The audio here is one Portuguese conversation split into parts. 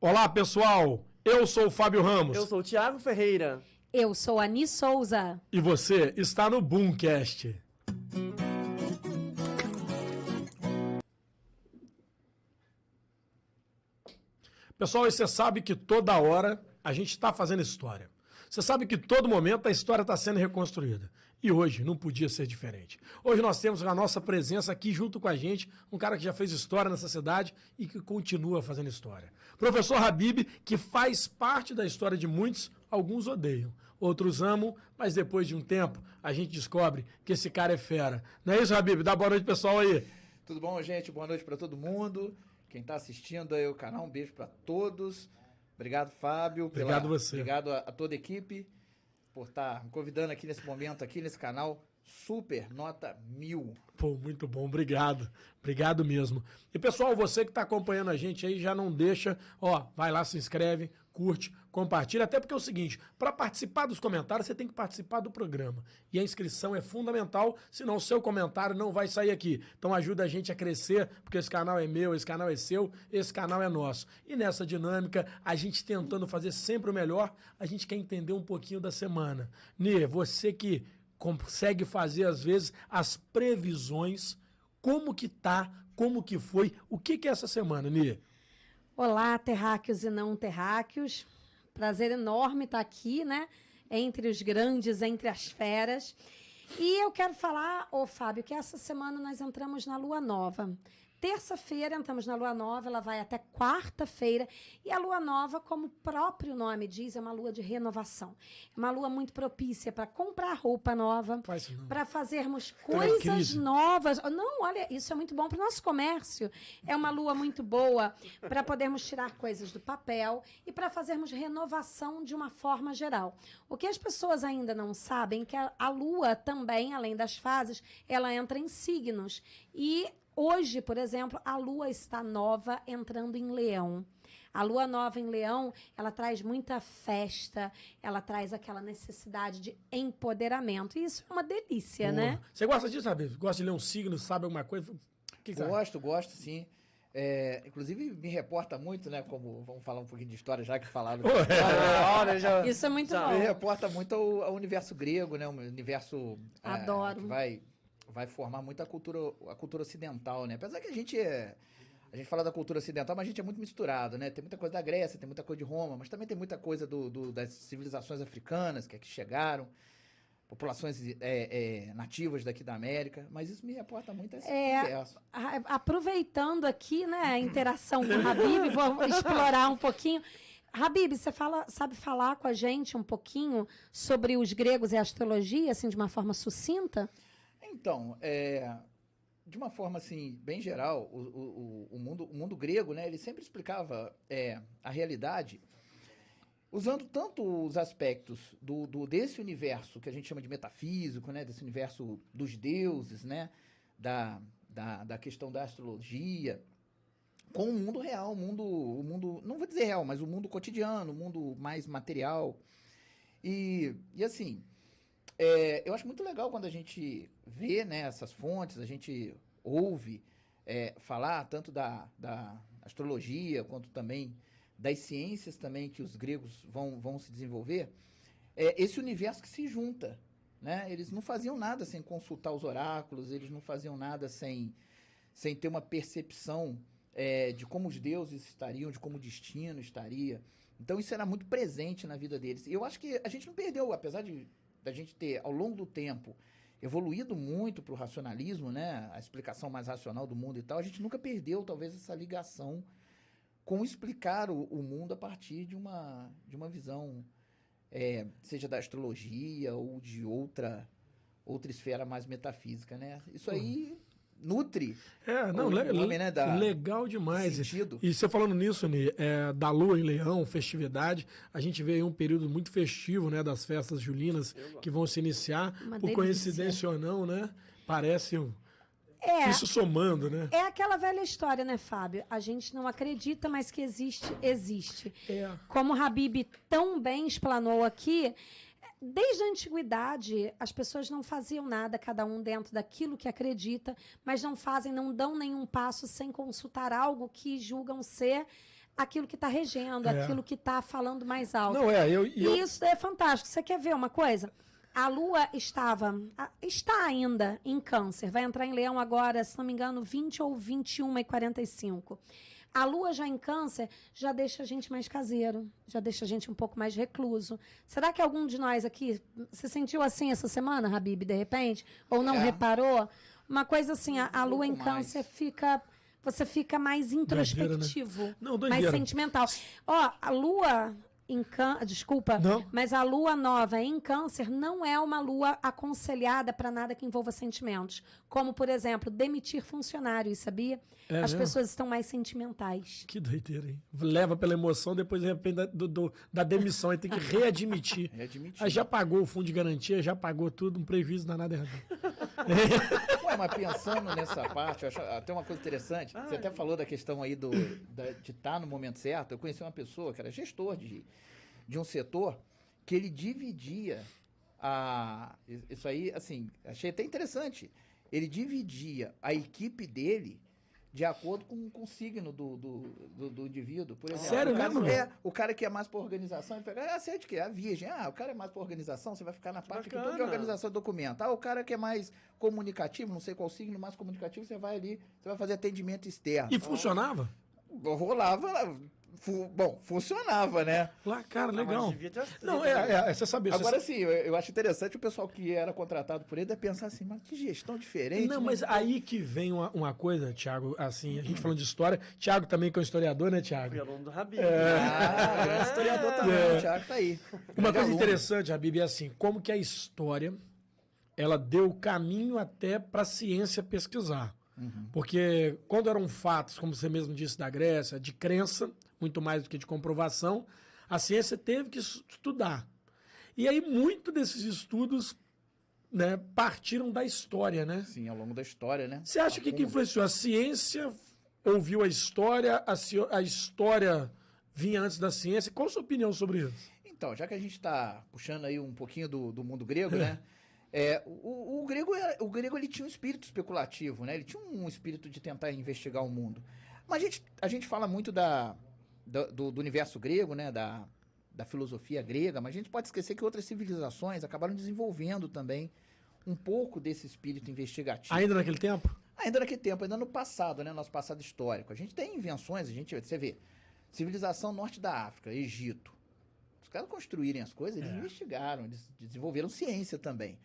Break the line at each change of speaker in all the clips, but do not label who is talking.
Olá, pessoal. Eu sou o Fábio Ramos.
Eu sou o Thiago Ferreira.
Eu sou a Ani Souza.
E você está no Boomcast. Pessoal, você sabe que toda hora a gente está fazendo história. Você sabe que todo momento a história está sendo reconstruída. E hoje não podia ser diferente. Hoje nós temos a nossa presença aqui junto com a gente, um cara que já fez história nessa cidade e que continua fazendo história. Professor Habib, que faz parte da história de muitos, alguns odeiam, outros amam, mas depois de um tempo a gente descobre que esse cara é fera. Não é isso, Habib? Dá boa noite, pessoal aí.
Tudo bom, gente? Boa noite para todo mundo. Quem está assistindo aí o canal, um beijo para todos. Obrigado, Fábio.
Obrigado
pela,
você.
Obrigado a, a, toda a equipe por estar tá me convidando aqui nesse momento, aqui nesse canal. Super, nota mil.
Pô, muito bom, obrigado. Obrigado mesmo. E pessoal, você que está acompanhando a gente aí, já não deixa, ó, vai lá, se inscreve, curte, compartilha. Até porque é o seguinte: para participar dos comentários, você tem que participar do programa. E a inscrição é fundamental, senão o seu comentário não vai sair aqui. Então ajuda a gente a crescer, porque esse canal é meu, esse canal é seu, esse canal é nosso. E nessa dinâmica, a gente tentando fazer sempre o melhor, a gente quer entender um pouquinho da semana. Nê, você que consegue fazer, às vezes, as previsões, como que tá, como que foi, o que, que é essa semana, Nia?
Olá, terráqueos e não terráqueos. Prazer enorme estar aqui, né? Entre os grandes, entre as feras. E eu quero falar, ô Fábio, que essa semana nós entramos na lua nova terça-feira entramos na lua nova, ela vai até quarta-feira. E a lua nova, como o próprio nome diz, é uma lua de renovação. É uma lua muito propícia para comprar roupa nova, para fazermos coisas novas. Não, olha, isso é muito bom para o nosso comércio. É uma lua muito boa para podermos tirar coisas do papel e para fazermos renovação de uma forma geral. O que as pessoas ainda não sabem é que a, a lua também, além das fases, ela entra em signos. E Hoje, por exemplo, a lua está nova entrando em Leão. A lua nova em Leão, ela traz muita festa, ela traz aquela necessidade de empoderamento. E isso é uma delícia, Porra. né?
Você gosta disso, sabe? Gosta de ler um signo, sabe alguma coisa?
Que gosto, sabe? gosto, sim. É, inclusive, me reporta muito, né? Como vamos falar um pouquinho de história, já que falaram.
Já, Isso é muito já, bom.
Me reporta muito ao, ao, universo grego, né? O universo.
É, Adoro.
É, que vai vai formar muito a cultura, a cultura ocidental, né? Apesar que a gente é. A gente fala da cultura ocidental, mas a gente é muito misturado, né? Tem muita coisa da Grécia, tem muita coisa de Roma, mas também tem muita coisa do, do das civilizações africanas que aqui chegaram, populações é, é, nativas daqui da América, mas isso me reporta muito a esse é, universo.
aproveitando aqui, né, a interação com o Habib, vou explorar um pouquinho. Habib, você fala, sabe falar com a gente um pouquinho sobre os gregos e a astrologia, assim, de uma forma sucinta?
Então, é, de uma forma assim, bem geral, o, o, o, mundo, o mundo grego, né, ele sempre explicava é, a realidade usando tanto os aspectos do, do, desse universo que a gente chama de metafísico, né, desse universo dos deuses, né, da, da, da questão da astrologia, com o mundo real, o mundo, o mundo, não vou dizer real, mas o mundo cotidiano, o mundo mais material. E, e assim, é, eu acho muito legal quando a gente vê né, essas fontes, a gente ouve é, falar tanto da, da astrologia quanto também das ciências também que os gregos vão, vão se desenvolver, é esse universo que se junta. Né? Eles não faziam nada sem consultar os oráculos, eles não faziam nada sem, sem ter uma percepção é, de como os deuses estariam, de como o destino estaria. Então isso era muito presente na vida deles. E eu acho que a gente não perdeu, apesar de da gente ter, ao longo do tempo, evoluído muito para o racionalismo, né? A explicação mais racional do mundo e tal, a gente nunca perdeu, talvez, essa ligação com explicar o, o mundo a partir de uma, de uma visão, é, seja da astrologia ou de outra, outra esfera mais metafísica, né? Isso aí nutre.
É, não, le homem, né, legal demais. Sentido. E você falando nisso, Ney, é, da lua em leão, festividade, a gente vê aí um período muito festivo, né, das festas julinas que vão se iniciar, Uma por delícia. coincidência ou não, né? Parece é, isso somando, né?
É aquela velha história, né, Fábio? A gente não acredita, mas que existe, existe. É. Como o Habib tão bem explanou aqui, Desde a antiguidade, as pessoas não faziam nada, cada um dentro daquilo que acredita, mas não fazem, não dão nenhum passo sem consultar algo que julgam ser aquilo que está regendo,
É.
aquilo que está falando mais alto.
Não, é, eu. eu
isso é fantástico. Você quer ver uma coisa? A Lua estava, está ainda em câncer, vai entrar em leão agora, se não me engano, 20 ou 21 e 45. A Lua já em câncer já deixa a gente mais caseiro, já deixa a gente um pouco mais recluso. Será que algum de nós aqui se sentiu assim essa semana, Habib, de repente? Ou não
É.
reparou? Uma coisa assim, a, a
Um
Lua em
pouco mais.
câncer fica. Você fica mais
Doideira, né?
introspectivo,
Não,
mais sentimental. Ó, a Lua em câncer. Desculpa,
Não.
mas a lua nova em câncer não é uma lua aconselhada para nada que envolva sentimentos. Como, por exemplo, demitir funcionários, sabia?
É
As
mesmo?
pessoas estão mais sentimentais.
Que doideira, hein? Leva pela emoção, depois de repente da, do- do- da demissão, aí tem que readmitir.
Readmitir.
Aí já pagou o fundo de garantia, já pagou tudo, um prejuízo danado errado.
Ué, mas pensando nessa parte, eu acho até uma coisa interessante. Você até falou da questão aí do, da- de estar no momento certo. Eu conheci uma pessoa que era gestor de, de um setor que ele dividia a. Isso aí, assim, achei até interessante. Ele dividia a equipe dele de acordo com, com o signo do, do, do, do indivíduo. Por exemplo,
Sério
o cara,
mesmo?
É, o cara que é mais por organização, ele pega, ah, você é de quê? A virgem. Ah, o cara é mais por organização, você vai ficar na parte que tudo de organização documento. Ah, o cara que é mais comunicativo, não sei qual signo, mais comunicativo, você vai ali, você vai fazer atendimento externo.
E funcionava?
Rolava, fu- bom, funcionava, né?
Lá, cara,
Ah,
legal. Não, é, é, você sabia. você
Agora sim, eu, eu acho interessante o pessoal que era contratado por ele deve pensar assim, mas que gestão diferente.
Não,
né?
mas aí que vem uma, uma coisa, Thiago, assim, a gente falando de história. Thiago também, que é um historiador, né, Thiago?
Fui aluno do Habib.
Ah, grande historiador também,
É.
o Thiago tá aí.
Uma coisa
aluno.
interessante, Habib, é assim, como que a história, ela deu caminho até para a ciência pesquisar.
Uhum.
Porque quando eram fatos, como você mesmo disse da Grécia, de crença, muito mais do que de comprovação, a ciência teve que es- estudar. E aí, muito desses estudos né, partiram da história, né?
Sim, ao longo da história, né?
Você acha que que influenciou? A ciência ouviu a história, a, a história vinha antes da ciência? Qual a sua opinião sobre isso?
Então, já que a gente está puxando aí um pouquinho do, do mundo grego, né? É, o, o grego, era- o grego ele tinha um espírito especulativo, né? Ele tinha um espírito de tentar investigar o mundo. Mas a gente, a gente fala muito da, da- do, do universo grego, né? Da, da filosofia grega, mas a gente pode esquecer que outras civilizações acabaram desenvolvendo também um pouco desse espírito investigativo.
Ainda naquele tempo?
Ainda naquele tempo, ainda no passado, né? Nosso passado histórico. A gente tem invenções, a gente, você vê, civilização norte da África, Egito. Os caras construírem as coisas, eles
É.
investigaram, eles desenvolveram ciência também.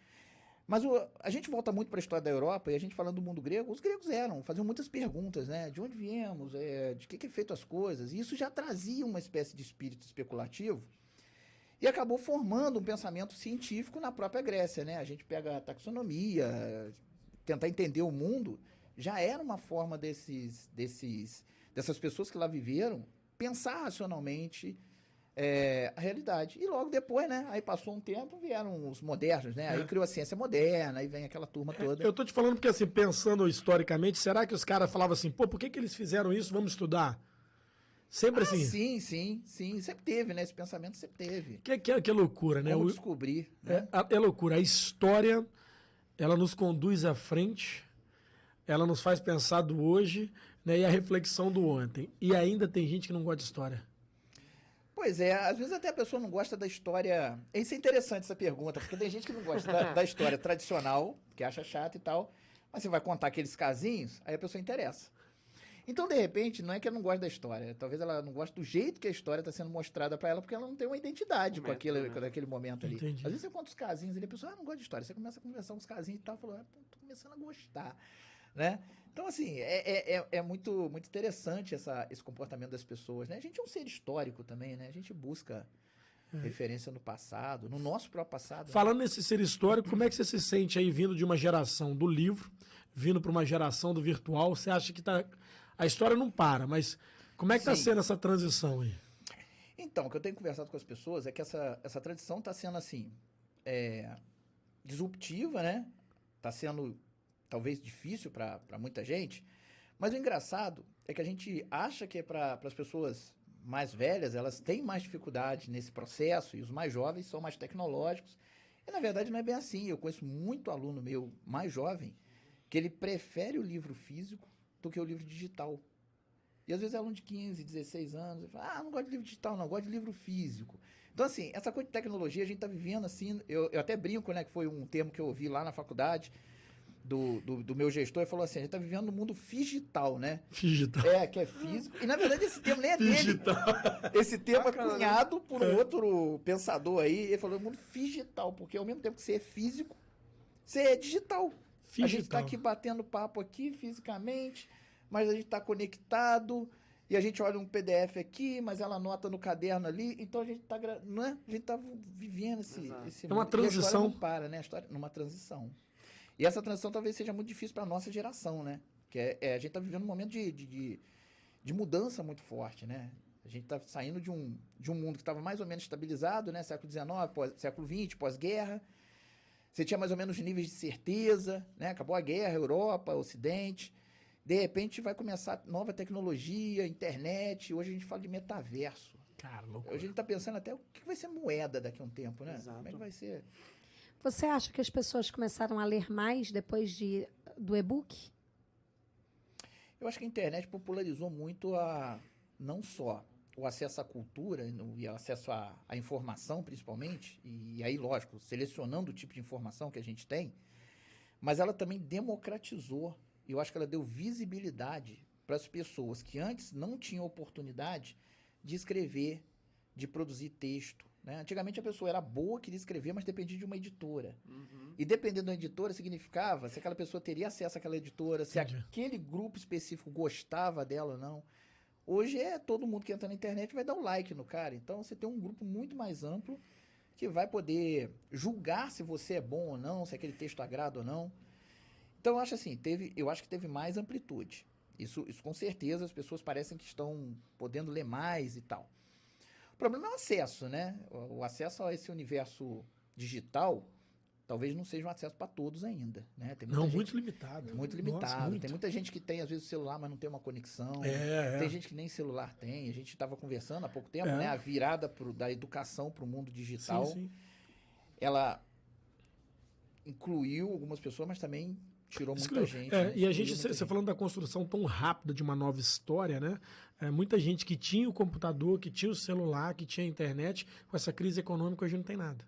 Mas o- a gente volta muito para a história da Europa e a gente falando do mundo grego, os gregos eram, faziam muitas perguntas, né? De onde viemos, é, de que, que é feito as coisas. E isso já trazia uma espécie de espírito especulativo e acabou formando um pensamento científico na própria Grécia, né? A gente pega a taxonomia, tentar entender o mundo, já era uma forma desses, desses, dessas pessoas que lá viveram pensar racionalmente é, a realidade. E logo depois, né? Aí passou um tempo, vieram os modernos, né? Aí
É.
criou a ciência moderna, aí vem aquela turma toda.
Eu tô te falando porque, assim, pensando historicamente, será que os caras falavam assim, pô, por que, que eles fizeram isso? Vamos estudar? Sempre
Ah,
assim.
sim, sim, sim. Sempre teve, né? Esse pensamento sempre teve.
Que, que, que loucura, né?
Como
O-
descobrir,
é,
né?
a- é loucura. A história, ela nos conduz à frente, ela nos faz pensar do hoje né, e a reflexão do ontem. E ainda tem gente que não gosta de história.
Pois é, às vezes até a pessoa não gosta da história. Isso é interessante essa pergunta, porque tem gente que não gosta da, da história tradicional, que acha chata e tal, mas você vai contar aqueles casinhos, aí a pessoa interessa. Então, de repente, não é que ela não gosta da história, talvez ela não goste do jeito que a história está sendo mostrada para ela, porque ela não tem uma identidade com
Método,
aquele,
né?
com aquele momento ali.
Entendi.
Às vezes você conta os casinhos ali, a pessoa ah, não gosta de história, você começa a conversar com os casinhos e tal, falou, ah, tô começando a gostar, né? Então, assim, é, é, é, é muito, muito interessante essa, esse comportamento das pessoas, né? A gente é um ser histórico também, né? A gente busca referência no passado, no nosso próprio passado. né?
Falando nesse ser histórico, como é que você se sente aí vindo de uma geração do livro, vindo para uma geração do virtual? Você acha que tá. A história não para, mas como é que está sendo essa transição aí?
Então, o que eu tenho conversado com as pessoas é que essa, essa tradição está sendo, assim, é, disruptiva, né? Está sendo, talvez, difícil para muita gente. Mas o engraçado é que a gente acha que é para as pessoas mais velhas, elas têm mais dificuldade nesse processo e os mais jovens são mais tecnológicos. E, na verdade, não é bem assim. Eu conheço muito aluno meu mais jovem que ele prefere o livro físico do que o livro digital. E às vezes é aluno de 15, 16 anos, ele fala, ah, não gosto de livro digital, não, gosto de livro físico. Então, assim, essa coisa de tecnologia, a gente está vivendo assim, eu, eu até brinco, né, que foi um termo que eu ouvi lá na faculdade, do, do, do meu gestor, ele falou assim, a gente está vivendo no mundo digital, né?
Digital.
É, que é físico. E, na verdade, esse termo nem é dele.
Digital.
Esse termo é
Bacana, né?
cunhado por um outro pensador aí. Ele falou mundo digital, porque ao mesmo tempo que você é físico, você é digital. A gente está aqui batendo papo aqui fisicamente, mas a gente está conectado. E a gente olha um PDF aqui, mas ela anota no caderno ali. Então a gente está não é? A gente tá vivendo esse,
Exato.
esse
É uma
mundo. E a história
transição.
não para, né? A história numa transição. E essa transição talvez seja muito difícil para nossa geração, né? Que é, é, a gente está vivendo um momento de, de, de, de mudança muito forte, né? A gente está saindo de um, de um mundo que estava mais ou menos estabilizado, né? Século XIX, pós, século XX, pós-guerra. Você tinha mais ou menos níveis de certeza, né? Acabou a guerra, Europa, Ocidente. De repente vai começar nova tecnologia, internet. Hoje a gente fala de metaverso.
Cara, louco.
Hoje a gente está pensando até o que vai ser moeda daqui a um tempo, né?
Exato.
Como é que vai ser?
Você acha que as pessoas começaram a ler mais depois de, do e-book?
Eu acho que a internet popularizou muito a não só o acesso à cultura e e o acesso à, à informação, principalmente, e aí, lógico, selecionando o tipo de informação que a gente tem, mas ela também democratizou, e eu acho que ela deu visibilidade para as pessoas que antes não tinham oportunidade de escrever, de produzir texto. Né? Antigamente a pessoa era boa, queria escrever, mas dependia de uma editora.
Uhum.
E dependendo da editora, significava se aquela pessoa teria acesso àquela editora, se
Entendi.
aquele grupo específico gostava dela ou não. Hoje é todo mundo que entra na internet vai dar um like no cara. Então você tem um grupo muito mais amplo que vai poder julgar se você é bom ou não, se aquele texto agrada ou não. Então eu acho assim, teve, eu acho que teve mais amplitude. Isso, isso com certeza as pessoas parecem que estão podendo ler mais e tal. O problema é o acesso, né? O, acesso a esse universo digital talvez não seja um acesso para todos ainda, né?
Não,
gente
muito limitado.
muito
Nossa,
limitado.
muito.
Tem muita gente que tem às vezes o celular, mas não tem uma conexão.
É, é.
Tem gente que nem celular tem. A gente estava conversando há pouco tempo,
É.
né? A virada pro, da educação para o mundo digital,
Sim, sim.
ela incluiu algumas pessoas, mas também tirou muita
Excluiu.
gente.
É,
né?
e a gente, você falando da construção tão rápida de uma nova história, né? É, muita gente que tinha o computador, que tinha o celular, que tinha a internet, com essa crise econômica hoje não tem nada.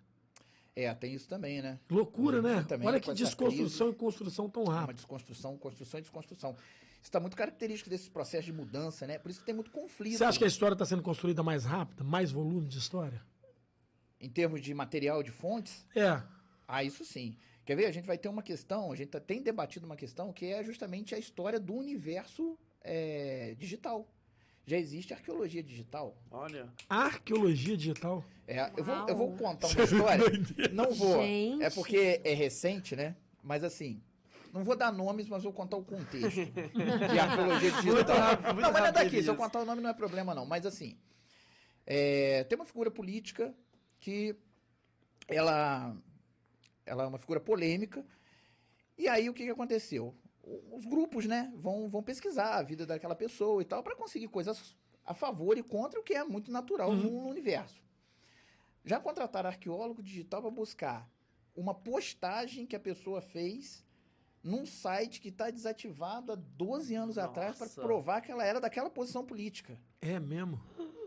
É, tem isso também, né?
Loucura, né?
também,
Olha que desconstrução e construção tão
Uma
rápida.
desconstrução, construção e desconstrução. Isso está muito característico desse processo de mudança, né? Por isso que tem muito conflito.
Você acha que a história está sendo construída mais rápida, mais volume de história?
Em termos de material de fontes,
É.
Ah, isso sim. Quer ver? A gente vai ter uma questão, a gente tá- tem debatido uma questão que é justamente a história do universo é, digital. Já existe arqueologia digital.
Olha.
Arqueologia digital.
É, eu, vou, eu vou contar uma história. Não vou.
Gente.
É porque é recente, né? Mas assim, não vou dar nomes, mas vou contar o contexto de arqueologia
Muito
digital.
rápido, muito
não, mas não é daqui. Se eu contar o nome não é problema, não. Mas assim, é, tem uma figura política que ela, ela é uma figura polêmica. E aí o que, que aconteceu? Os grupos, né, vão, vão pesquisar a vida daquela pessoa e tal para conseguir coisas a favor e contra o que é muito natural
Uhum.
no, no universo. Já contrataram arqueólogo digital para buscar uma postagem que a pessoa fez num site que está desativado há 12 anos atrás para
Nossa.
provar que ela era daquela posição política.
É mesmo?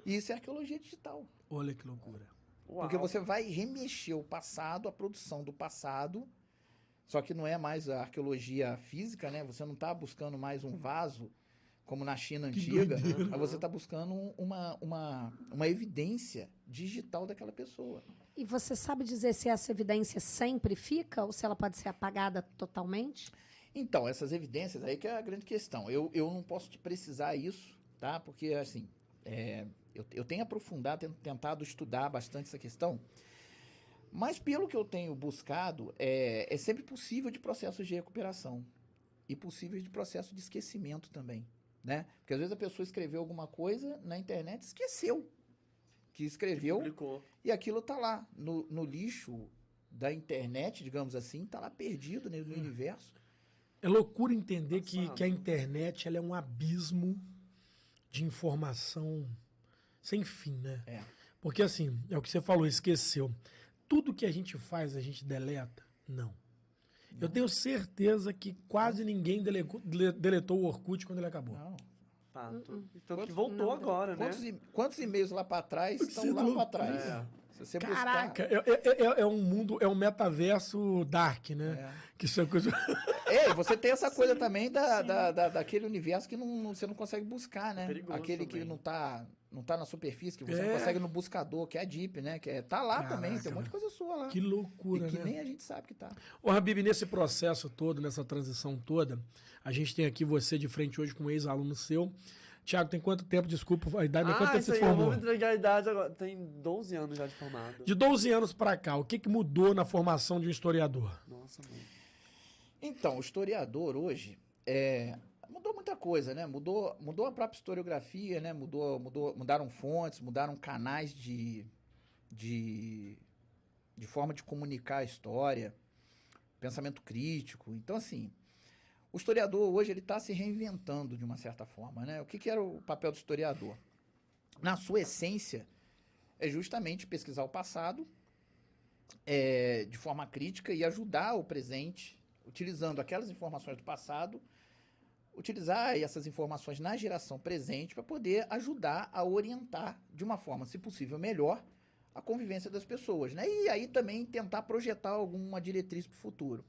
Isso é arqueologia digital.
Olha que loucura.
Uau.
Porque você vai remexer o passado, a produção do passado. Só que não é mais a arqueologia física, né? Você não está buscando mais um vaso, como na China
Que
antiga.
doideira.
Mas você está buscando uma, uma, uma evidência digital daquela pessoa.
E você sabe dizer se essa evidência sempre fica ou se ela pode ser apagada totalmente?
Então, essas evidências aí que é a grande questão. Eu, eu não posso te precisar isso, tá? Porque, assim, é, eu, eu tenho aprofundado, tenho tentado estudar bastante essa questão. Mas, pelo que eu tenho buscado, é, é sempre possível de processos de recuperação. E possível de processo de esquecimento também, né? Porque, às vezes, a pessoa escreveu alguma coisa na internet e esqueceu que escreveu
Publicou.
e aquilo tá lá no, no lixo da internet, digamos assim, tá lá perdido né, no universo.
É loucura entender que, que a internet ela é um abismo de informação sem fim, né?
É.
Porque assim, é o que você falou, esqueceu. Tudo que a gente faz, a gente deleta? Não. Eu tenho certeza que quase ninguém deleco- dele- deletou o Orkut quando ele acabou.
Não.
fato. Então, que voltou
não,
agora, né?
Quantos, e- quantos e-mails lá para trás estão lá para trás?
É.
Caraca, é, é- é- é um mundo, é um metaverso dark, né?
buscar.
Que isso é coisa.
É. É, e você tem essa coisa também da, da, da- daquele universo que não, não- você não consegue buscar, né?
perigoso
Aquele que
também.
não tá, não tá na superfície, que você
É.
não consegue no buscador, que é a Deep, né? Que é, tá lá também, tem
Caraca,
um monte de coisa sua lá.
Que loucura,
e que
né?
nem a gente sabe que tá.
Ô, Habib, nesse processo todo, nessa transição toda, a gente tem aqui você de frente hoje com um ex-aluno seu. Tiago, tem quanto tempo, desculpa a idade, mas quanto
Ah,
tempo
isso
você
aí,
se
eu
formou?
vou me entregar a idade agora. Tem 12 anos já de formado.
De 12 anos pra cá, o que, que mudou na formação de um historiador?
Nossa, mãe.
Então, o historiador hoje é, mudou muita coisa, né? Mudou, mudou a própria historiografia, né? Mudou, mudou, mudaram fontes, mudaram canais de, de, de forma de comunicar a história, pensamento crítico. Então, assim, o historiador hoje ele está se reinventando de uma certa forma, né? O que, que era o papel do historiador? Na sua essência, é justamente pesquisar o passado é, de forma crítica e ajudar o presente utilizando aquelas informações do passado, utilizar essas informações na geração presente para poder ajudar a orientar de uma forma, se possível, melhor a convivência das pessoas, né? E aí também tentar projetar alguma diretriz para o futuro.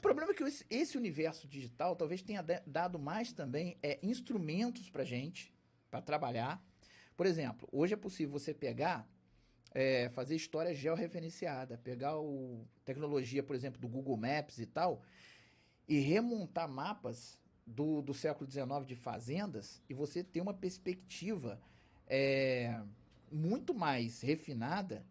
O problema é que esse, universo digital talvez tenha dado mais também é, instrumentos para gente para trabalhar. Por exemplo, hoje é possível você pegar é, fazer história georreferenciada, pegar o tecnologia, por exemplo, do Google Maps e tal, e remontar mapas do, do século XIX de fazendas e você ter uma perspectiva é, muito mais refinada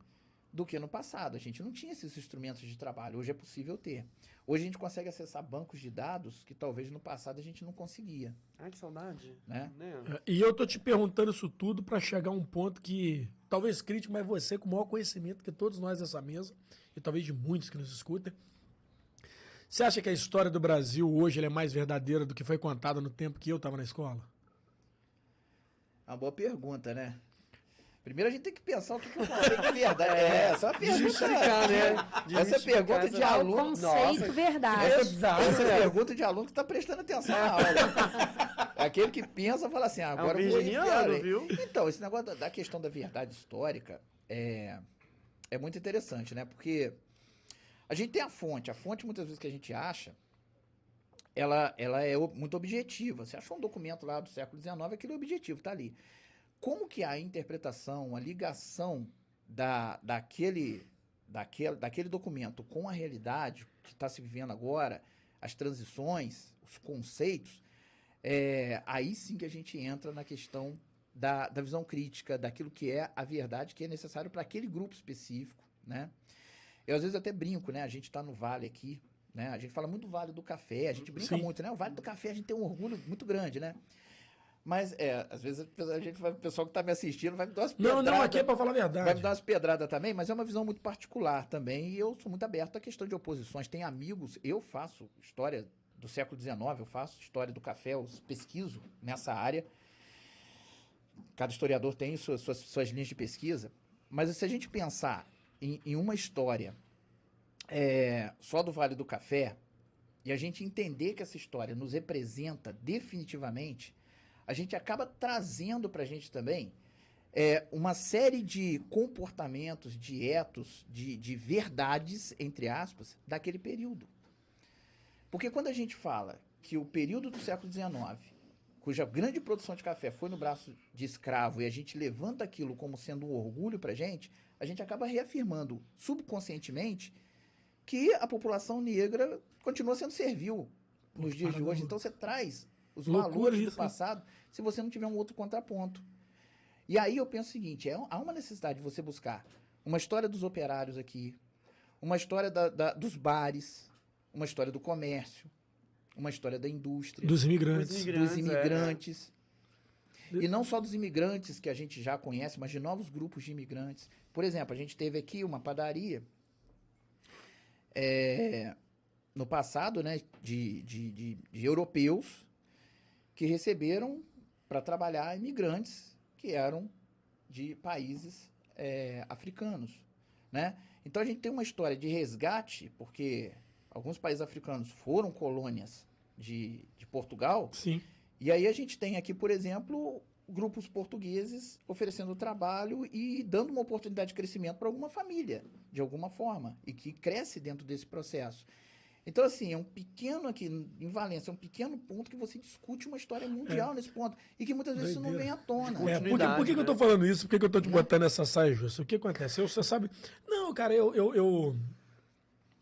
do que no passado. A gente não tinha esses instrumentos de trabalho, hoje é possível ter. Hoje a gente consegue acessar bancos de dados que talvez no passado a gente não conseguia,
Ai, que saudade.
né?
Né?
E eu tô te perguntando isso tudo pra chegar a um ponto que, talvez crítico, mas você com o maior conhecimento que todos nós dessa mesa, e talvez de muitos que nos escutem. Você acha que a história do Brasil hoje ela é mais verdadeira do que foi contada no tempo que eu estava na escola?
É uma boa pergunta, né? Primeiro a gente tem que pensar o que, que eu falei que é verdade. É, essa é uma pergunta.
Né?
Essa é pergunta de
É o
aluno.
conceito
Nossa,
verdade.
Essa,
Exato,
essa é
né?
pergunta de aluno que está prestando atenção na aula. É Aquele que pensa e fala assim, ah,
É um
agora eu vou
viu?
Então, esse negócio da, da questão da verdade histórica é, é muito interessante, né? Porque a gente tem a fonte. A fonte, muitas vezes, que a gente acha, ela, ela é muito objetiva. Você achou um documento lá do século XIX, aquilo é objetivo, tá ali. Como que a interpretação, a ligação da, daquele, daquele, daquele documento com a realidade que está se vivendo agora, as transições, os conceitos, é, aí sim que a gente entra na questão da, da visão crítica, daquilo que é a verdade que é necessário para aquele grupo específico, né? Eu às vezes até brinco, né? A gente está no Vale aqui, né? A gente fala muito do Vale do Café, a gente brinca
Sim.
muito, né? O Vale do Café a gente tem um orgulho muito grande, né? Mas, é, às vezes a gente vai, o pessoal que está me assistindo vai me dar umas
Não, não,
pedradas.
aqui é pra falar a
Vai me
verdade.
dar umas pedradas também, mas é uma visão muito particular também. E eu sou muito aberto à questão de oposições. Tem amigos, eu faço história do século XIX, eu faço história do café, eu pesquiso nessa área. Cada historiador tem suas, suas, suas linhas de pesquisa. Mas se a gente pensar em, em uma história é, só do Vale do Café, e a gente entender que essa história nos representa definitivamente, a gente acaba trazendo para a gente também é, uma série de comportamentos, de etos, de, de verdades, entre aspas, daquele período. Porque quando a gente fala que o período do século XIX, cuja grande produção de café foi no braço de escravo, e a gente levanta aquilo como sendo um orgulho para a gente, a gente acaba reafirmando subconscientemente que a população negra continua sendo servil nos dias de hoje. Então você traz os
Loucura
valores do
isso, hein?
passado se você não tiver um outro contraponto. E aí eu penso o seguinte: é, há uma necessidade de você buscar uma história dos operários aqui, uma história da- da- dos bares, uma história do comércio, uma história da indústria,
Dos imigrantes.
Dos
dos
imigrantes, é,
imigrantes. E não só dos imigrantes que a gente já conhece, mas de novos grupos de imigrantes. Por exemplo, a gente teve aqui uma padaria é, no passado, né, de, de, de, de europeus que receberam para trabalhar imigrantes que eram de países é, africanos, né? Então a gente tem uma história de resgate, porque alguns países africanos foram colônias de, de Portugal,
Sim.
E aí a gente tem aqui, por exemplo, grupos portugueses oferecendo trabalho e dando uma oportunidade de crescimento para alguma família, de alguma forma, e que cresce dentro desse processo. Então, assim, é um pequeno aqui, em Valência, é um pequeno ponto que você discute uma história mundial nesse ponto. E que muitas vezes isso não vem à tona.
É, por que, por que que eu tô
né?
falando isso? Por que, que eu tô te botando essa saia justa? O que acontece? Eu, você sabe. Não, cara, eu, eu, eu-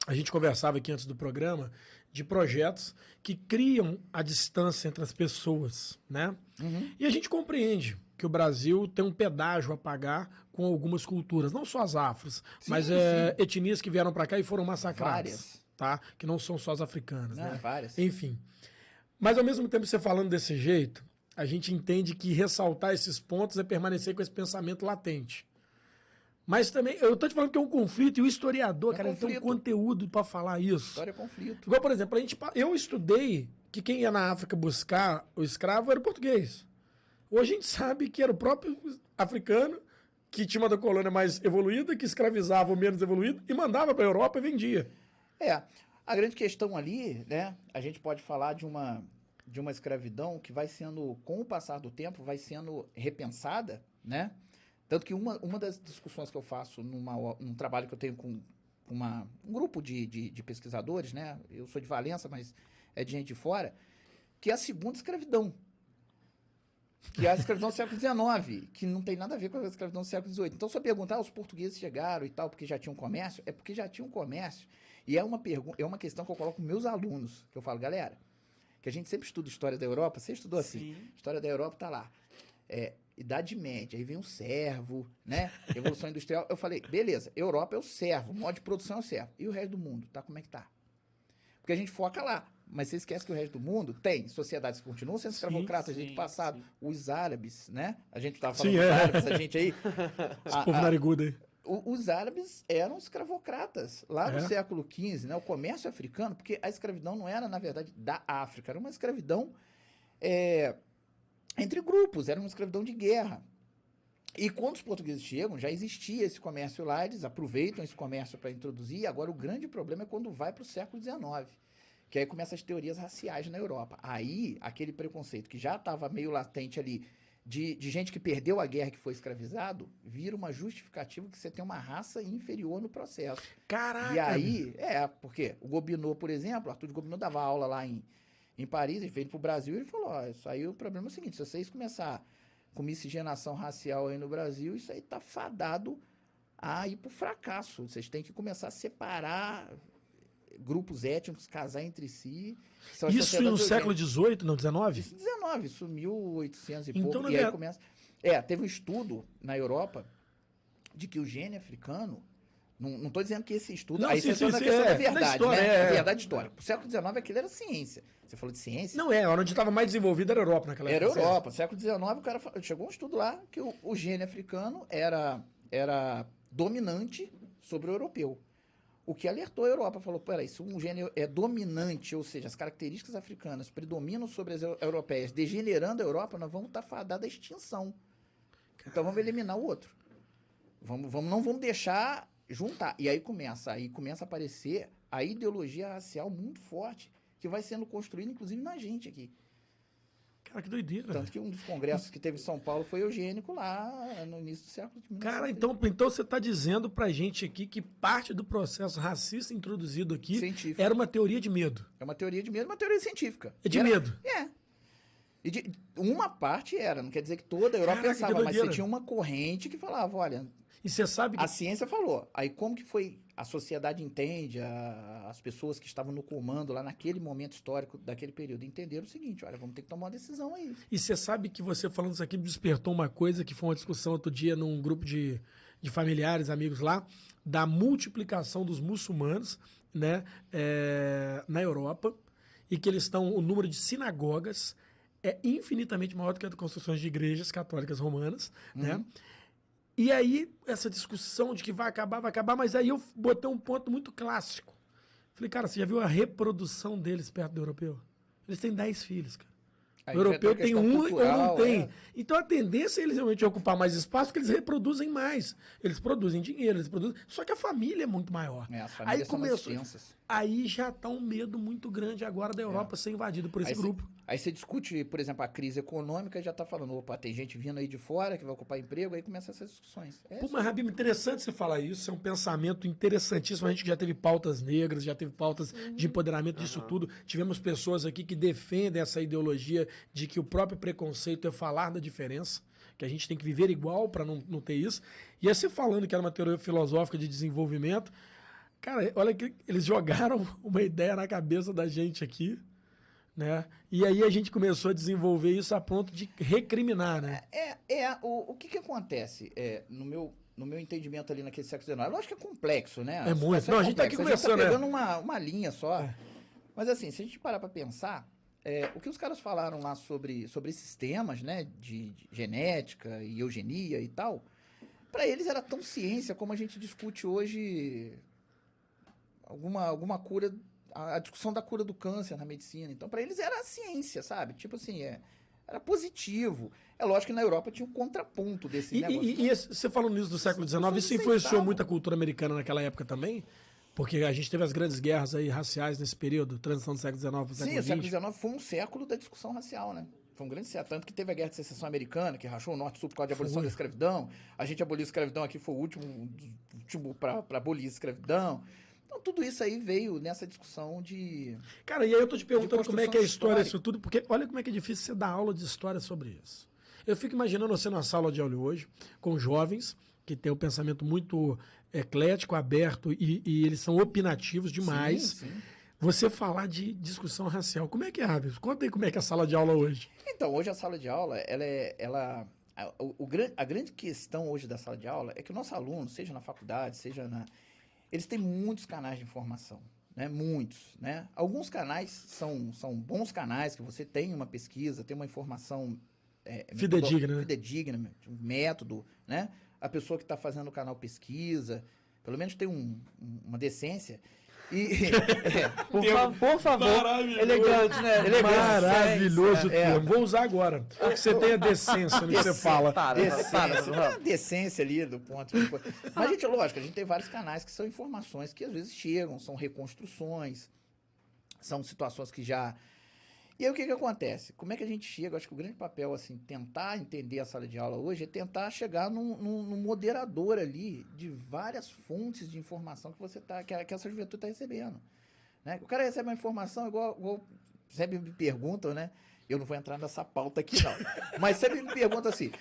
A gente conversava aqui antes do programa de projetos que criam a distância entre as pessoas, né?
Uhum.
E a gente compreende que o Brasil tem um pedágio a pagar com algumas culturas, não só as afros,
Sim,
mas é, etnias que vieram para cá e foram massacradas,
Várias.
Tá? Que não são só as africanas,
Né?
né?
Várias.
Enfim. Mas ao mesmo tempo, você falando desse jeito, a gente entende que ressaltar esses pontos é permanecer com esse pensamento latente. Mas também, eu tô te falando que é um conflito, e o historiador,
É
cara, ele tem um
conflito.
conteúdo para falar isso.
História é conflito.
Igual, por exemplo, a gente, eu estudei que quem ia na África buscar o escravo era o português. Hoje a gente sabe que era o próprio africano que tinha uma da colônia mais evoluída, que escravizava o menos evoluído e mandava para a Europa e vendia.
É, a grande questão ali, né? A gente pode falar de uma de uma escravidão que vai sendo, com o passar do tempo, vai sendo repensada, né? Tanto que uma, uma das discussões que eu faço numa, num trabalho que eu tenho com uma, um grupo de, de, de pesquisadores, né? Eu sou de Valença, mas é de gente de fora, que é a segunda escravidão. Que é a escravidão do século XIX, que não tem nada a ver com a escravidão do século XVIII. Então, se eu perguntar, ah, os portugueses chegaram e tal, porque já tinham comércio, é porque já tinham comércio. E é uma, pergu- é uma questão que eu coloco com meus alunos, que eu falo, galera, que a gente sempre estuda história da Europa, você estudou assim,
Sim.
história da Europa tá lá. É, Idade Média, aí vem o servo, né? Revolução Industrial. Eu falei, beleza, Europa é o servo, o modo de produção é o servo. E o resto do mundo, tá? Como é que tá? Porque a gente foca lá. Mas você esquece que o resto do mundo tem sociedades que continuam sendo escravocratas, a
sim,
gente passado.
sim.
Os árabes, né? A gente tava falando
Sim,
dos
é.
árabes, a gente aí.
Esse
a-
povo
a-
narigudo aí.
O- os árabes eram escravocratas lá no
É?
século XV, né? O comércio africano, porque a escravidão não era, na verdade, da África, era uma escravidão é, entre grupos, era uma escravidão de guerra. E quando os portugueses chegam, já existia esse comércio lá, eles aproveitam esse comércio para introduzir. Agora, o grande problema é quando vai para o século XIX, que aí começam as teorias raciais na Europa. Aí, aquele preconceito que já estava meio latente ali, de, de gente que perdeu a guerra que foi escravizado, vira uma justificativa que você tem uma raça inferior no processo.
Caraca!
E aí, é, porque o Gobineau, por exemplo, Arthur de Gobineau dava aula lá em, em Paris, ele veio pro Brasil e ele falou, ó, isso aí o problema é o seguinte, se vocês começar com miscigenação racial aí no Brasil, isso aí tá fadado a ir pro fracasso. Vocês têm que começar a separar grupos étnicos, casar entre si.
Isso no
sociedades
século. XVIII, não XIX?
Isso 19, isso 1800 e
Então,
pouco. E aí
ver-
começa. É, teve um estudo na Europa de que o gene africano. Não, tô dizendo que esse estudo.
Não,
aí
sim,
você
sim, sim,
questão
é,
da
da
verdade,
história,
né?
é, é.
Verdade histórica. Pro século XIX aquilo era ciência. Você falou de ciência?
Não é, onde estava mais desenvolvida era a Europa naquela
Era
época.
Europa. Século XIX, o cara fa- chegou um estudo lá que o, o gene africano era, era dominante sobre o europeu. O que alertou a Europa, falou, peraí, se um gene é dominante, ou seja, as características africanas predominam sobre as eu- europeias, degenerando a Europa, nós vamos estar fadados à extinção. Então vamos eliminar o outro. Vamos, vamos, não vamos deixar juntar. E aí começa, aí começa a aparecer a ideologia racial muito forte, que vai sendo construída, inclusive, na gente aqui.
Cara, que doideira.
Tanto que um dos congressos que teve em São Paulo foi eugênico lá no início do século de
Cara,
1930.
então, então você está dizendo pra gente aqui que parte do processo racista introduzido aqui
Científico.
era uma teoria de medo.
É uma teoria de medo, uma teoria científica.
É de
era-
medo.
É. E de- uma parte era, não quer dizer que toda a Europa
Caraca,
pensava, mas você tinha uma corrente que falava, olha,
E você sabe que.
a ciência falou. Aí como que foi, a sociedade entende, a- as pessoas que estavam no comando lá naquele momento histórico daquele período entenderam o seguinte, olha, vamos ter que tomar uma decisão aí.
E você sabe que você falando isso aqui me despertou uma coisa que foi uma discussão outro dia num grupo de, de familiares, amigos lá, da multiplicação dos muçulmanos né, é, na Europa e que eles estão, o número de sinagogas é infinitamente maior do que a de construções de igrejas católicas romanas, né? E aí, essa discussão de que vai acabar, vai acabar, mas aí eu botei um ponto muito clássico. Falei, cara, você já viu a reprodução deles perto do europeu? Eles têm 10 filhos, cara.
Aí
O europeu tem um ou não
cultural,
tem.
é.
Então a tendência é eles realmente ocupar mais espaço, porque eles reproduzem mais. Eles produzem dinheiro, eles produzem. Só que a família é muito maior.
É, as famílias
Aí começou. Aí já tá um medo muito grande agora da Europa ser invadida por esse
É. Aí
grupo.
Aí você discute, por exemplo, a crise econômica e já tá falando, opa, tem gente vindo aí de fora que vai ocupar emprego, aí começa essas discussões. É
Pô, mas, Rabib, interessante você falar isso. É um pensamento interessantíssimo. A gente já teve pautas negras, já teve pautas de empoderamento disso tudo. Tivemos pessoas aqui que defendem essa ideologia de que o próprio preconceito é falar da diferença, que a gente tem que viver igual para não, não ter isso. E aí você falando que era uma teoria filosófica de desenvolvimento, cara, olha que eles jogaram uma ideia na cabeça da gente aqui. Né? E aí a gente começou a desenvolver isso a ponto de recriminar, né?
É, é o, o que que acontece é, no meu no meu entendimento ali naquele século XIX? Lógico que é complexo, né?
É muito. Não, a gente tá aqui conversando,
tá
né?
pegando uma, uma linha só.
É.
Mas assim, se a gente parar para pensar, é, o que os caras falaram lá sobre, sobre esses temas, né, de, de genética e eugenia e tal, para eles era tão ciência como a gente discute hoje alguma, alguma cura, a, a discussão da cura do câncer na medicina. Então, para eles era ciência, sabe? Tipo assim, é, era positivo. É lógico que na Europa tinha um contraponto desse
E,
negócio.
e- e você falando nisso do século XIX, isso influenciou muito a cultura americana naquela época também? Porque a gente teve as grandes guerras aí raciais nesse período, transição do século XIX para o
Sim,
século
o século. XIX foi um século da discussão racial, né? Foi um grande século. Tanto que teve a Guerra de Secessão Americana, que rachou o Norte e Sul por causa de abolição
Foi.
da escravidão. A gente aboliu a escravidão aqui, foi o último, último para abolir a escravidão. Então, tudo isso aí veio nessa discussão de.
Cara, e aí eu tô te perguntando como é que é a história disso tudo, porque olha como é que é difícil você dar aula de história sobre isso. Eu fico imaginando você na sala de aula hoje, com jovens que têm um pensamento muito eclético, aberto, e, e eles são opinativos demais.
Sim, sim.
Você falar de discussão racial. Como é que é, Rabi? Conta aí como é que é a sala de aula hoje.
Então, hoje a sala de aula, ela é. Ela, a, o, o a grande questão hoje da sala de aula é que o nosso aluno, seja na faculdade, seja na. Eles têm muitos canais de informação. Né? Muitos. Né? Alguns canais são, são bons canais, que você tem uma pesquisa, tem uma informação. é,
Fidedigna, né?
Fidedigna, um método. Né? A pessoa que está fazendo o canal pesquisa, pelo menos tem um- uma decência. E, é,
Por, fa- por favor. Elegante, né?
Elegante.
Maravilhoso
É.
termo. Vou usar agora. Porque você tem a decência no que você fala.
Para,
Decência,
para,
tem
para.
uma decência ali do ponto. Mas, gente, lógico, a gente tem vários canais que são informações que às vezes chegam, são reconstruções, são situações que já. E aí o que, que acontece? Como é que a gente chega? Acho que o grande papel, assim, tentar entender a sala de aula hoje é tentar chegar num, num- num moderador ali de várias fontes de informação que você tá, que, a- que essa juventude está recebendo. Né? O cara recebe uma informação igual, igual sempre me perguntam, né? Eu não vou entrar nessa pauta aqui, não. Mas sempre me perguntam assim: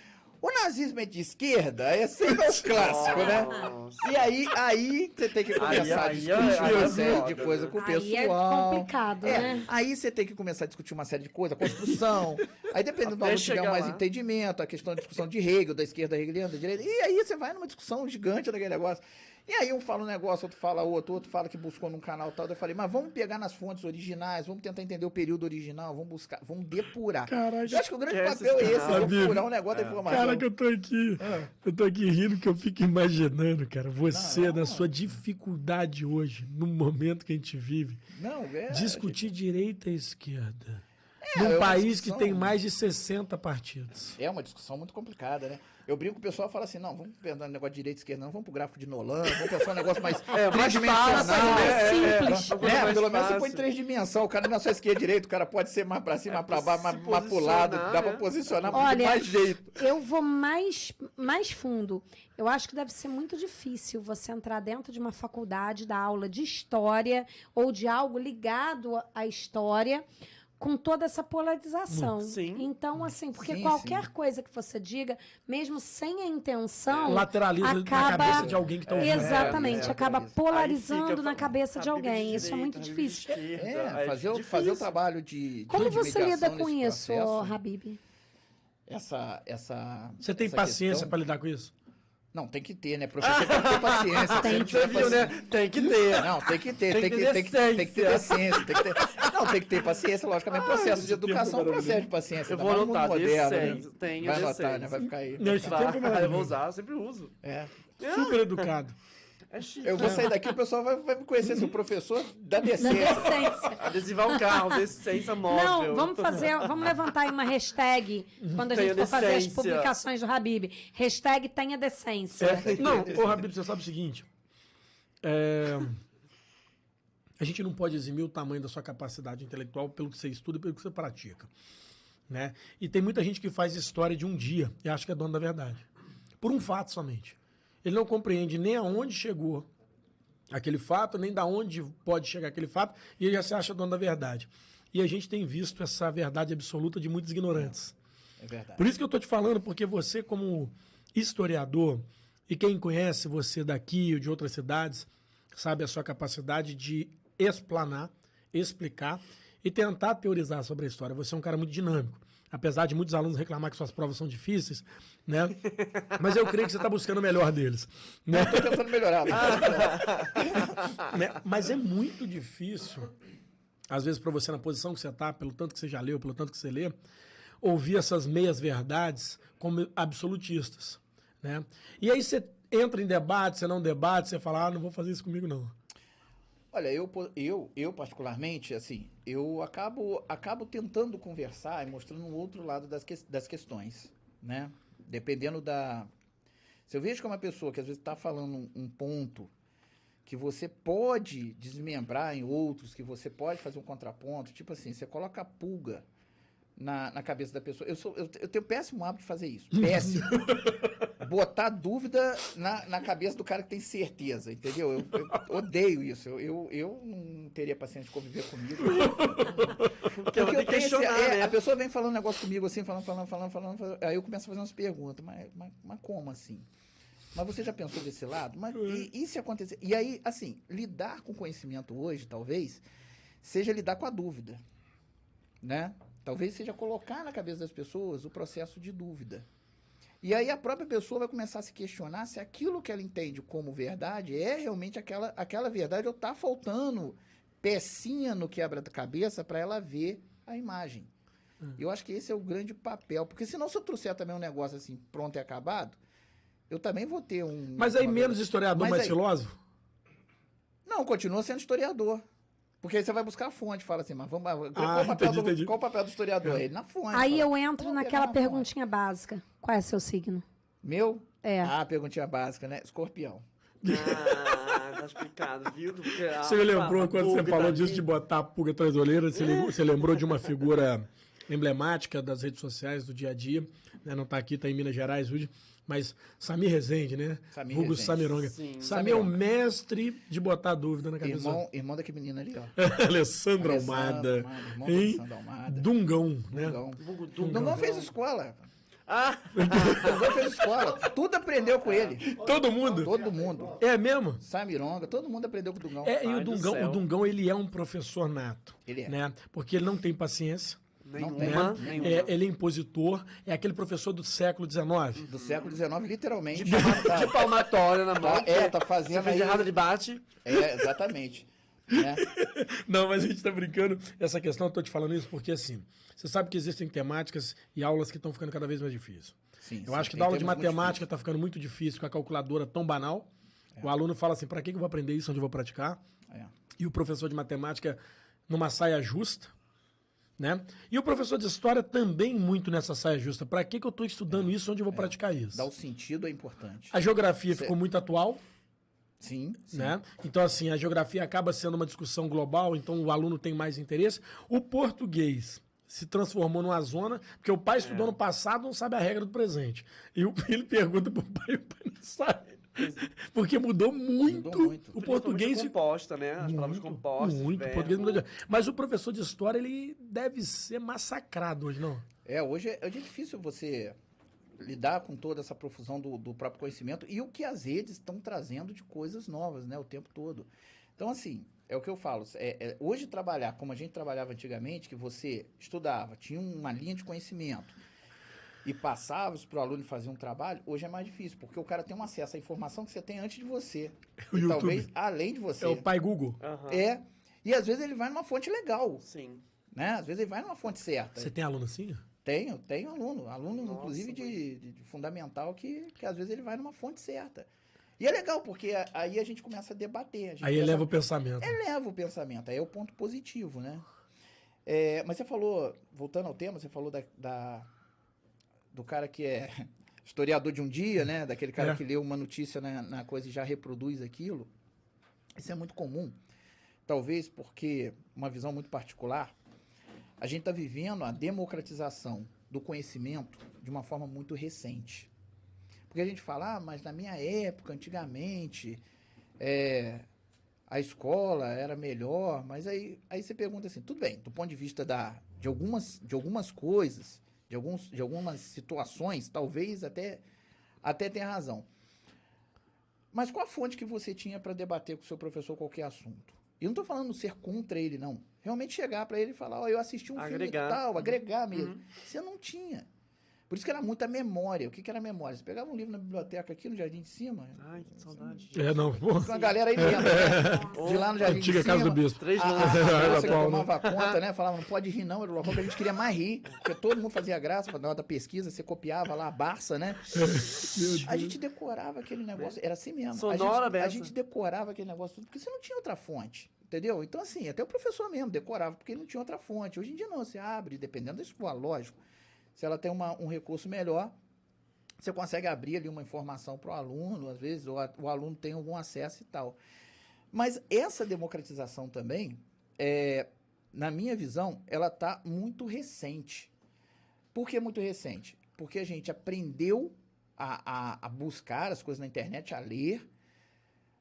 o nazismo é de esquerda? É sempre o clássico, né?
Nossa.
E aí, aí você tem que começar a
aí
discutir
é- aí é
uma série de coisas com o
Aí é
pessoal.
complicado,
É,
né?
aí você tem que começar a discutir uma série de coisas, a construção. aí dependendo do aluno tiver
chegar
mais
lá.
entendimento, a questão da discussão de Hegel, da esquerda hegeliana, da direita. E aí você vai numa discussão gigante daquele negócio. E aí um fala um negócio, outro fala outro, outro fala que buscou num canal tal. Eu falei, mas vamos pegar nas fontes originais, vamos tentar entender o período original, vamos buscar, vamos depurar.
Caraca.
Eu acho que o grande papel é
esse
canal.
depurar um negócio da informação.
Cara, que eu tô aqui. Eu tô aqui rindo que eu fico imaginando, cara. Você,
Não,
na
não.
sua dificuldade hoje, no momento que a gente vive,
Não, é,
discutir direita e esquerda.
é
num
uma
país que
discussão-
tem mais de 60 partidos.
É uma discussão muito complicada, né? Eu brinco com o pessoal e falo assim, não, vamos pensar no negócio de direita e esquerda, não, vamos pro gráfico de Nolan, vamos pensar um negócio mais
É, mais
tridimensional.
fácil,
né?
É, é,
Simples.
é, né? Pelo menos você põe três dimensões, o cara na sua esquerda e direita, o cara pode ser mais pra cima, mais pra baixo, mais, mais pro lado, dá pra
né?
posicionar
Olha,
de mais jeito.
Eu vou mais, mais fundo. Eu acho que deve ser muito difícil você entrar dentro de uma faculdade, dar aula de história ou de algo ligado à história com toda essa polarização.
Sim.
Então, assim, porque
Sim,
qualquer
sim.
coisa que você diga, mesmo sem a intenção,
Lateraliza na
acaba-
cabeça de alguém que tá ouvindo.
exatamente,
é,
acaba
é isso.
polarizando na cabeça de alguém. Isso é muito difícil.
esquerda,
É, fazer, o,
difícil.
fazer o trabalho de, de
Como
de
você lida com isso,
processo,
Habib?
Essa, essa,
Você tem
essa
paciência pra lidar com isso?
Não, tem que ter, né? Professor tem que ter paciência.
Tem que
viu,
paciência-
né? Tem que ter.
Não, tem que ter,
Tem
tem,
que ter
tem, que, tem que ter
decência.
paciência. Tem que ter, não, tem que ter paciência, logicamente. Processo de
esse tempo
educação é um processo de paciência.
Eu
ainda
vou anotar,
moderno, né?
Tenho
Vai anotar, né? Vai ficar aí.
Não, esse
Tá,
tempo é
eu vou usar, eu sempre uso.
É.
Super educado.
É chique.
Eu vou sair daqui, o pessoal vai, vai me conhecer, seu professor da decência.
decência.
Adesivar o carro, decência móvel.
Não, vamos fazer, vamos levantar aí uma hashtag quando a gente
Tenha
for fazer as
decência.
publicações do Habib. Hashtag tenha decência.
É, não, ô Rabib, você sabe o seguinte. É, a gente não pode eximir o tamanho da sua capacidade intelectual pelo que você estuda e pelo que você pratica. Né? E tem muita gente que faz história de um dia e acha que é dono da verdade. Por um fato somente. Ele não compreende nem aonde chegou aquele fato, nem da onde pode chegar aquele fato, e ele já se acha dono da verdade. E a gente tem visto essa verdade absoluta de muitos ignorantes.
É verdade.
Por isso que eu estou te falando, porque você, como historiador, e quem conhece você daqui ou de outras cidades, sabe a sua capacidade de explanar, explicar e tentar teorizar sobre a história. Você é um cara muito dinâmico. Apesar de muitos alunos reclamar que suas provas são difíceis, né? Mas eu creio que você está buscando o melhor deles. Né?
Tô tentando melhorar.
Né? Mas é muito difícil, às vezes, para você na posição que você está, pelo tanto que você já leu, pelo tanto que você lê, ouvir essas meias verdades como absolutistas. Né? E aí você entra em debate, você não debate, você fala, ah, não vou fazer isso comigo, não.
Olha, eu, eu, eu particularmente, assim, eu acabo, acabo tentando conversar e mostrando um outro lado das, ques- das questões, né? Dependendo da... Se eu vejo que é uma pessoa que às vezes está falando um, um ponto que você pode desmembrar em outros, que você pode fazer um contraponto, tipo assim, você coloca a pulga na, na cabeça da pessoa. Eu, sou, eu, eu tenho péssimo hábito de fazer isso. Péssimo. Botar dúvida na, na cabeça do cara que tem certeza, entendeu? Eu, eu odeio isso. Eu, eu, eu não teria paciência de conviver comigo.
Porque eu que
tenho esse- é,
né?
A pessoa vem falando um negócio comigo assim, falando, falando, falando, falando, falando, Aí eu começo a fazer umas perguntas. Mas, mas, mas como assim? Mas você já pensou desse lado? Mas e, e se acontecer? E aí, assim, lidar com conhecimento hoje, talvez, seja lidar com a dúvida. Né? Talvez seja colocar na cabeça das pessoas o processo de dúvida. E aí a própria pessoa vai começar a se questionar se aquilo que ela entende como verdade é realmente aquela, aquela verdade ou está faltando pecinha no quebra-cabeça para ela ver a imagem. Eu acho que esse é o grande papel. Porque senão, se eu trouxer também um negócio assim, pronto e acabado, eu também vou ter um.
Mas aí menos historiador,
Mas
mais
aí-
filósofo?
Não, continua sendo historiador. Porque aí você vai buscar a fonte, fala assim, mas vamos. Qual,
Ah,
o, papel
entendi,
do, qual o papel do historiador? Ele na fonte.
Aí
fala,
eu entro naquela
pegar na fonte.
perguntinha básica. Qual é seu signo?
Meu?
É.
Ah, perguntinha básica, né? Escorpião.
Ah, tá explicado, viu? Porque
Você me lembrou
a
quando você falou
tá
disso de botar a pulga atrás da orelha, você, lembrou, você lembrou de uma figura emblemática das redes sociais do dia a dia, né? Não tá aqui, tá em Minas Gerais hoje, mas Samir Rezende, né?
Samir
Vulgo
Rezende.
Samironga.
Sim.
Samir é o
Samironga.
mestre de botar dúvida na cabeça.
Irmão, irmão daquele menino ali, ó.
Alessandro
Alessandro
Almada.
Almada, irmão Almada.
Dungão, né?
Dungão. Dungão
Dungão.
fez escola.
Ah,
Dungão fez escola. Tudo aprendeu com ele.
Todo mundo?
Todo mundo.
É mesmo?
Samironga, todo mundo aprendeu com o Dungão.
É, e o Dungão, o Dungão, ele é um professor nato.
Ele é.
Né? Porque ele não tem paciência.
Nenhuma,
tem.
nenhuma.
É, ele é impositor, é aquele professor do século XIX.
Do século XIX, literalmente.
De,
Tá-
de palmatória na mão.
tá- é, tá fazendo
Você fez
aí-
errado, ele bate.
É, exatamente. Né?
Não, mas a gente tá brincando. Essa questão, eu tô te falando isso porque, assim, você sabe que existem temáticas e aulas que estão ficando cada vez mais difíceis.
Sim,
Eu
sim,
acho que dar aula de matemática tá ficando muito difícil com a calculadora tão banal. O aluno fala assim, para que que eu vou aprender isso onde eu vou praticar?
É.
E o professor de matemática numa saia justa, né? E o professor de história também muito nessa saia justa. Para que que eu tô estudando isso onde eu vou praticar isso?
Dar o sentido é importante.
A geografia
Cê-
ficou muito atual,
Sim, sim.
né? Então, assim, a geografia acaba sendo uma discussão global, então o aluno tem mais interesse. O português se transformou numa zona, porque o pai estudou no passado, não sabe a regra do presente. E o filho pergunta pro pai, o pai não sabe. Porque mudou muito,
Mudou muito.
o português.
Composta, né? As palavras
Muito,
compostas.
muito, o português mudou. de- Mas o professor de história, ele deve ser massacrado hoje, não?
É, hoje é, hoje é difícil você lidar com toda essa profusão do, do próprio conhecimento e o que as redes estão trazendo de coisas novas, né, o tempo todo. Então, assim, é o que eu falo. é- é, hoje trabalhar como a gente trabalhava antigamente, que você estudava, tinha uma linha de conhecimento e passava para o aluno fazer um trabalho, hoje é mais difícil, porque o cara tem um acesso à informação que você tem antes de você.
O
e
YouTube.
talvez além de você.
É o pai Google.
Aham.
É. E às vezes ele vai numa fonte legal,
Sim.
né? Às vezes ele vai numa fonte certa.
Você tem aluno assim?
Tenho, tenho aluno. Aluno,
Nossa,
inclusive, de, de- de fundamental, que, que às vezes ele vai numa fonte certa. E é legal, porque a- aí a gente começa a debater. a gente
Aí
começa-
eleva o pensamento.
eleva o pensamento. Aí é o ponto positivo, né? É, mas você falou, voltando ao tema, você falou da, da- do cara que é historiador de um dia, né? Daquele cara
É.
que lê uma notícia na, na coisa e já reproduz aquilo. Isso é muito comum. talvez porque uma visão muito particular, a gente está vivendo a democratização do conhecimento de uma forma muito recente. Porque a gente fala, ah, mas na minha época, antigamente, é, a escola era melhor, mas aí, aí você pergunta assim, tudo bem, do ponto de vista da, de, algumas, de algumas coisas, de, alguns, de algumas situações, talvez até, até tenha razão. Mas qual a fonte que você tinha para debater com o seu professor qualquer assunto? E eu não estou falando ser contra ele, não. Realmente chegar para ele e falar, ó, oh, eu assisti um
Agregar.
filme e tal, agregar mesmo.
Uhum.
Você não tinha. Por isso que era muita memória. O que, que era memória? Você pegava um livro na biblioteca aqui no Jardim de Cima.
Ai, que saudade.
É, não, pô.
Uma galera aí lembra, né? De lá no Jardim
Antiga
de
casa
Cima.
do bispo.
Três
A, a, a
né?
tomava conta, né? Falava, não pode rir não, era o local que a gente queria mais rir. Porque todo mundo fazia graça, na hora da pesquisa, você copiava lá a Barça, né? A gente decorava aquele negócio, era assim mesmo.
Sonora
a, gente, a gente decorava aquele negócio tudo, porque você não tinha outra fonte, entendeu? Então, assim, até o professor mesmo decorava, porque não tinha outra fonte. Hoje em dia não, você abre, dependendo da escola, lógico. Se ela tem uma- um recurso melhor, você consegue abrir ali uma informação para o aluno, às vezes, a- o aluno tem algum acesso e tal. Mas essa democratização também, é, na minha visão, ela está muito recente. Por que muito recente? Porque a gente aprendeu a, a- a buscar as coisas na internet, a ler,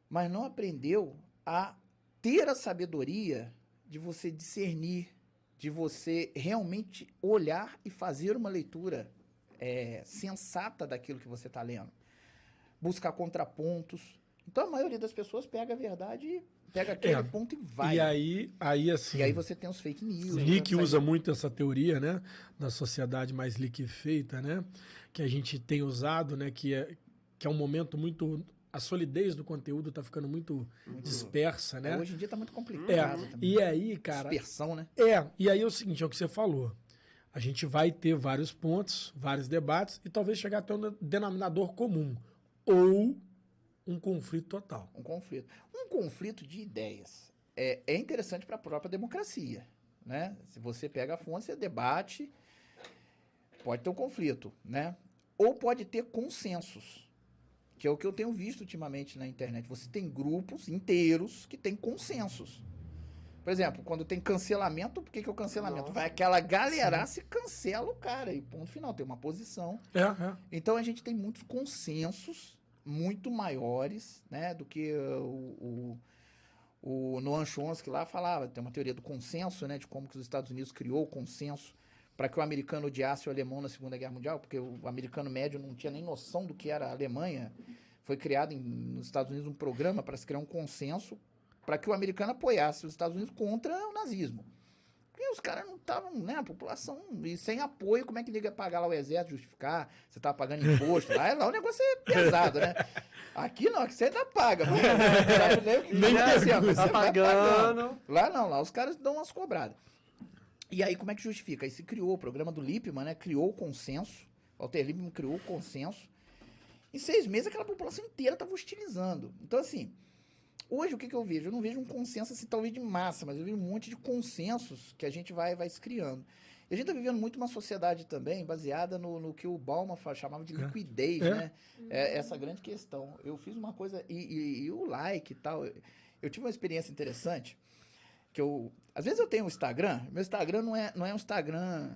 mas não aprendeu a ter a sabedoria de você discernir, de você realmente olhar e fazer uma leitura é, sensata daquilo que você está lendo. Buscar contrapontos. Então a maioria das pessoas pega a verdade, e pega aquele
É.
ponto e vai.
E aí, aí assim.
E aí você tem os fake news.
O
né?
Usa muito essa teoria, né, da sociedade mais liquefeita, né, que a gente tem usado, né, que é, que é um momento muito a solidez do conteúdo tá ficando muito dispersa, né?
Hoje em dia tá muito
É,
complicado também.
e aí, cara,
Dispersão, né?
é, e aí é o seguinte, é o que você falou. A gente vai ter vários pontos, vários debates e talvez chegar até um denominador comum ou um conflito total.
Um conflito. Um conflito de ideias é, é interessante para a própria democracia, né? Se você pega a fonte, você debate, pode ter um conflito, né? Ou pode ter consensos, que é o que eu tenho visto ultimamente na internet. Você tem grupos inteiros que têm consensos. Por exemplo, quando tem cancelamento, por que, que é o cancelamento?
Nossa.
Vai aquela galera se cancela o cara e ponto final, tem uma posição.
É, é.
Então a gente tem muitos consensos muito maiores, né, do que uh, o, o, o Noam Chomsky lá falava. Tem uma teoria do consenso, né, de como que os Estados Unidos criou o consenso para que o americano odiasse o alemão na Segunda Guerra Mundial, porque o americano médio não tinha nem noção do que era a Alemanha. Foi criado em, nos Estados Unidos um programa para se criar um consenso para que o americano apoiasse os Estados Unidos contra o nazismo. Porque os caras não estavam, né? A população, e sem apoio, como é que liga pagar lá o exército, justificar? Você tá pagando imposto. lá, lá o negócio é pesado, né? Aqui não, aqui você ainda paga. Mas, sabe nem o que
Nem
tá mas
Tá
pagando.
pagando.
Lá não, lá os caras dão umas cobradas. E aí, como é que justifica? Aí se criou o programa do Lippmann, né? Criou o consenso. Walter Lippmann criou o consenso. Em seis meses, aquela população inteira estava hostilizando. Então, assim, hoje o que, que eu vejo? Eu não vejo um consenso, assim, talvez de massa, mas eu vejo um monte de consensos que a gente vai, vai se criando. E a gente está vivendo muito uma sociedade também baseada no, no que o Bauman chamava de
É.
liquidez,
É.
né? É essa grande questão. Eu fiz uma coisa, e, e- e o like e tal. Eu tive uma experiência interessante, que eu. Às vezes eu tenho um Instagram, meu Instagram não é, não é um Instagram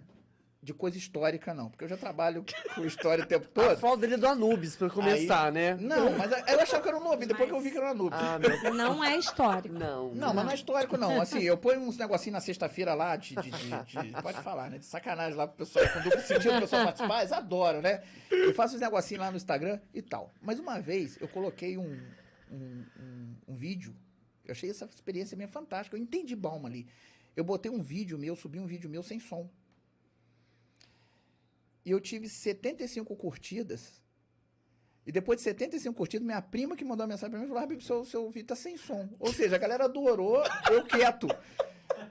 de coisa histórica, não, porque eu já trabalho com história o tempo
A
todo.
foto dele é do Anubis, pra começar, né?
Não, mas eu achava que era um Nubes, depois que eu vi que era um Nubes.
Ah,
Não é histórico.
Não.
Não, mas não é histórico, não. Assim, eu ponho uns negocinhos na sexta-feira lá de, de- de- de- Pode falar, né? De sacanagem lá pro pessoal, com duplo sentido, o pessoal participar, eles adoram, né? Eu faço uns negocinhos lá no Instagram e tal. Mas uma vez eu coloquei um, um, um- um vídeo, eu achei essa experiência minha fantástica, eu entendi Balma ali. Eu botei um vídeo meu, subi um vídeo meu sem som. E eu tive 75 curtidas. E depois de 75 curtidas, minha prima que mandou mensagem pra mim falou: Rabib, seu, seu vídeo tá sem som. Ou seja, a galera adorou eu quieto.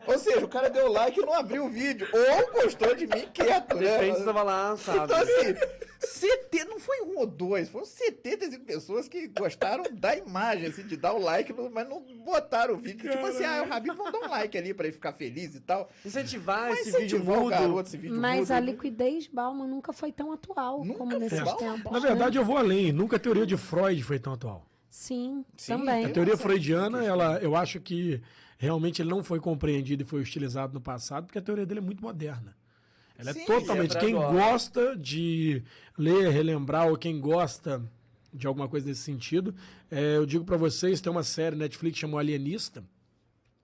Ou seja, o cara deu like e não abriu o vídeo. Ou gostou de mim quieto, né?
Depende lá, sabe?
Então, assim, 70, não foi um ou dois, foram 75 pessoas que gostaram da imagem, assim, de dar o like, mas não botaram o vídeo. Tipo assim, ah, o Rabib vão dar um like ali pra ele ficar feliz e tal.
Incentivar
Mas
esse vídeo
incentivar o
mudo.
garoto, esse vídeo
Mas
mudo,
a
né?
liquidez Bauman nunca foi tão atual
Nunca
como nesses
Bauman?
tempos.
Na
né?
verdade, eu vou além. Nunca a teoria de Freud foi tão atual.
Sim,
Sim,
também.
A teoria freudiana, ela, eu acho que realmente ele não foi compreendido e foi hostilizado no passado, porque a teoria dele é muito moderna. Ela
Sim,
é totalmente.
é pra
quem
agora.
gosta de ler, relembrar, ou quem gosta de alguma coisa nesse sentido, é, eu digo pra vocês: tem uma série Netflix chamada Alienista,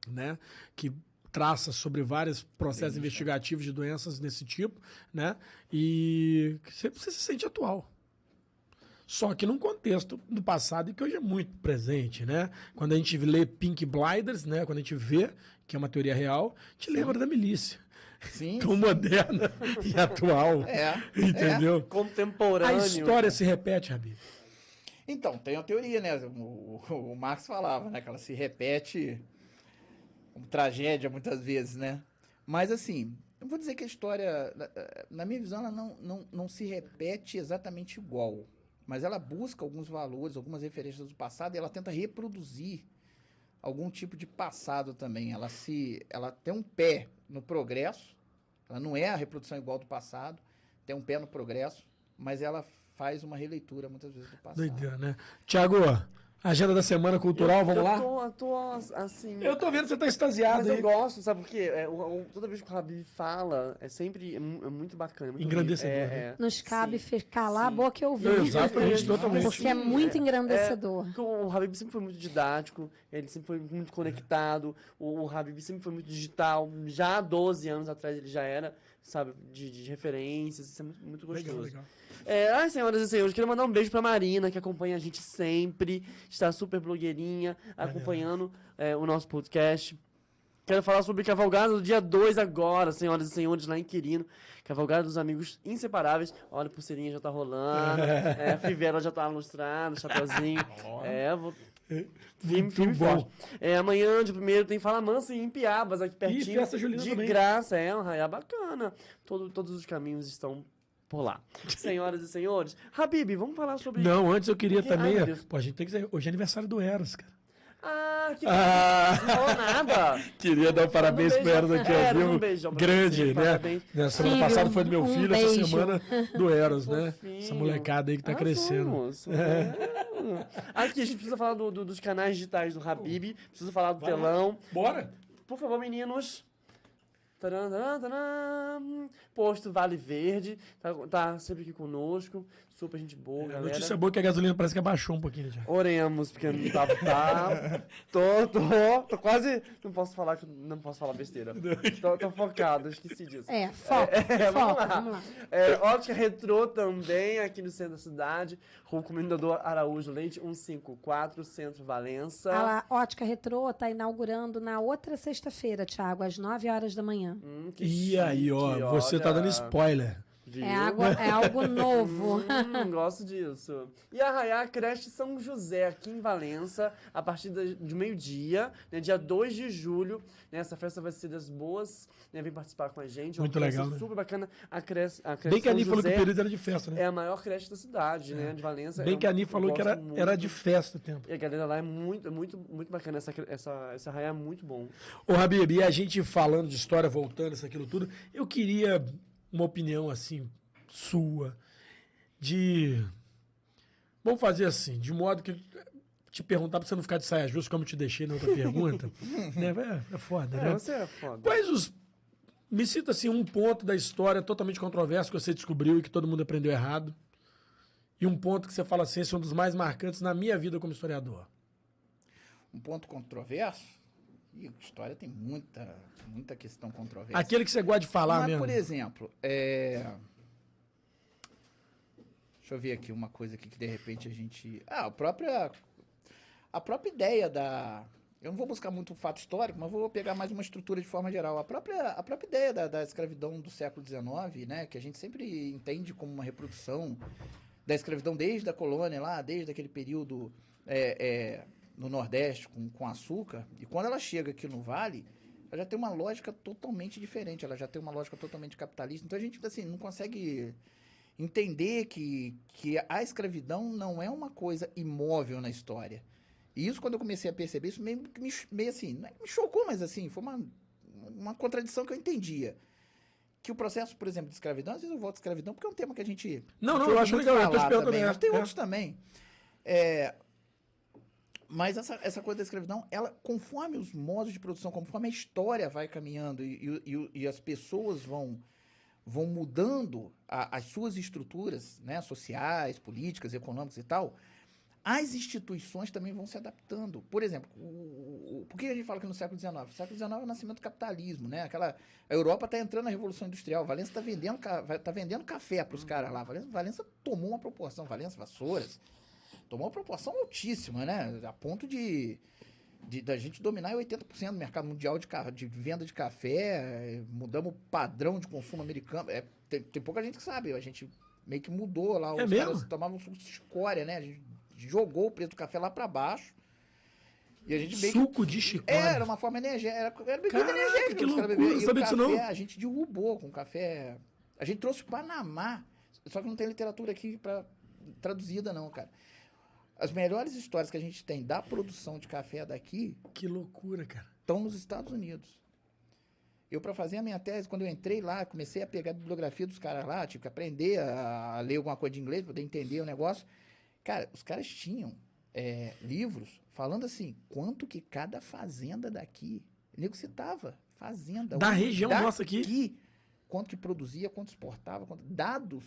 né? Que traça sobre vários processos investigativos de doenças desse tipo, né? E você se sente atual. Só que num contexto do passado e que hoje é muito presente, né? Quando a gente lê Pink Blinders, né? Quando a gente vê que é uma teoria real, te lembra da milícia.
Sim.
Tão moderna e atual.
É.
Entendeu?
Contemporâneo.
A história se repete, Rabi.
Então, tem a teoria, né? O, o- o Marx falava, né? Que ela se repete como tragédia muitas vezes, né? Mas assim, eu vou dizer que a história, na- na minha visão, ela não, não, não se repete exatamente igual. Mas ela busca alguns valores, algumas referências do passado e ela tenta reproduzir algum tipo de passado também. Ela se, ela tem um pé no progresso. Ela não é a reprodução igual do passado, tem um pé no progresso, mas ela faz uma releitura muitas vezes do passado.
Doideira, né? Tiago, agenda da semana cultural,
Eu-
vamos
eu
lá?
Tô, eu tô assim.
Eu tô vendo que você tá extasiado
Mas
aí.
eu gosto, sabe por quê? É, o- o- toda vez que o Habib fala, é sempre é, é muito bacana. é Muito
Engrandecedor,
bonito.
né?
É, é.
Nos cabe
Sim.
a boca e ouvir.
Não, exatamente, totalmente.
Porque é muito engrandecedor.
O Habib sempre foi muito didático, ele sempre foi muito conectado, o, o Habib sempre foi muito digital. Já há 12 anos atrás ele já era, sabe, de, de referências, isso é muito, muito gostoso.
Legal, legal.
É, ai, senhoras e senhores, queria mandar um beijo pra Marina, que acompanha a gente sempre, está super blogueirinha, acompanhando é, o nosso podcast. Quero falar sobre Cavalgada do dia 2 agora, senhoras e senhores, lá em Quirino. Cavalgada dos Amigos Inseparáveis. Olha, a pulseirinha já tá rolando, é, a fivela já tá lustrada, chapeuzinho. É, vou...
Muito
firme e
bom.
É, amanhã, de primeiro, tem Fala Mansa em Piabas, aqui pertinho.
festa junina
de
também.
graça, é um raiá bacana. Todo, todos os caminhos estão por lá. Senhoras e senhores, Habib, vamos falar sobre...
Não, antes eu queria
Que-
também.
ai,
pô, a gente tem que dizer. Hoje é aniversário do Eros, cara.
Ah, que
Ah,
não falou nada.
queria dar um parabéns
um
pro Eros aqui
É,
ao vivo.
um beijão
Grande,
você,
né?
parabéns.
Na semana passada foi do meu
um
filho, essa
beijo.
semana do Eros, né?
Fofinho.
Essa molecada aí que tá
Ah,
crescendo.
somos, é. Aqui, a gente precisa falar do- do- dos canais digitais do Habib, precisa falar do
Vai
telão.
Bora?
Por favor, meninos. Taran, taran, taran. Posto Vale Verde, tá, tá sempre aqui conosco. Super gente boa,
A
galera.
notícia boa é que a gasolina parece que abaixou um pouquinho já.
Oremos, porque não tá, tá. Tô, tô, tô quase. Não posso falar que não posso falar besteira. Tô, tô focado, esqueci disso.
É, foco,
É, vamos
foco,
lá.
vamos lá.
É, ótica retrô também aqui no centro da cidade. Rua Comendador Araújo Leite, 154, Centro Valença.
A ótica retrô tá inaugurando na outra sexta-feira, Thiago, às 9 horas da manhã.
Hum, que
E aí, ó, você tá dando spoiler.
Viu?
É, água, é algo novo.
Hum, gosto disso. E a Arraiá Creche São José, aqui em Valença, a partir de meio-dia, né, dia 2 de julho. Né, essa festa vai ser das boas. Né, vem participar com a gente. é uma
Muito legal, né?
Super bacana. A creche, a creche
Bem que a Ani falou que o período era de festa, né?
é a maior creche da cidade, né? De Valença.
Bem
Eu-
que a Ani falou que era, era de festa o tempo.
E a galera lá é muito, é muito, muito bacana. Essa, essa, essa raia é muito bom.
Ô, Habib, e a gente falando de história, voltando, isso, aquilo tudo, eu queria uma opinião, assim, sua, de... Vamos fazer assim, de modo que... Te perguntar pra você não ficar de saia justa, como eu te deixei na outra pergunta. né? é, é foda,
É,
né?
você é foda.
Quais os... Me cita, assim, um ponto da história totalmente controverso que você descobriu e que todo mundo aprendeu errado. E um ponto que você fala assim, esse é um dos mais marcantes na minha vida como historiador.
Um ponto controverso? História tem muita, muita questão controversa.
Aquele que você gosta de falar
Mas,
mesmo.
por exemplo, é... deixa eu ver aqui uma coisa aqui que de repente a gente. Ah, a própria. A própria ideia da. Eu não vou buscar muito o fato histórico, mas vou pegar mais uma estrutura de forma geral. A própria, a própria ideia da, da escravidão do século XIX, né, que a gente sempre entende como uma reprodução da escravidão desde a colônia lá, desde aquele período é, é, no Nordeste com, com açúcar, e quando ela chega aqui no Vale, ela já tem uma lógica totalmente diferente, ela já tem uma lógica totalmente capitalista. Então a gente assim, não consegue entender que, que a escravidão não é uma coisa imóvel na história. E isso, quando eu comecei a perceber, isso meio, me, meio assim, não é que me chocou, mas assim, foi uma, uma contradição que eu entendia. Que o processo, por exemplo, de escravidão, às vezes eu volto à escravidão, porque é um tema que a gente.
Não, não, eu acho
muito
legal, eu tô
também,
é,
mas tem
é.
outros também. É, Mas essa, essa coisa da escravidão, ela, conforme os modos de produção, conforme a história vai caminhando e, e, e- as pessoas vão, vão mudando a- as suas estruturas né, sociais, políticas, econômicas e tal, as instituições também vão se adaptando. Por exemplo, o, o- por que a gente fala que no século XIX? O século XIX é o nascimento do capitalismo, né? Aquela, a Europa está entrando na Revolução Industrial. Valença está vendendo, tá vendendo café para os caras lá. Valença, Valença tomou uma proporção. Valença, Vassouras, tomou uma proporção altíssima, né? A ponto de, de da gente dominar 80% do mercado mundial de, de venda de café, mudamos o padrão de consumo americano. É, tem, tem pouca gente que sabe, a gente meio que mudou lá.
É
os
mesmo?
caras tomavam suco de escória, né? A gente jogou o preço do café lá para baixo. E a gente meio que
Suco de chicória.
é, era uma forma energética. Era, era bebida
Caraca,
energética.
que loucura,
E o
disso
café,
não.
A gente derrubou com café. A gente trouxe o Panamá. Só que não tem literatura aqui pra, traduzida, não, cara. As melhores histórias que a gente tem da produção de café daqui
Que loucura, cara.
estão nos Estados Unidos. Eu, para fazer a minha tese, quando eu entrei lá, comecei a pegar a bibliografia dos caras lá, tive que aprender a, a ler alguma coisa de inglês para poder entender o negócio. Cara, os caras tinham é, livros falando assim, quanto que cada fazenda daqui, o nego citava, fazenda.
Da região nossa aqui.
daqui, Quanto que produzia, quanto exportava, quanto, dados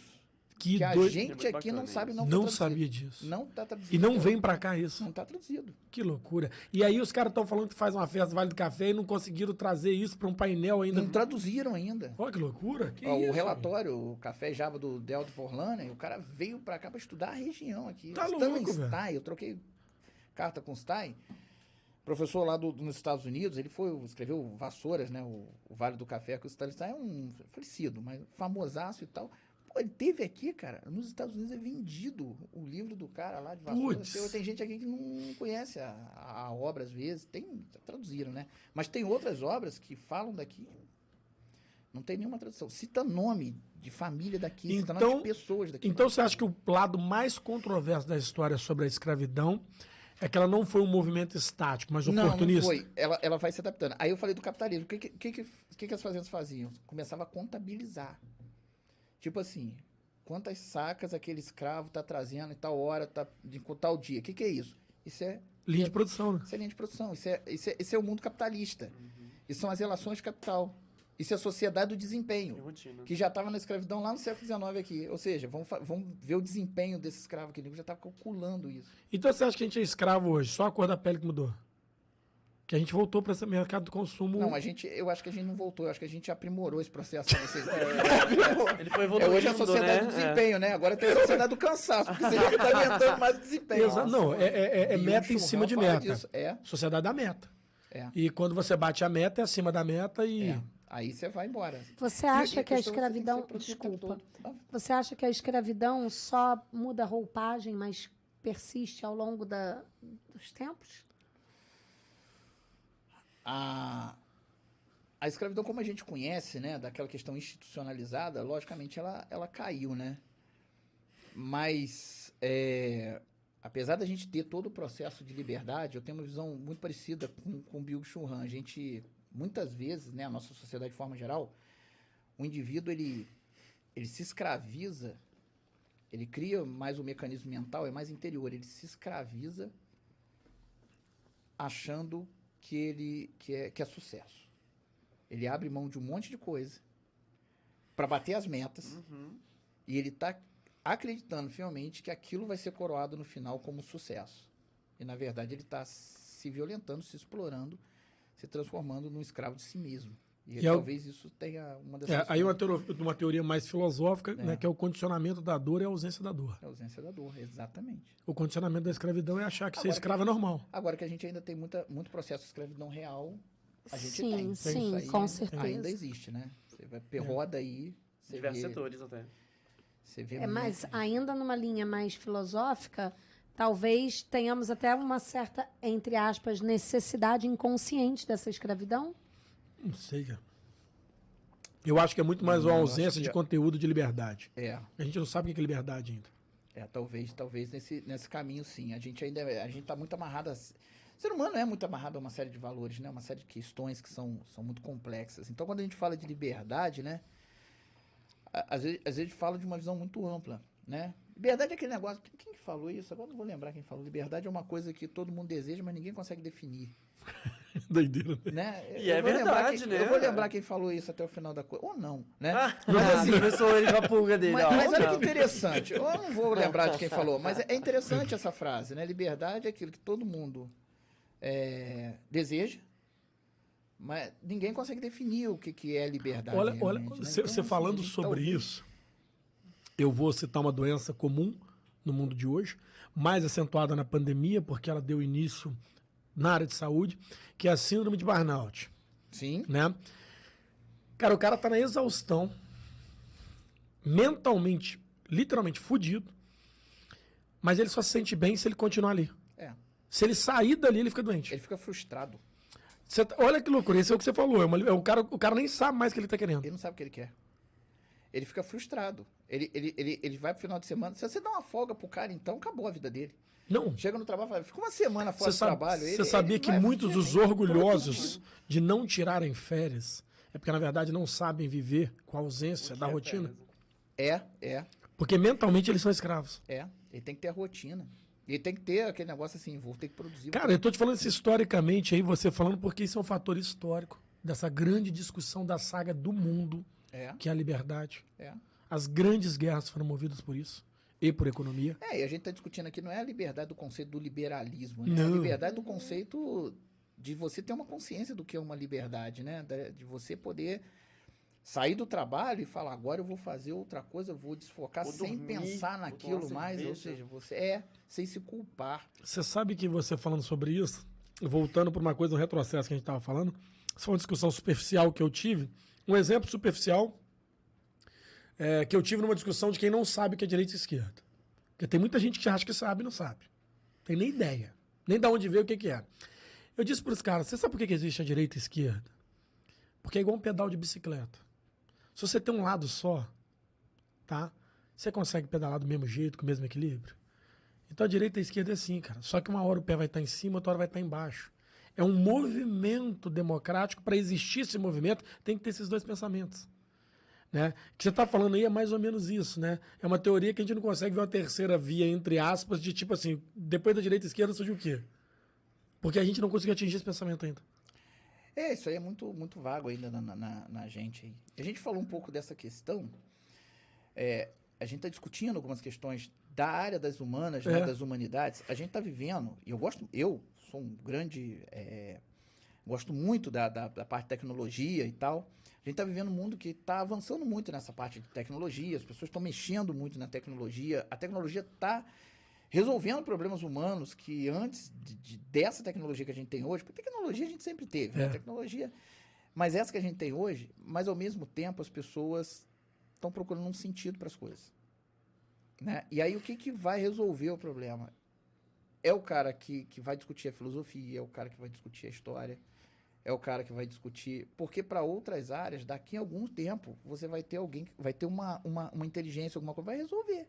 Que,
que a
doido.
É
gente
muito
aqui não sabe, não foi
Não
traduzido.
sabia disso.
Não tá traduzido.
E não vem pra cá isso.
Não tá traduzido.
Que loucura. E aí os caras estão falando que faz uma festa Vale do Café e não conseguiram trazer isso pra um painel ainda.
Não traduziram ainda.
Olha que loucura. Que
Ó,
isso,
o relatório, o Café Java do Delta Forlane, o cara veio pra cá pra estudar a região aqui.
Tá
Stanley
louco, velho.
Stein, eu troquei carta com o Stein, professor lá do, nos Estados Unidos, ele foi, escreveu Vassouras, né, o, o Vale do Café, que o Stein é um falecido, mas famosaço e tal. Ele teve aqui, cara, nos Estados Unidos é vendido o livro do cara lá de.
Putz.
Tem, gente aqui que não conhece a, a obra às vezes, tem, traduziram, né? Mas tem outras obras que falam daqui não tem nenhuma tradução. Cita nome de família daqui, cita nome
Então-
de pessoas daqui.
Então você acha que o lado mais controverso da história sobre a escravidão é que ela não foi um movimento estático, mas
não, não
oportunista?
foi. Ela, ela vai se adaptando. Aí eu falei do capitalismo. O que, que, que, que, que as fazendas faziam? Começava a contabilizar. Tipo assim, quantas sacas aquele escravo tá trazendo em tal hora, tá, de tal dia. O que, que é isso? Isso é,
Linha de produção, né?
isso é linha de produção. Isso é, isso, é, isso é o mundo capitalista. Isso são as relações de capital. Isso é a sociedade do desempenho.
Que
que já estava na escravidão lá no século XIX aqui. Ou seja, vamos, vamos ver o desempenho desse escravo aqui. O nego já estava calculando isso.
Então você acha que a gente é escravo hoje? Só a cor da pele que mudou? Que a gente voltou para esse mercado do consumo.
Não, a gente, eu acho que a gente não voltou. Eu acho que a gente aprimorou esse processo. vocês.
Ele foi
É,
evoluindo,
hoje a sociedade
né?
do desempenho, né? Agora tem a sociedade do cansaço, porque você já está aumentando mais o desempenho.
Exa- não, é, é- é
o
meta em cima de meta.
disso. É,
Sociedade da meta.
é,
E quando você bate a meta, é acima da meta e.
é. Aí você vai embora.
Você acha
e
que a
que
escravidão.
tempo
Desculpa.
todo.
Você acha que a escravidão só muda a roupagem, mas persiste ao longo da, dos tempos?
A, a escravidão, como a gente conhece, né, daquela questão institucionalizada, logicamente ela, ela caiu, né? Mas, é, apesar da gente ter todo o processo de liberdade, eu tenho uma visão muito parecida com, com o Bill Churran. A gente, muitas vezes, né, a nossa sociedade de forma geral, o indivíduo, ele, ele se escraviza, ele cria mais o mecanismo mental, é mais interior, ele se escraviza achando que ele que é, que é sucesso. Ele abre mão de um monte de coisa para bater as metas
Uhum.
e ele tá acreditando fielmente que aquilo vai ser coroado no final como sucesso. E na verdade ele tá se violentando, se explorando, se transformando num escravo de si mesmo. E,
E é
talvez isso tenha uma dessas
É, aí uma teoria, uma teoria mais filosófica,
É.
né, que é o condicionamento da dor e a ausência da dor.
É a ausência da dor, exatamente.
O condicionamento da escravidão é achar que ser
Agora
escravo é normal.
Agora que a gente ainda tem muita, muito processo de escravidão real, a gente
Sim,
tem.
sim,
aí
com
ainda-
certeza.
Ainda existe, né? Você vai
É.
ter roda aí,
Diversos
vê,
setores até.
você vê
É, mas ainda numa linha mais filosófica, talvez tenhamos até uma certa, entre aspas, necessidade inconsciente dessa escravidão.
Não sei, cara. Eu acho que é muito mais
Não,
uma ausência de
é-
conteúdo de liberdade.
É,
A gente não sabe o que é liberdade ainda.
é, talvez, talvez nesse, nesse caminho sim. A gente ainda é- a gente tá muito amarrado a, o ser humano é muito amarrado a uma série de valores, né? Uma série de questões que são, são muito complexas. Então, quando a gente fala de liberdade, né? Às vezes, às vezes a gente fala de uma visão muito ampla, né? Liberdade é aquele negócio. Quem, quem que falou isso? Agora não vou lembrar quem falou. Liberdade é uma coisa que todo mundo deseja, mas ninguém consegue definir.
Doideira, né?
Né?
E
Eu
é
vou lembrar
verdade,
quem-
né?
Eu vou lembrar quem falou isso até o final da coisa. Ou não, né?
Ah,
Mas assim,
começou ele com a pulga dele.
Mas, mas olha
não.
que interessante. Eu não vou lembrar de quem falou, mas é interessante essa frase, né? Liberdade é aquilo que todo mundo é, deseja, mas ninguém consegue definir o que, que é liberdade.
Olha, olha,
realmente, né?
você
Então,
você
assim,
falando
a gente
sobre
tá
isso, eu vou citar uma doença comum no mundo de hoje, mais acentuada na pandemia, porque ela deu início na área de saúde, que é a síndrome de burnout,
Sim,
né? Cara, o cara tá na exaustão, mentalmente, literalmente fudido, mas ele só se sente bem se ele continuar ali.
é.
Se ele sair dali, ele fica doente.
Ele fica frustrado.
Você tá- olha que loucura, isso é o que você falou. É uma, é o, cara, o cara nem sabe mais o que ele tá querendo.
Ele não sabe o que ele quer. Ele fica frustrado. Ele, ele, ele, ele vai pro final de semana. Se você dá uma folga pro cara, então acabou a vida dele.
Não,
Chega no trabalho e fala, fica uma semana fora do trabalho.
você
ele-
sabia
ele
que
vai
muitos dos
bem.
orgulhosos de não tirarem férias é porque, na verdade, não sabem viver com a ausência da rotina?
É, é.
Porque mentalmente eles são escravos.
É, ele tem que ter a rotina. Ele tem que ter aquele negócio assim, vou ter que produzir.
Cara, eu tô te falando isso historicamente aí, você falando, porque isso é um fator histórico dessa grande discussão da saga do mundo,
É,
que é a liberdade.
é.
As grandes guerras foram movidas por isso e por economia.
É, e a gente está discutindo aqui não é a liberdade do conceito do liberalismo, né?
Não.
A liberdade do conceito de você ter uma consciência do que é uma liberdade, né? De você poder sair do trabalho e falar, agora eu vou fazer outra coisa, eu vou desfocar
Vou
sem
dormir,
pensar naquilo mais, ou seja, você é sem se culpar.
Você sabe que você falando sobre isso, voltando para uma coisa, um retrocesso que a gente estava falando, isso foi uma discussão superficial que eu tive. Um exemplo superficial é, que eu tive numa discussão de quem não sabe o que é direita e esquerda. Porque tem muita gente que acha que sabe e não sabe. Tem nem ideia. Nem de onde veio o que, que é. Eu disse para os caras, você sabe por que, que existe a direita e a esquerda? Porque é igual um pedal de bicicleta. Se você tem um lado só, tá? Você consegue pedalar do mesmo jeito, com o mesmo equilíbrio? Então a direita e a esquerda é assim, cara. Só que uma hora o pé vai estar em cima, outra hora vai estar embaixo. É um movimento democrático. Para existir esse movimento, tem que ter esses dois pensamentos. Né? O que você está falando aí é mais ou menos isso, né? É uma teoria que a gente não consegue ver uma terceira via, entre aspas, de tipo assim, depois da direita e esquerda surgiu o quê? Porque a gente não conseguiu atingir esse pensamento ainda.
É, isso aí é muito, muito vago ainda na, na, na gente. A gente falou um pouco dessa questão. é, a gente está discutindo algumas questões da área das humanas, né,
É.
das humanidades. A gente está vivendo, e eu gosto, eu sou um grande. é, gosto muito da, da, da parte de tecnologia e tal. A gente está vivendo um mundo que está avançando muito nessa parte de tecnologia, as pessoas estão mexendo muito na tecnologia. A tecnologia está resolvendo problemas humanos que antes de- de- dessa tecnologia que a gente tem hoje, porque tecnologia a gente sempre teve, né?
É.
Tecnologia, mas essa que a gente tem hoje, mas ao mesmo tempo as pessoas estão procurando um sentido para as coisas. Né? E aí o que, que vai resolver o problema? É o cara que, que vai discutir a filosofia, é o cara que vai discutir a história, é o cara que vai discutir. Porque para outras áreas, daqui a algum tempo, você vai ter alguém, que vai ter uma, uma, uma inteligência, alguma coisa, vai resolver.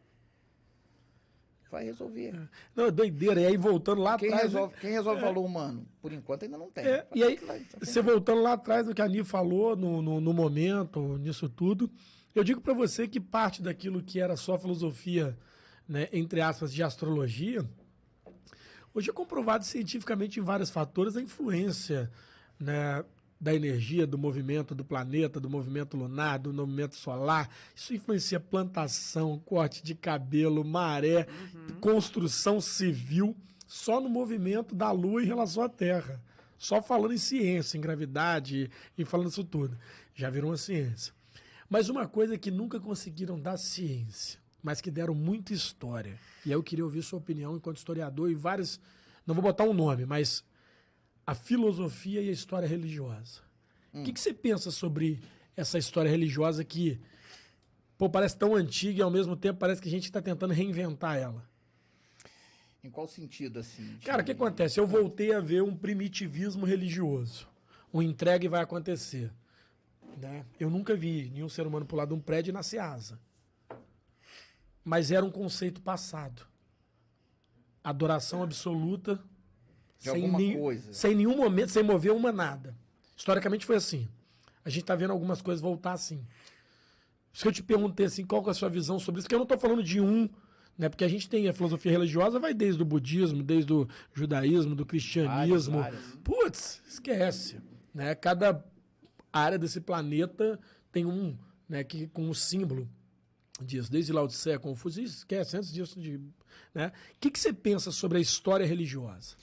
Vai resolver.
Não, é doideira. E aí, voltando lá
Quem
atrás.
resolve, quem resolve o valor humano? Por enquanto ainda não tem.
É, e aí, Você voltando lá atrás do que a Ani falou no, no, no momento, nisso tudo, eu digo para você que parte daquilo que era só filosofia, né, entre aspas, de astrologia, hoje é comprovado cientificamente em vários fatores a influência né, da energia, do movimento do planeta, do movimento lunar, do movimento solar. Isso influencia plantação, corte de cabelo, maré, construção civil, só no movimento da Lua em relação à Terra. Só falando em ciência, em gravidade e falando isso tudo. Já virou uma ciência. Mas uma coisa que nunca conseguiram dar ciência, mas que deram muita história. E aí eu queria ouvir sua opinião enquanto historiador e vários. Não vou botar um nome, mas a filosofia e a história religiosa. O que, que você pensa sobre essa história religiosa que pô, parece tão antiga e ao mesmo tempo parece que a gente está tentando reinventar ela?
Em qual sentido, assim? de-
Cara, o que acontece? Eu voltei a ver um primitivismo religioso. O entregue vai acontecer. Né? Eu nunca vi nenhum ser humano pular de um prédio e nascer asa. Mas era um conceito passado. Adoração absoluta.
De alguma
nem-
coisa.
Sem nenhum momento, sem mover uma nada. Historicamente foi assim. A gente está vendo algumas coisas voltar assim. Por isso que eu te perguntei assim, qual que é a sua visão sobre isso, porque eu não estou falando de um Né? Porque a gente tem a filosofia religiosa, vai desde o budismo, desde o judaísmo, do cristianismo.
Várias, várias.
Putz, esquece. Né? Cada área desse planeta tem um, né, que, com um símbolo disso. Desde Lao Tse, Confúcio, esquece antes disso. De, né? O que, que você pensa sobre a história religiosa?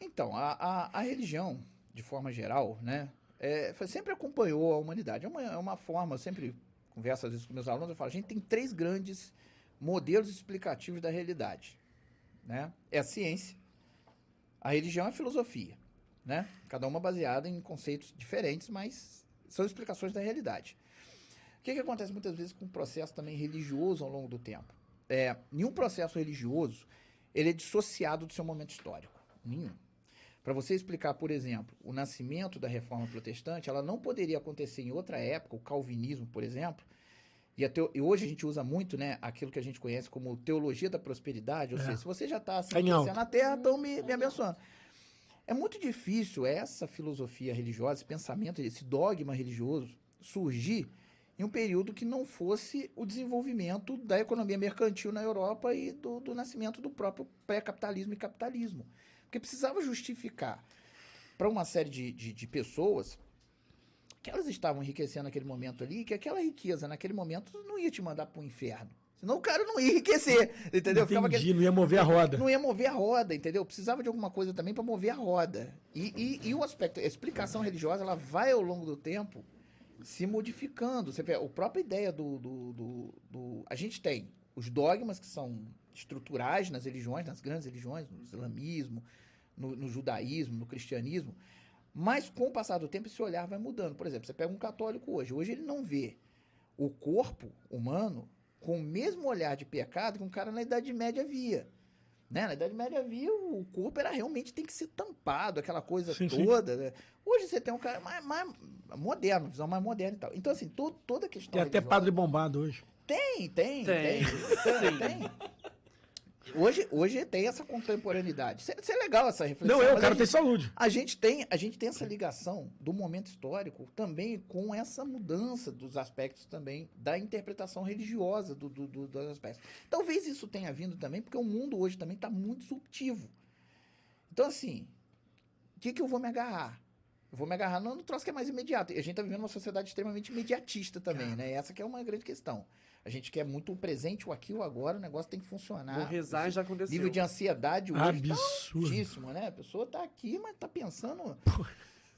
Então, a, a, a religião, de forma geral, né, é, sempre acompanhou a humanidade. É uma, é uma forma, eu sempre converso às vezes com meus alunos, eu falo, a gente tem três grandes modelos explicativos da realidade. Né? É a ciência, a religião e a filosofia. Né? Cada uma baseada em conceitos diferentes, mas são explicações da realidade. O que, que acontece muitas vezes com o processo também religioso ao longo do tempo? É, nenhum processo religioso ele é dissociado do seu momento histórico. Nenhum. Para você explicar, por exemplo, o nascimento da reforma protestante, ela não poderia acontecer em outra época, o calvinismo, por exemplo. E, a teo- e hoje a gente usa muito né, aquilo que a gente conhece como teologia da prosperidade, ou
É.
seja, se você já está assim,
Tá
na terra, estão me, me abençoando. É muito difícil essa filosofia religiosa, esse pensamento, esse dogma religioso surgir em um período que não fosse o desenvolvimento da economia mercantil na Europa e do, do nascimento do próprio pré-capitalismo e capitalismo. Porque precisava justificar para uma série de, de, de pessoas que elas estavam enriquecendo naquele momento ali, que aquela riqueza naquele momento não ia te mandar para o inferno. Senão o cara não ia enriquecer, entendeu? Ficava aquele-
Entendi, não ia mover a roda.
não ia mover a roda, entendeu? Precisava de alguma coisa também para mover a roda. E, e, e o aspecto, a explicação religiosa, ela vai ao longo do tempo se modificando. Você vê, a própria ideia do, do, do, do- A gente tem os dogmas que são estruturais nas religiões, nas grandes religiões, no islamismo, no, no judaísmo, no cristianismo. Mas com o passar do tempo, esse olhar vai mudando. Por exemplo, você pega um católico hoje. Hoje ele não vê o corpo humano com o mesmo olhar de pecado que um cara na Idade Média via. Né? Na Idade Média havia o corpo era realmente tem que ser tampado, aquela coisa
Sim, sim.
toda. né? Hoje você tem um cara mais, mais moderno, visão mais moderna e tal. Então, assim, to- toda a questão.
Tem até
religiosa-
padre bombado hoje.
Tem, tem,
Tem.
tem. tem, tem. Hoje, hoje tem essa contemporaneidade. Isso é, isso é legal, essa reflexão.
Não, o
mas
cara
a
tem
gente-
saúde.
a gente tem, a gente tem essa ligação do momento histórico também com essa mudança dos aspectos também da interpretação religiosa do, do- do- dos aspectos. Talvez isso tenha vindo também porque o mundo hoje também está muito subtivo. Então, assim, o que, que eu vou me agarrar? Eu vou me agarrar no, no troço que é mais imediato. E a gente está vivendo uma sociedade extremamente imediatista também, né? Essa que é uma grande questão. A gente quer muito o presente, o aqui, o agora, o negócio tem que funcionar.
Vou rezar já aconteceu.
Nível de ansiedade hoje tá
Absurdo.
altíssimo, né? A pessoa tá aqui, mas tá pensando.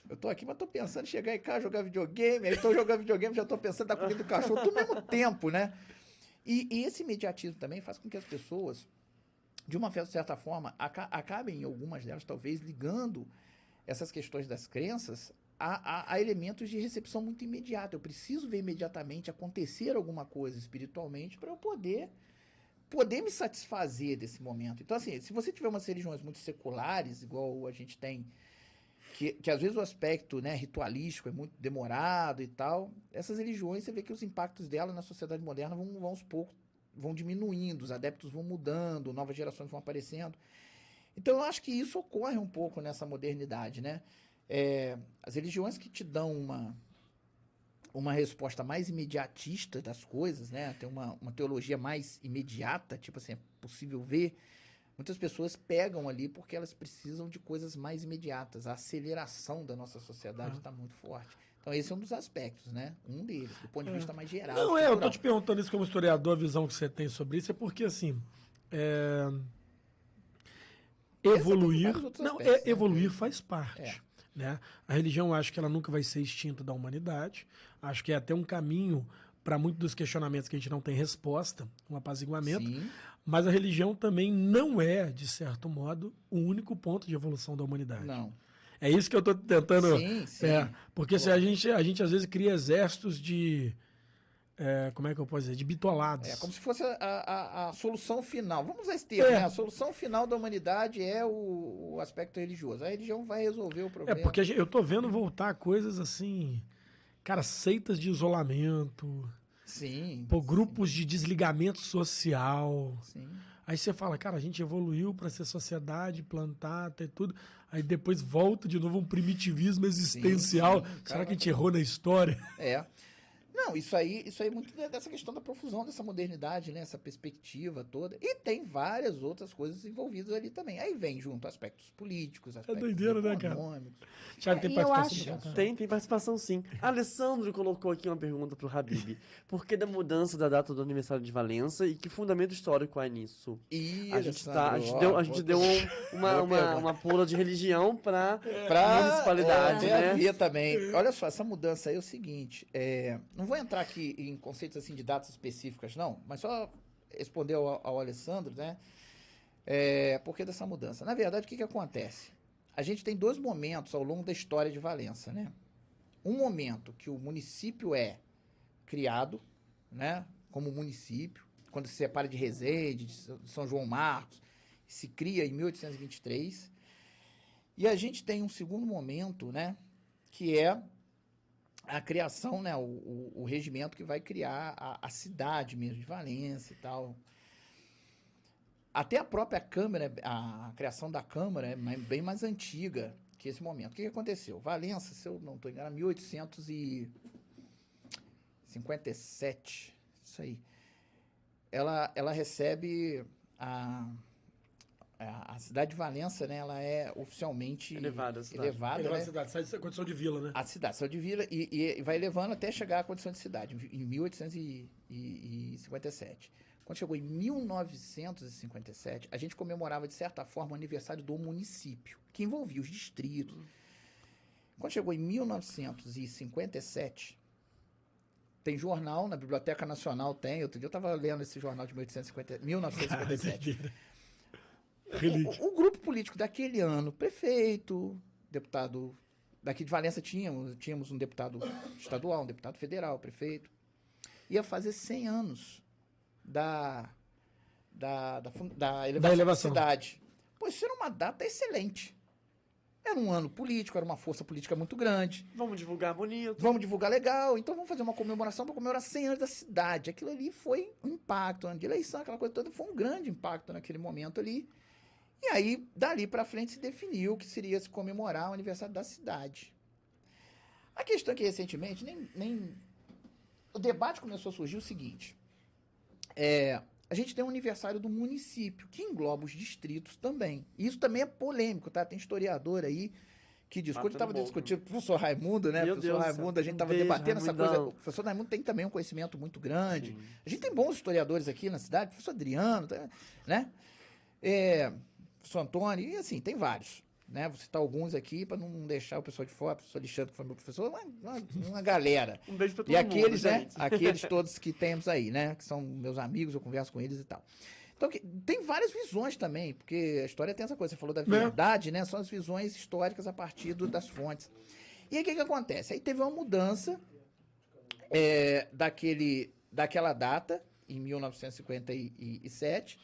Eu tô aqui, mas tô pensando em chegar em casa, jogar videogame. Aí tô jogando videogame, já tô pensando na comida do cachorro, tudo ao mesmo tempo, né? E, e esse imediatismo também faz com que as pessoas, de uma certa forma, aca- acabem, algumas delas talvez, ligando essas questões das crenças a, a- a elementos de recepção muito imediata. Eu preciso ver imediatamente acontecer alguma coisa espiritualmente para eu poder poder me satisfazer desse momento. Então, assim, se você tiver umas religiões muito seculares, igual a gente tem, que, que às vezes o aspecto né, ritualístico é muito demorado e tal, essas religiões, você vê que os impactos dela na sociedade moderna vão, vão aos poucos, vão diminuindo, os adeptos vão mudando, novas gerações vão aparecendo. Então, eu acho que isso ocorre um pouco nessa modernidade, né? É, as religiões que te dão uma, uma resposta mais imediatista das coisas, né? Tem uma, uma teologia mais imediata, tipo assim, é possível ver. Muitas pessoas pegam ali porque elas precisam de coisas mais imediatas. A aceleração da nossa sociedade
Ah.
está muito forte. Então, esse é um dos aspectos, né? Um deles, do ponto de
É.
vista mais geral.
Não, é, eu
estrutural.
te perguntando isso como historiador, a visão que você tem sobre isso, é porque, assim, é, evoluir, não,
aspectos,
é,
né?
evoluir faz parte,
É.
né? A religião, eu acho que ela nunca vai ser extinta da humanidade, acho que é até um caminho para muitos dos questionamentos que a gente não tem resposta, um apaziguamento,
Sim,
mas a religião também não é, de certo modo, o único ponto de evolução da humanidade.
não.
É isso que eu tô tentando...
Sim, sim.
É, porque se a gente, a gente às vezes cria exércitos de. É, como é que eu posso dizer? De bitolados.
É como se fosse a, a, a solução final. Vamos usar esse termo,
É.
né? A solução final da humanidade é o, o aspecto religioso. A religião vai resolver o
É,
problema.
porque a gente- eu tô vendo voltar coisas assim. Cara, seitas de isolamento,
Sim.
pô, grupos de desligamento social.
Sim.
Aí você fala, cara, a gente evoluiu para ser sociedade, plantar, ter tudo. Aí depois volta de novo um primitivismo existencial.
sim, cara
Será que a gente errou na história?
É. Não, isso aí, isso aí é muito dessa questão da profusão, dessa modernidade, né? Essa perspectiva toda. E tem várias outras coisas envolvidas ali também. Aí vem junto aspectos políticos, aspectos
doideira, né, cara?
econômicos.
Thiago, tem
eu
participação
acho-
Tem, tem participação sim. Alessandro colocou aqui uma pergunta pro Habib. Por que da mudança da data do aniversário de Valença e que fundamento histórico há nisso?
E
A gente, tá, a gente deu, a gente deu um- uma, uma, uma pula de religião pra,
pra
municipalidade,
é,
né?
também. Olha só, essa mudança aí é o seguinte, é, não vou entrar aqui em conceitos assim de datas específicas, não, mas só responder ao, ao Alessandro, né? É, por que dessa mudança? Na verdade, o que, que acontece? A gente tem dois momentos ao longo da história de Valença, né? Um momento que o município é criado, né? Como município, quando se separa de Resende, de São- João Marcos, se cria em 1823. E a gente tem um segundo momento, né? Que é a criação, né? O, o, o regimento que vai criar a, a cidade mesmo de Valência e tal. Até a própria Câmara, a criação da Câmara é bem mais antiga que esse momento. O que, que aconteceu? Valença, se eu não estou enganado, 1857, isso aí. Ela, ela recebe a, a, a cidade de Valença, né? Ela é oficialmente
Elevada a cidade.
elevada,
Ele vai
né?
na cidade, sai de condição de vila, né?
A cidade, saiu de vila e, e- e vai levando até chegar à condição de cidade, em 1857. Quando chegou em 1957, a gente comemorava, de certa forma, o aniversário do município, que envolvia os distritos. Quando chegou em 1957, tem jornal na Biblioteca Nacional, tem. Outro dia eu estava lendo esse jornal de 1850, 1957. O, o grupo político daquele ano, prefeito, deputado daqui de Valença tínhamos, tínhamos um deputado estadual, um deputado federal, prefeito, ia fazer 100 anos da da, da, da elevação da,
elevação.
cidade. Pô, isso era uma data excelente. Era um ano político, era uma força política muito grande.
Vamos divulgar bonito.
Vamos divulgar legal, então vamos fazer uma comemoração para comemorar 100 anos da cidade. Aquilo ali foi um impacto, ano de eleição, aquela coisa toda, foi um grande impacto naquele momento ali. E aí, dali para frente, se definiu que seria se comemorar o aniversário da cidade. A questão é que, recentemente, nem, nem... o debate começou a surgir o seguinte. É, a gente tem um aniversário do município, que engloba os distritos também. E isso também é polêmico, tá? Tem historiador aí que eu
Batendo
estava discutindo com o professor Raimundo, né?
Meu
professor
Deus céu.
Raimundo, a gente estava debatendo essa coisa.
Raimundão.
O professor Raimundo tem também um conhecimento muito grande. A gente tem bons historiadores aqui na cidade, professor Adriano, tá, né? É, Antônio, e assim, tem vários. Né? Vou citar alguns aqui para não deixar o pessoal de fora, o professor Alexandre, que foi meu professor, uma, uma, uma galera.
Um beijo pra todo
E aqueles,
mundo,
né?
gente.
Aqueles todos que temos aí, né? Que são meus amigos, eu converso com eles e tal. Então, que- tem várias visões também, porque a história tem essa coisa. Você falou da verdade, né? São as visões históricas a partir do- das fontes. E aí, o que, que acontece? Aí teve uma mudança é, daquele, daquela data, em 1957.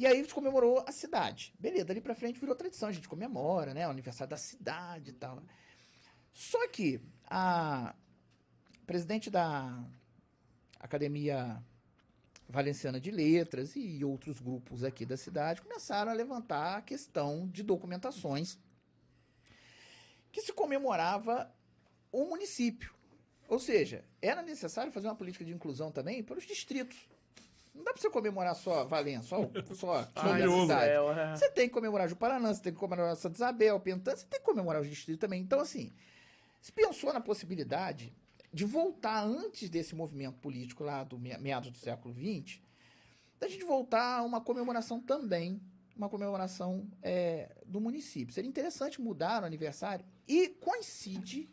E aí se comemorou a cidade. Beleza, dali pra frente virou tradição, a gente comemora, né? O aniversário da cidade e tal. Só que a presidente da Academia Valenciana de Letras e outros grupos aqui da cidade começaram a levantar a questão de documentações que se comemorava o município. Ou seja, era necessário fazer uma política de inclusão também para os distritos. Não dá para você comemorar só Valença, só, só
Ai,
a cidade.
céu, é.
Você tem que comemorar Juparanã, você tem que comemorar Santa Isabel, Pentã, você tem que comemorar os distritos também. Então, assim, se pensou na possibilidade de voltar antes desse movimento político lá do me- meados do século XX, da gente voltar a uma comemoração também, uma comemoração é, do município. Seria interessante mudar o aniversário e coincide.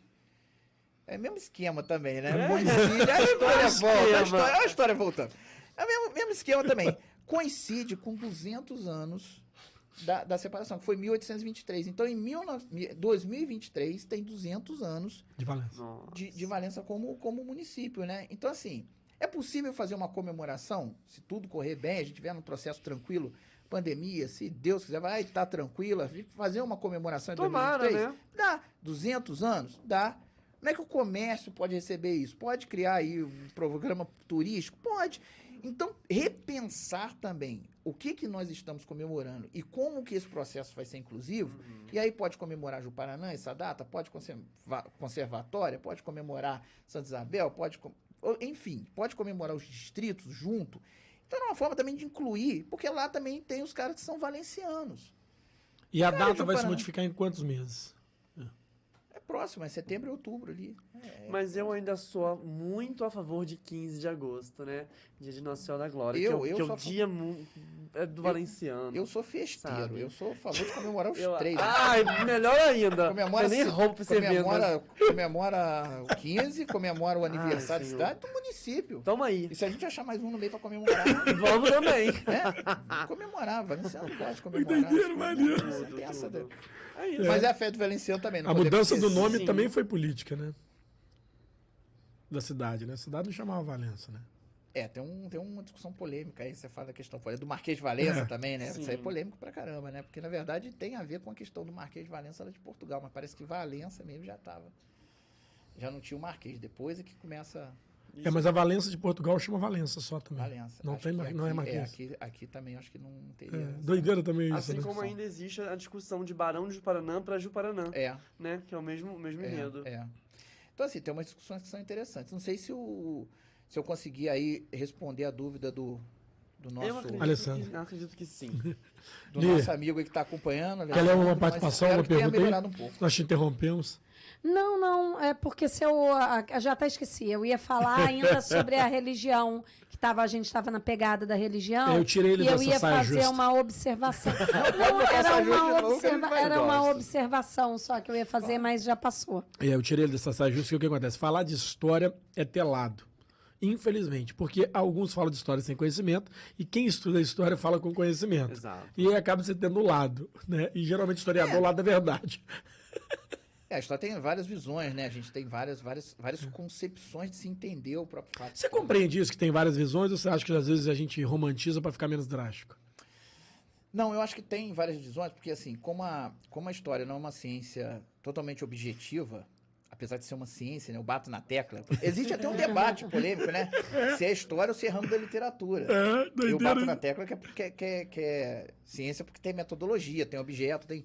É o mesmo esquema também, né?
É.
Coincide, a história volta, a história, a história voltando. É o mesmo, mesmo esquema também. Coincide com 200 anos da, da separação, que foi 1823. Então, em 19 2023, tem 200 anos
De Valença.
De, de Valença como, como município, né? Então, assim, é possível fazer uma comemoração, se tudo correr bem, a gente tiver num processo tranquilo, pandemia, se Deus quiser, vai estar tranquila, a gente fazer uma comemoração em
Tomara,
2023.
né?
Dá. 200 anos? Dá. Como é que o comércio pode receber isso? Pode criar aí um programa turístico? Pode. Então, repensar também o que, que nós estamos comemorando e como que esse processo vai ser inclusivo.
Uhum.
E aí pode comemorar Juparanã, essa data, pode conserva conservatória, pode comemorar Santa Isabel, pode, enfim, pode comemorar os distritos junto. Então é uma forma também de incluir, porque lá também tem os caras que são valencianos.
E a
Cara,
data vai se modificar em quantos meses?
É próximo, é setembro e outubro ali. É,
Mas eu ainda sou muito a favor de 15 de agosto, né? Dia de Nossa Senhora da Glória.
Eu-
que é,
eu
que é o dia é do valenciano.
eu sou festeiro,
Sabe?
eu sou a favor de comemorar os
Eu-
três.
Ai, melhor ainda.
Comemora,
eu nem roubo pra evento. mas-
comemora, comemora o 15, comemora o aniversário da cidade do município.
Toma aí.
E se a gente achar mais um no meio pra comemorar,
Vamos também.
né? Comemorar, Valenciano pode comemorar.
Entenderam, maneiro.
Você
É.
Mas é a fé do Valenciano também. não
A mudança do nome
Sim.
também foi política, né? Da cidade, né? A cidade não chamava Valença, né?
É, tem, um, tem uma discussão polêmica aí, você fala da questão polêmica. Do Marquês de Valença
É.
também, né?
Sim.
Isso aí é polêmico pra caramba, né? Porque, na verdade, tem a ver com a questão do Marquês de Valença lá de Portugal, mas parece que Valença mesmo já tava. Já não tinha o Marquês. Depois é que começa
É, mas a Valença de Portugal chama Valença só também.
Valença.
Não
Acho
tem mar- não é
aqui-
Marquês.
aqui, aqui também acho que não teria.
É, doideira também isso,
Assim
né?
como ainda existe a discussão de Barão de Juparanã pra Juparanã,
É,
né? Que é o mesmo, mesmo
é,
enredo.
é. Então, assim, tem umas discussões que são interessantes. Não sei se, o, se eu conseguir aí responder a dúvida do, do nosso,
Eu acredito
Alessandro.
que, acredito que sim.
do nosso amigo aí que está acompanhando.
Quer ler uma participação, uma pergunta aí?
um pouco.
Nós te interrompemos.
Não, não, é porque se eu. a- já até esqueci. Eu ia falar ainda sobre a religião, que tava, a gente estava na pegada da religião.
Eu tirei ele
e eu
dessa
ia
saia
fazer
justa.
uma observação. Não, era uma, observa- era uma observação só que eu ia fazer, mas já passou.
É, eu tirei ele dessa saia justa, que o que acontece? Falar de história é telado. Infelizmente, porque alguns falam de história sem conhecimento e quem estuda a história fala com conhecimento.
Exato.
E aí acaba você tendo o lado, né? E geralmente historiador é o lado da verdade.
É, a história tem várias visões, né? A gente tem várias, várias, várias concepções de se entender o próprio fato.
Você compreende isso, que tem várias visões, ou você acha que às vezes a gente romantiza para ficar menos drástico?
Não, eu acho que tem várias visões, porque assim, como a, como a história não é uma ciência totalmente objetiva, apesar de ser uma ciência, né? Eu bato na tecla. Existe até um debate polêmico, né? Se é história ou se é ramo da literatura.
É,
Eu bato na tecla que é, porque, que, é, que é ciência porque tem metodologia, tem objeto, tem.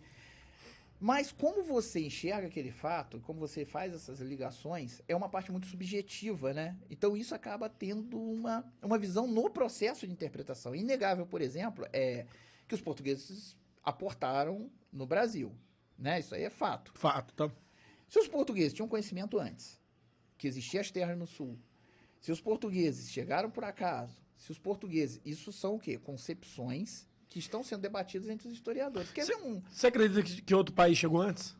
Mas como você enxerga aquele fato, como você faz essas ligações, é uma parte muito subjetiva, né? Então isso acaba tendo uma, uma visão no processo de interpretação. Inegável, por exemplo, é que os portugueses aportaram no Brasil, né? Isso aí é fato.
Fato, tá?
Se os portugueses tinham conhecimento antes, que existiam as terras no sul, se os portugueses chegaram por acaso, se os portugueses, isso são o quê? Concepções que estão sendo debatidas entre os historiadores. Quer ver um...
Você acredita que, que outro país chegou antes?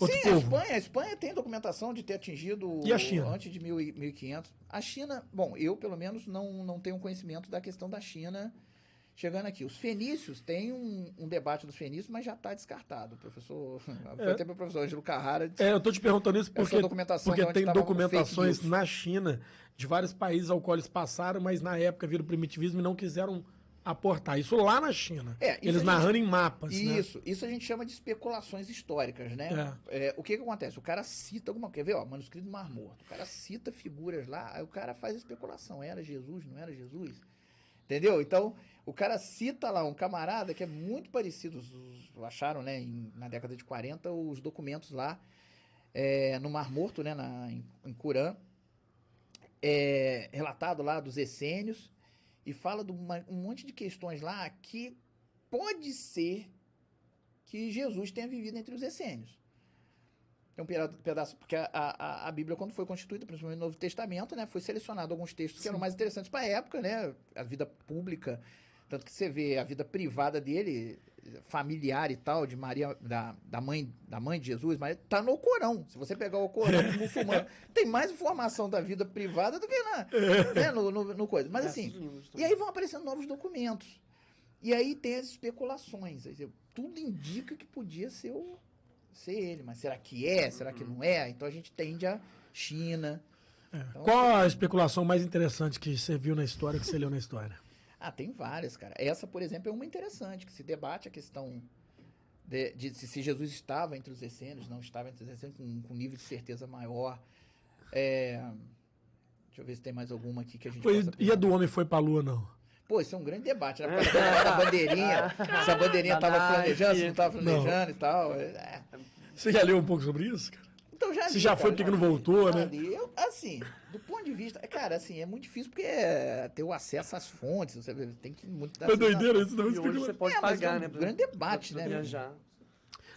Outro
Sim, a
povo?
Espanha, a Espanha tem documentação de ter atingido
E a China?
antes de 1000 e 1500. A China, bom, eu pelo menos não, não tenho conhecimento da questão da China chegando aqui. Os fenícios, tem um, um debate dos fenícios, mas já está descartado. O professor, foi até meu professor Ângelo Carrara,
É, eu tô te perguntando isso porque,
documentação
porque
de onde
tem documentações na China de vários países ao qual eles passaram, mas na época viram primitivismo e não quiseram aportar. Isso lá na China.
É,
eles
gente-
narrando em mapas, né?
Isso, isso a gente chama de especulações históricas, né? É, o que que acontece? O cara cita alguma coisa, quer ver, ó, manuscrito do Mar Morto. O cara cita figuras lá, aí o cara faz especulação. Era Jesus, não era Jesus? Entendeu? Então, o cara cita lá um camarada que é muito parecido, acharam, né, em- na década de 40, os documentos lá é, no Mar Morto, né, na, em, em Curã, é, relatado lá dos essênios, e fala de uma- um monte de questões lá que pode ser que Jesus tenha vivido entre os essênios. Tem um peda- pedaço, porque a, a, a Bíblia, quando foi constituída, principalmente no Novo Testamento, né, foi selecionado alguns textos que eram mais interessantes para a época, né, a vida pública, tanto que você vê a vida privada dele, familiar e tal, de Maria, da, da, mãe, da mãe de Jesus, Maria, tá no Corão. Se você pegar o Corão dos muçulmanos, tem mais informação da vida privada do que na, né, no, no, no coisa. Mas assim, e aí vão aparecendo novos documentos. E aí tem as especulações. Tudo indica que podia ser, o, ser ele. Mas será que é? Será que não é? Então a gente tende a China. Então,
Qual a especulação mais interessante que você viu na história, que você leu na história?
Ah, tem várias, cara. Essa, por exemplo, é uma interessante, que se debate a questão de, de se, se Jesus estava entre os essênios, não estava entre os essênios, com, com nível de certeza maior. É, Deixa eu ver se tem mais alguma aqui que a gente
Foi,
possa
e a do homem foi pra lua, não?
Pô, isso é um grande debate, né? Da- da bandeirinha. se a bandeirinha tava planejando, se não tava
Não.
planejando e tal. é.
Você já leu um pouco sobre isso, cara?
Então já
Se já
cara,
foi, por que que não voltou,
já
né?
li. Eu, assim, do ponto de vista. Cara, assim, é muito difícil porque é ter o acesso às fontes. Você tem que muito dar
Foi doideira isso, não
E hoje você pode
É, mas
pagar,
é um
né?
grande debate, né?
Viajar.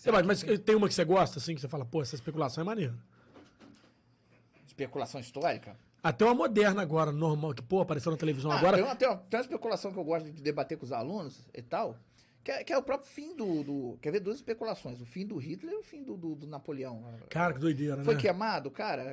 É, mas, mas tem uma que você gosta, assim, que você fala, pô, essa especulação é maneira.
Especulação histórica.
Até uma moderna agora, normal, que, pô, apareceu na televisão
Ah,
agora.
Tem, uma, tem, uma, tem uma especulação que eu gosto de debater com os alunos e tal, que é, que é o próprio fim do, do- Quer ver duas especulações: o fim do Hitler e o fim do, do- do Napoleão.
Cara, que doideira,
Foi
né?
queimado, cara?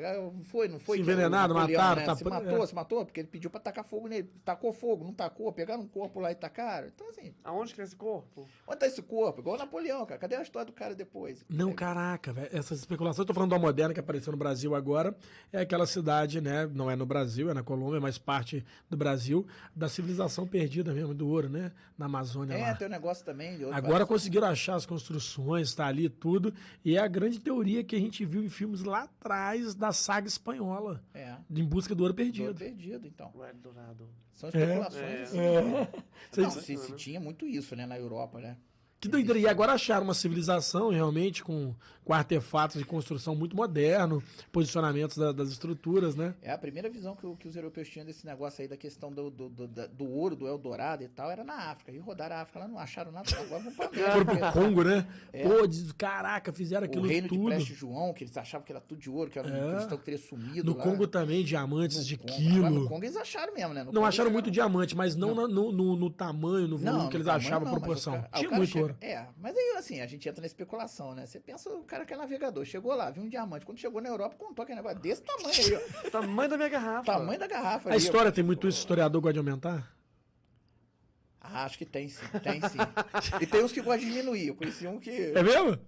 Foi, não foi?
Se envenenado, mataram,
né?
tá-
Se matou,
é.
se matou, porque ele pediu pra tacar fogo nele. Tacou fogo, não tacou, pegaram um corpo lá e tacaram. Então, assim,
Aonde que é esse corpo?
onde tá esse corpo? Igual o Napoleão, cara. Cadê a história do cara depois?
Não,
É,
caraca, velho. Essas especulações, eu tô falando da moderna que apareceu no Brasil agora. É aquela cidade, né? Não é no Brasil, é na Colômbia, mas parte do Brasil, da civilização perdida mesmo, do ouro, né? Na Amazônia
É,
lá.
tem um negócio também. de outro-
Agora conseguiram achar as construções, tá ali tudo. E é a grande teoria que a gente viu em filmes lá atrás da saga espanhola.
É,
Em busca do ouro
perdido.
perdido.
perdido, então.
O Eldorado.
São especulações.
É.
assim.
É.
Não,
Vocês-
se, se tinha muito isso, né, na Europa, né?
Que doideira. E agora acharam uma civilização realmente com, com artefatos de construção muito moderno, posicionamentos da- das estruturas, né?
É a primeira visão que, o- que os europeus tinham desse negócio aí da questão do, do, do, do ouro, do Eldorado e tal, era na África. E rodaram a África lá, não acharam nada, agora vão pra
Foram pro
América.
Congo, né?
É.
Pô, diz, caraca, fizeram
O
aquilo
reino de
tudo.
Preste João, que eles achavam que era tudo de ouro, que era um
É.
cristão que teria sumido
No
lá.
Congo também, diamantes
No
de
Congo.
quilo.
Agora, no Congo eles acharam mesmo, né? No
Não
Congo
acharam muito diamante, mas não,
Não.
na- no, no- no tamanho, no volume que
no
eles
tamanho
achavam a
não, mas o
proporção.
cara- o
Tinha muito
chega-
ouro.
É, mas aí assim, a gente entra na especulação, né? Você pensa, o cara que é navegador, chegou lá, viu um diamante. Quando chegou na Europa, contou aquele negócio desse tamanho aí, ó.
Tamanho da minha garrafa.
tamanho da garrafa
A
ali, ó.
história tem muito isso, o historiador gosta de aumentar?
Ah, acho que tem sim, tem sim. e tem uns que gostam de diminuir. Eu conheci um que.
É mesmo?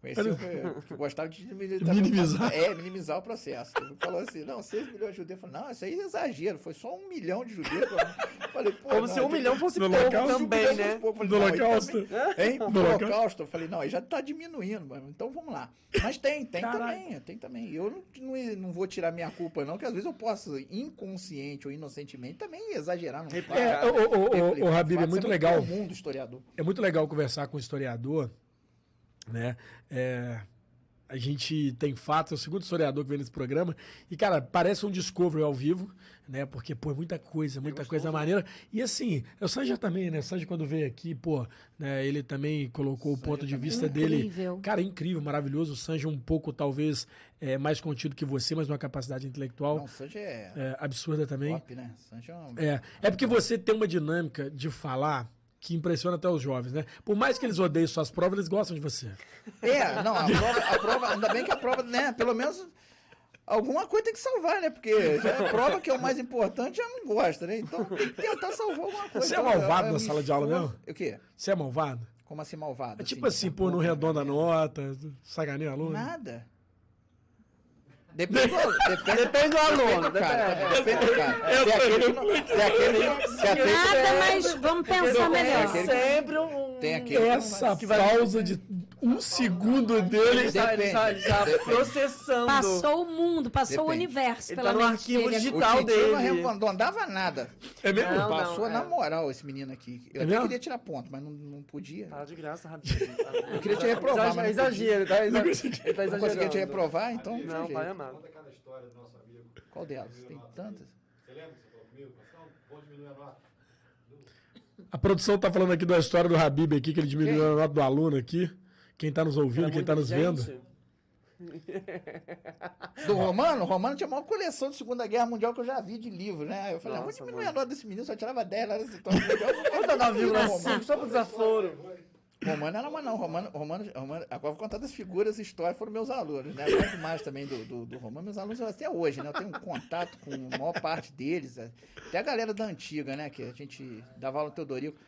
Conheci um que, gostava de.
Minimizar.
É, minimizar o processo. Ele falou assim: não, 6 milhões de judeus. Eu falei, não, isso aí é exagero, foi só um milhão de judeus. Eu falei, pô.
Como
não,
se um milhão fosse
No
pouco também, né?
Do holocausto.
Hein? Do
holocausto.
Eu falei, não, aí já tá diminuindo, mano. Então vamos lá. Mas tem, tem
Caralho.
também, tem também. Eu não, não, não vou tirar minha culpa, não, que às vezes eu posso, inconsciente ou inocentemente, também exagerar. Não
É, o, o, o, o, Habib, é muito legal.
O mundo historiador.
É muito legal conversar com o historiador, né? É, a gente tem fatos, é o segundo historiador que vem nesse programa, e, cara, parece um Discovery ao vivo, né? Porque, pô, é muita coisa, muita coisa maneira. E assim, o Sanja também, né? O Sanja, quando veio aqui, pô, né, ele também colocou o ponto de vista dele.
Incrível.
Cara, incrível, maravilhoso. O Sanja um pouco, talvez, é, mais contido que você, mas uma capacidade intelectual
Não, Sanji é,
é, absurda também.
top, né? Sanji é um...
É, é porque você tem uma dinâmica de falar que impressiona até os jovens, né? Por mais que eles odeiem suas provas, eles gostam de você.
É, não, a prova, a prova, ainda bem que a prova, né, pelo menos alguma coisa tem que salvar, né? Porque já a prova que é o mais importante já não gosta, né? Então tem que tentar salvar alguma coisa.
Você é
Então,
malvado na sala de aula mesmo?
O quê?
Você é malvado?
Como assim malvado?
É tipo assim,
tá
pô, no
bom,
redondo a nota, saganeia aluno.
Nada. Depende do, depende,
Depende do aluno.
cara.
depende-
do cara. Tem aquele que não- tem aquele que atende-
Nada, mas vamos pensar melhor.
aquele-
Sempre um.
Tem aquele que não
Essa
vai-
pausa de um segundo dele.
Ele tá, ele tá já
Depende.
processando.
Passou o mundo, passou o
Depende.
universo
Ele tá no arquivo
dele.
digital.
O Titio não
dele.
arredondava nada.
É mesmo?
Não,
Passou
é.
na moral esse menino aqui. Eu
É
até
mesmo?
queria tirar ponto, mas não, não podia.
Para de graça, rapidinho.
Eu queria te reprovar, mas não.
Exagero, tá? Tá
Não
exagerando.
conseguia te reprovar, então.
Não,
jeito.
amado.
Conta cada história do nosso amigo.
Qual delas? Tem tantas.
Você lembra que você falou comigo? Não, pode diminuir a nota.
A produção tá falando aqui da história do Habib aqui, que ele diminuiu a nota do aluno aqui. Quem tá nos ouvindo, quem tá nos vendo.
Gente,
Do Romano? O Romano tinha a maior coleção de Segunda Guerra Mundial que eu já vi de livro, né? Eu falei, ah, vou
Nossa,
diminuir
mano.
a nota desse menino, só tirava 10 lá nesse torneio mundial.
Vou dar 9,5 só pro desaforo.
Romano era uma não, Romano, Romano, Romano, agora vou contar das figuras históricas, foram meus alunos, né? Gosto mais também do, do, do Romano, meus alunos até hoje, né? Eu tenho um contato com a maior parte deles, é. até a galera da antiga, né? Que a gente dava aula no Teodorico.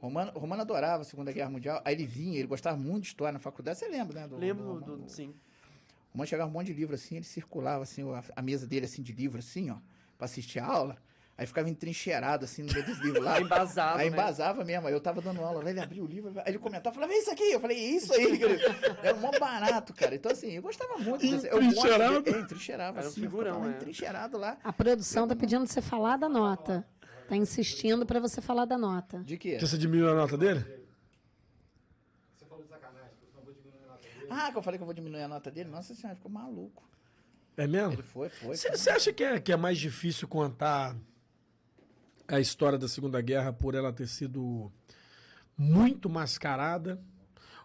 Romano, Romano adorava a Segunda Guerra Mundial, aí ele vinha, ele gostava muito de história na faculdade, você lembra, né? do-
Lembro
do
do. Sim.
O Romano chegava um monte de livro assim, ele circulava assim, a, a mesa dele assim de livro assim, ó, pra assistir a aula. Aí ficava entrincheirado, assim, no meio dos livros lá.
Embasado,
Aí
né?
embasava mesmo. Aí eu tava dando aula, lá ele abriu o livro, aí ele comentava, falava, é isso aqui. Eu falei, é isso aí. Era mó barato, cara. Então, assim, eu gostava muito desse. Eu de-
Entrincheirado?
É, entrincheirava,
Era um
assim.
figurão,
ficava
é.
Entrincheirado lá.
A produção tá pedindo pra você falar da nota. Tá insistindo pra você falar da nota.
De quê?
Que você diminuiu a nota dele?
Você falou de sacanagem, porque não vou diminuir a nota dele.
Ah, que eu falei que eu vou diminuir a nota dele? Nossa senhora, ficou maluco.
É mesmo?
Ele foi, foi.
Você
foi.
você acha que é, que é mais difícil contar a história da Segunda Guerra por ela ter sido muito mascarada?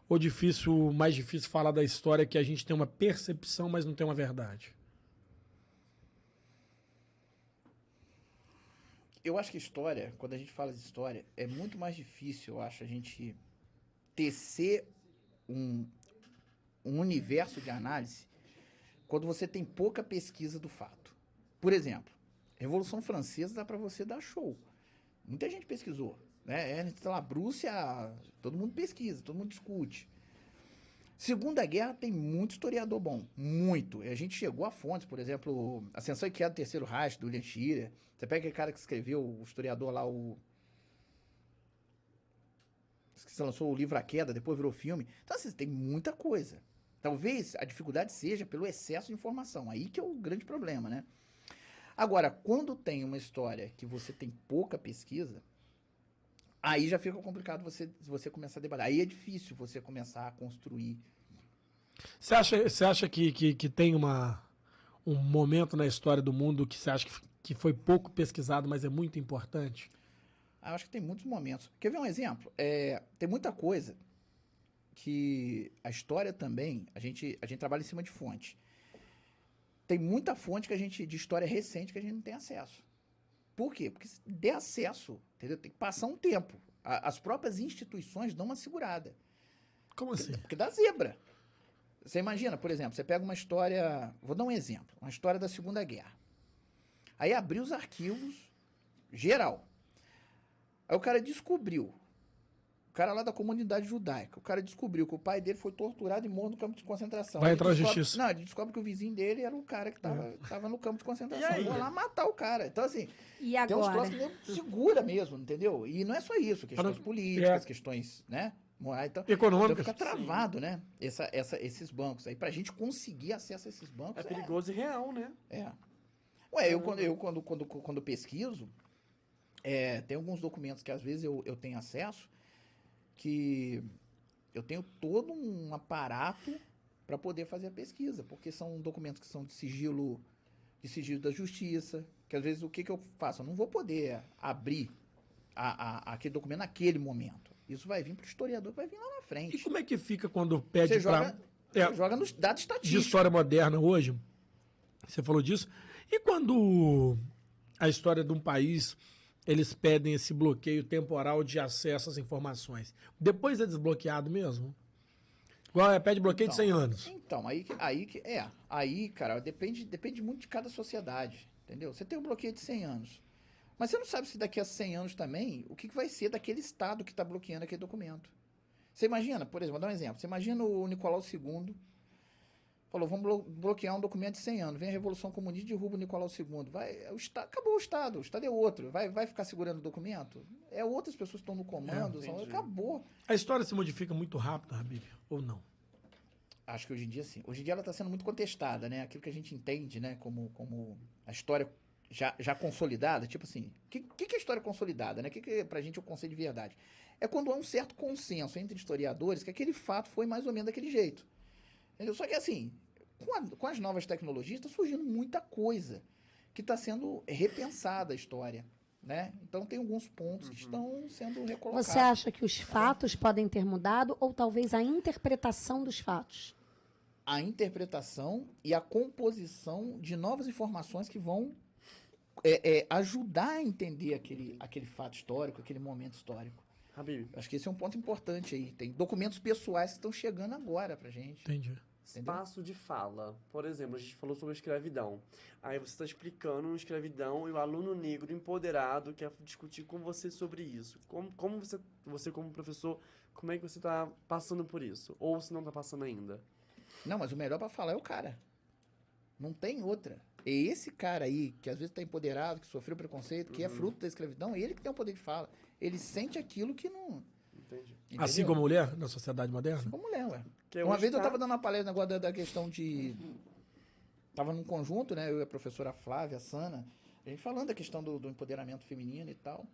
Ou difícil, mais difícil falar da história que a gente tem uma percepção, mas não tem uma verdade?
Eu acho que história, quando a gente fala de história, é muito mais difícil, eu acho, a gente tecer um, um universo de análise quando você tem pouca pesquisa do fato. Por exemplo, Revolução Francesa dá para você dar show. Muita gente pesquisou. Né? Ernest Labrúcia, todo mundo pesquisa, todo mundo discute. Segunda Guerra tem muito historiador bom, muito. E a gente chegou a fontes, por exemplo, Ascensão e Queda do Terceiro Reich, do William Shirer. Você pega aquele cara que escreveu, o historiador lá, o... que você lançou o livro A Queda, depois virou filme. Então, assim, tem muita coisa. Talvez a dificuldade seja pelo excesso de informação. Aí que é o grande problema, né? Agora, quando tem uma história que você tem pouca pesquisa, aí já fica complicado você, você começar a debater. Aí é difícil você começar a construir.
Você acha, você acha que, que, que tem uma, um momento na história do mundo que você acha que, que foi pouco pesquisado, mas é muito importante?
Ah, Eu acho que tem muitos momentos. Quer ver um exemplo? É, tem muita coisa que a história também, a gente, a gente trabalha em cima de fonte. Tem muita fonte que a gente, de história recente que a gente não tem acesso. Por quê? Porque se der acesso, entendeu? Tem que passar um tempo. A- as próprias instituições dão uma segurada.
Como assim?
Porque dá zebra. Você imagina, por exemplo, você pega uma história. Vou dar um exemplo. Uma história da Segunda Guerra. Aí abriu os arquivos, geral. Aí o cara descobriu. O cara lá da comunidade judaica. O cara descobriu que o pai dele foi torturado e morto no campo de concentração.
Vai
Ele
entrar na justiça.
Não, ele descobre que o vizinho dele era o cara que estava tava no campo de concentração.
E aí?
Vou lá matar o cara. Então, assim,
E
tem uns
agora?
troços que segura mesmo, entendeu? E não é só isso, questões
Para-
políticas,
é.
questões, né? Morais. Então, então
Econômico.
fica travado, né? Essa, essa, esses bancos aí. Pra gente conseguir acesso a esses bancos.
É perigoso e real, né?
É. Ué, eu quando, eu, quando, quando, quando pesquiso, é, tem alguns documentos que às vezes eu, eu tenho acesso que eu tenho todo um aparato para poder fazer a pesquisa, porque são documentos que são de sigilo, de sigilo da justiça, que às vezes o que, que eu faço? Eu não vou poder abrir a, a- aquele documento naquele momento. Isso vai vir para o historiador, vai vir lá na
E
frente.
como é que fica quando pede
Você joga.
É,
joga nos dados
de
estatísticos.
história moderna hoje, você falou disso, e quando a história de um país, eles pedem esse bloqueio temporal de acesso às informações, depois é desbloqueado mesmo? Igual é, pede bloqueio de
Então,
100 anos.
Então, aí que, aí que é, aí, cara, depende, depende muito de cada sociedade, entendeu? Você tem um bloqueio de 100 anos. Mas você não sabe se daqui a 100 anos também, o que, que vai ser daquele estado que está bloqueando aquele documento. Você imagina, por exemplo, vou dar um exemplo. Você imagina o Nicolau II falou, vamos blo- bloquear um documento de 100 anos. Vem a Revolução Comunista e derruba o Nicolau II. Vai, é o acabou o Estado, o Estado é outro. Vai, vai ficar segurando o documento? É outras pessoas que estão no comando, são-
entendi.
acabou.
A história se modifica muito rápido, Habib, ou não?
Acho que hoje em dia sim. Hoje em dia ela está sendo muito contestada, né? Aquilo que a gente entende, né? Como, como a história já, já consolidada. Tipo assim, o que, que, que é história consolidada, né? O que, que pra gente é o conceito de verdade? É quando há um certo consenso entre historiadores que aquele fato foi mais ou menos daquele jeito. Entendeu? Só que assim, com, a- com as novas tecnologias está surgindo muita coisa que está sendo repensada a história, né? Então tem alguns pontos que estão sendo recolocados.
Você acha que os fatos podem ter mudado ou talvez a interpretação dos fatos?
a interpretação e a composição de novas informações que vão é, é, ajudar a entender aquele, aquele fato histórico, aquele momento histórico.
Habib,
Acho que esse é um ponto importante aí. Tem documentos pessoais que estão chegando agora pra gente.
Entendi.
Entendeu?
espaço de fala. Por exemplo, a gente falou sobre a escravidão. Aí você está explicando escravidão e o aluno negro empoderado quer discutir com você sobre isso. Como, como você, você, como professor, como é que você está passando por isso? Ou se não está passando ainda?
Não, mas o melhor pra falar é o cara. Não tem outra. É esse cara aí, que às vezes está empoderado, que sofreu preconceito,
Uhum.
que é fruto da escravidão, ele que tem o poder de fala. Ele sente aquilo que não.
Entendi.
Assim como mulher na sociedade moderna?
Como mulher, ué.
Que
Uma vez eu
tá-
tava dando uma palestra negócio da, da questão de. Tava num conjunto, né? Eu e a professora Flávia, a Sana, a gente falando da questão do, do empoderamento feminino e tal.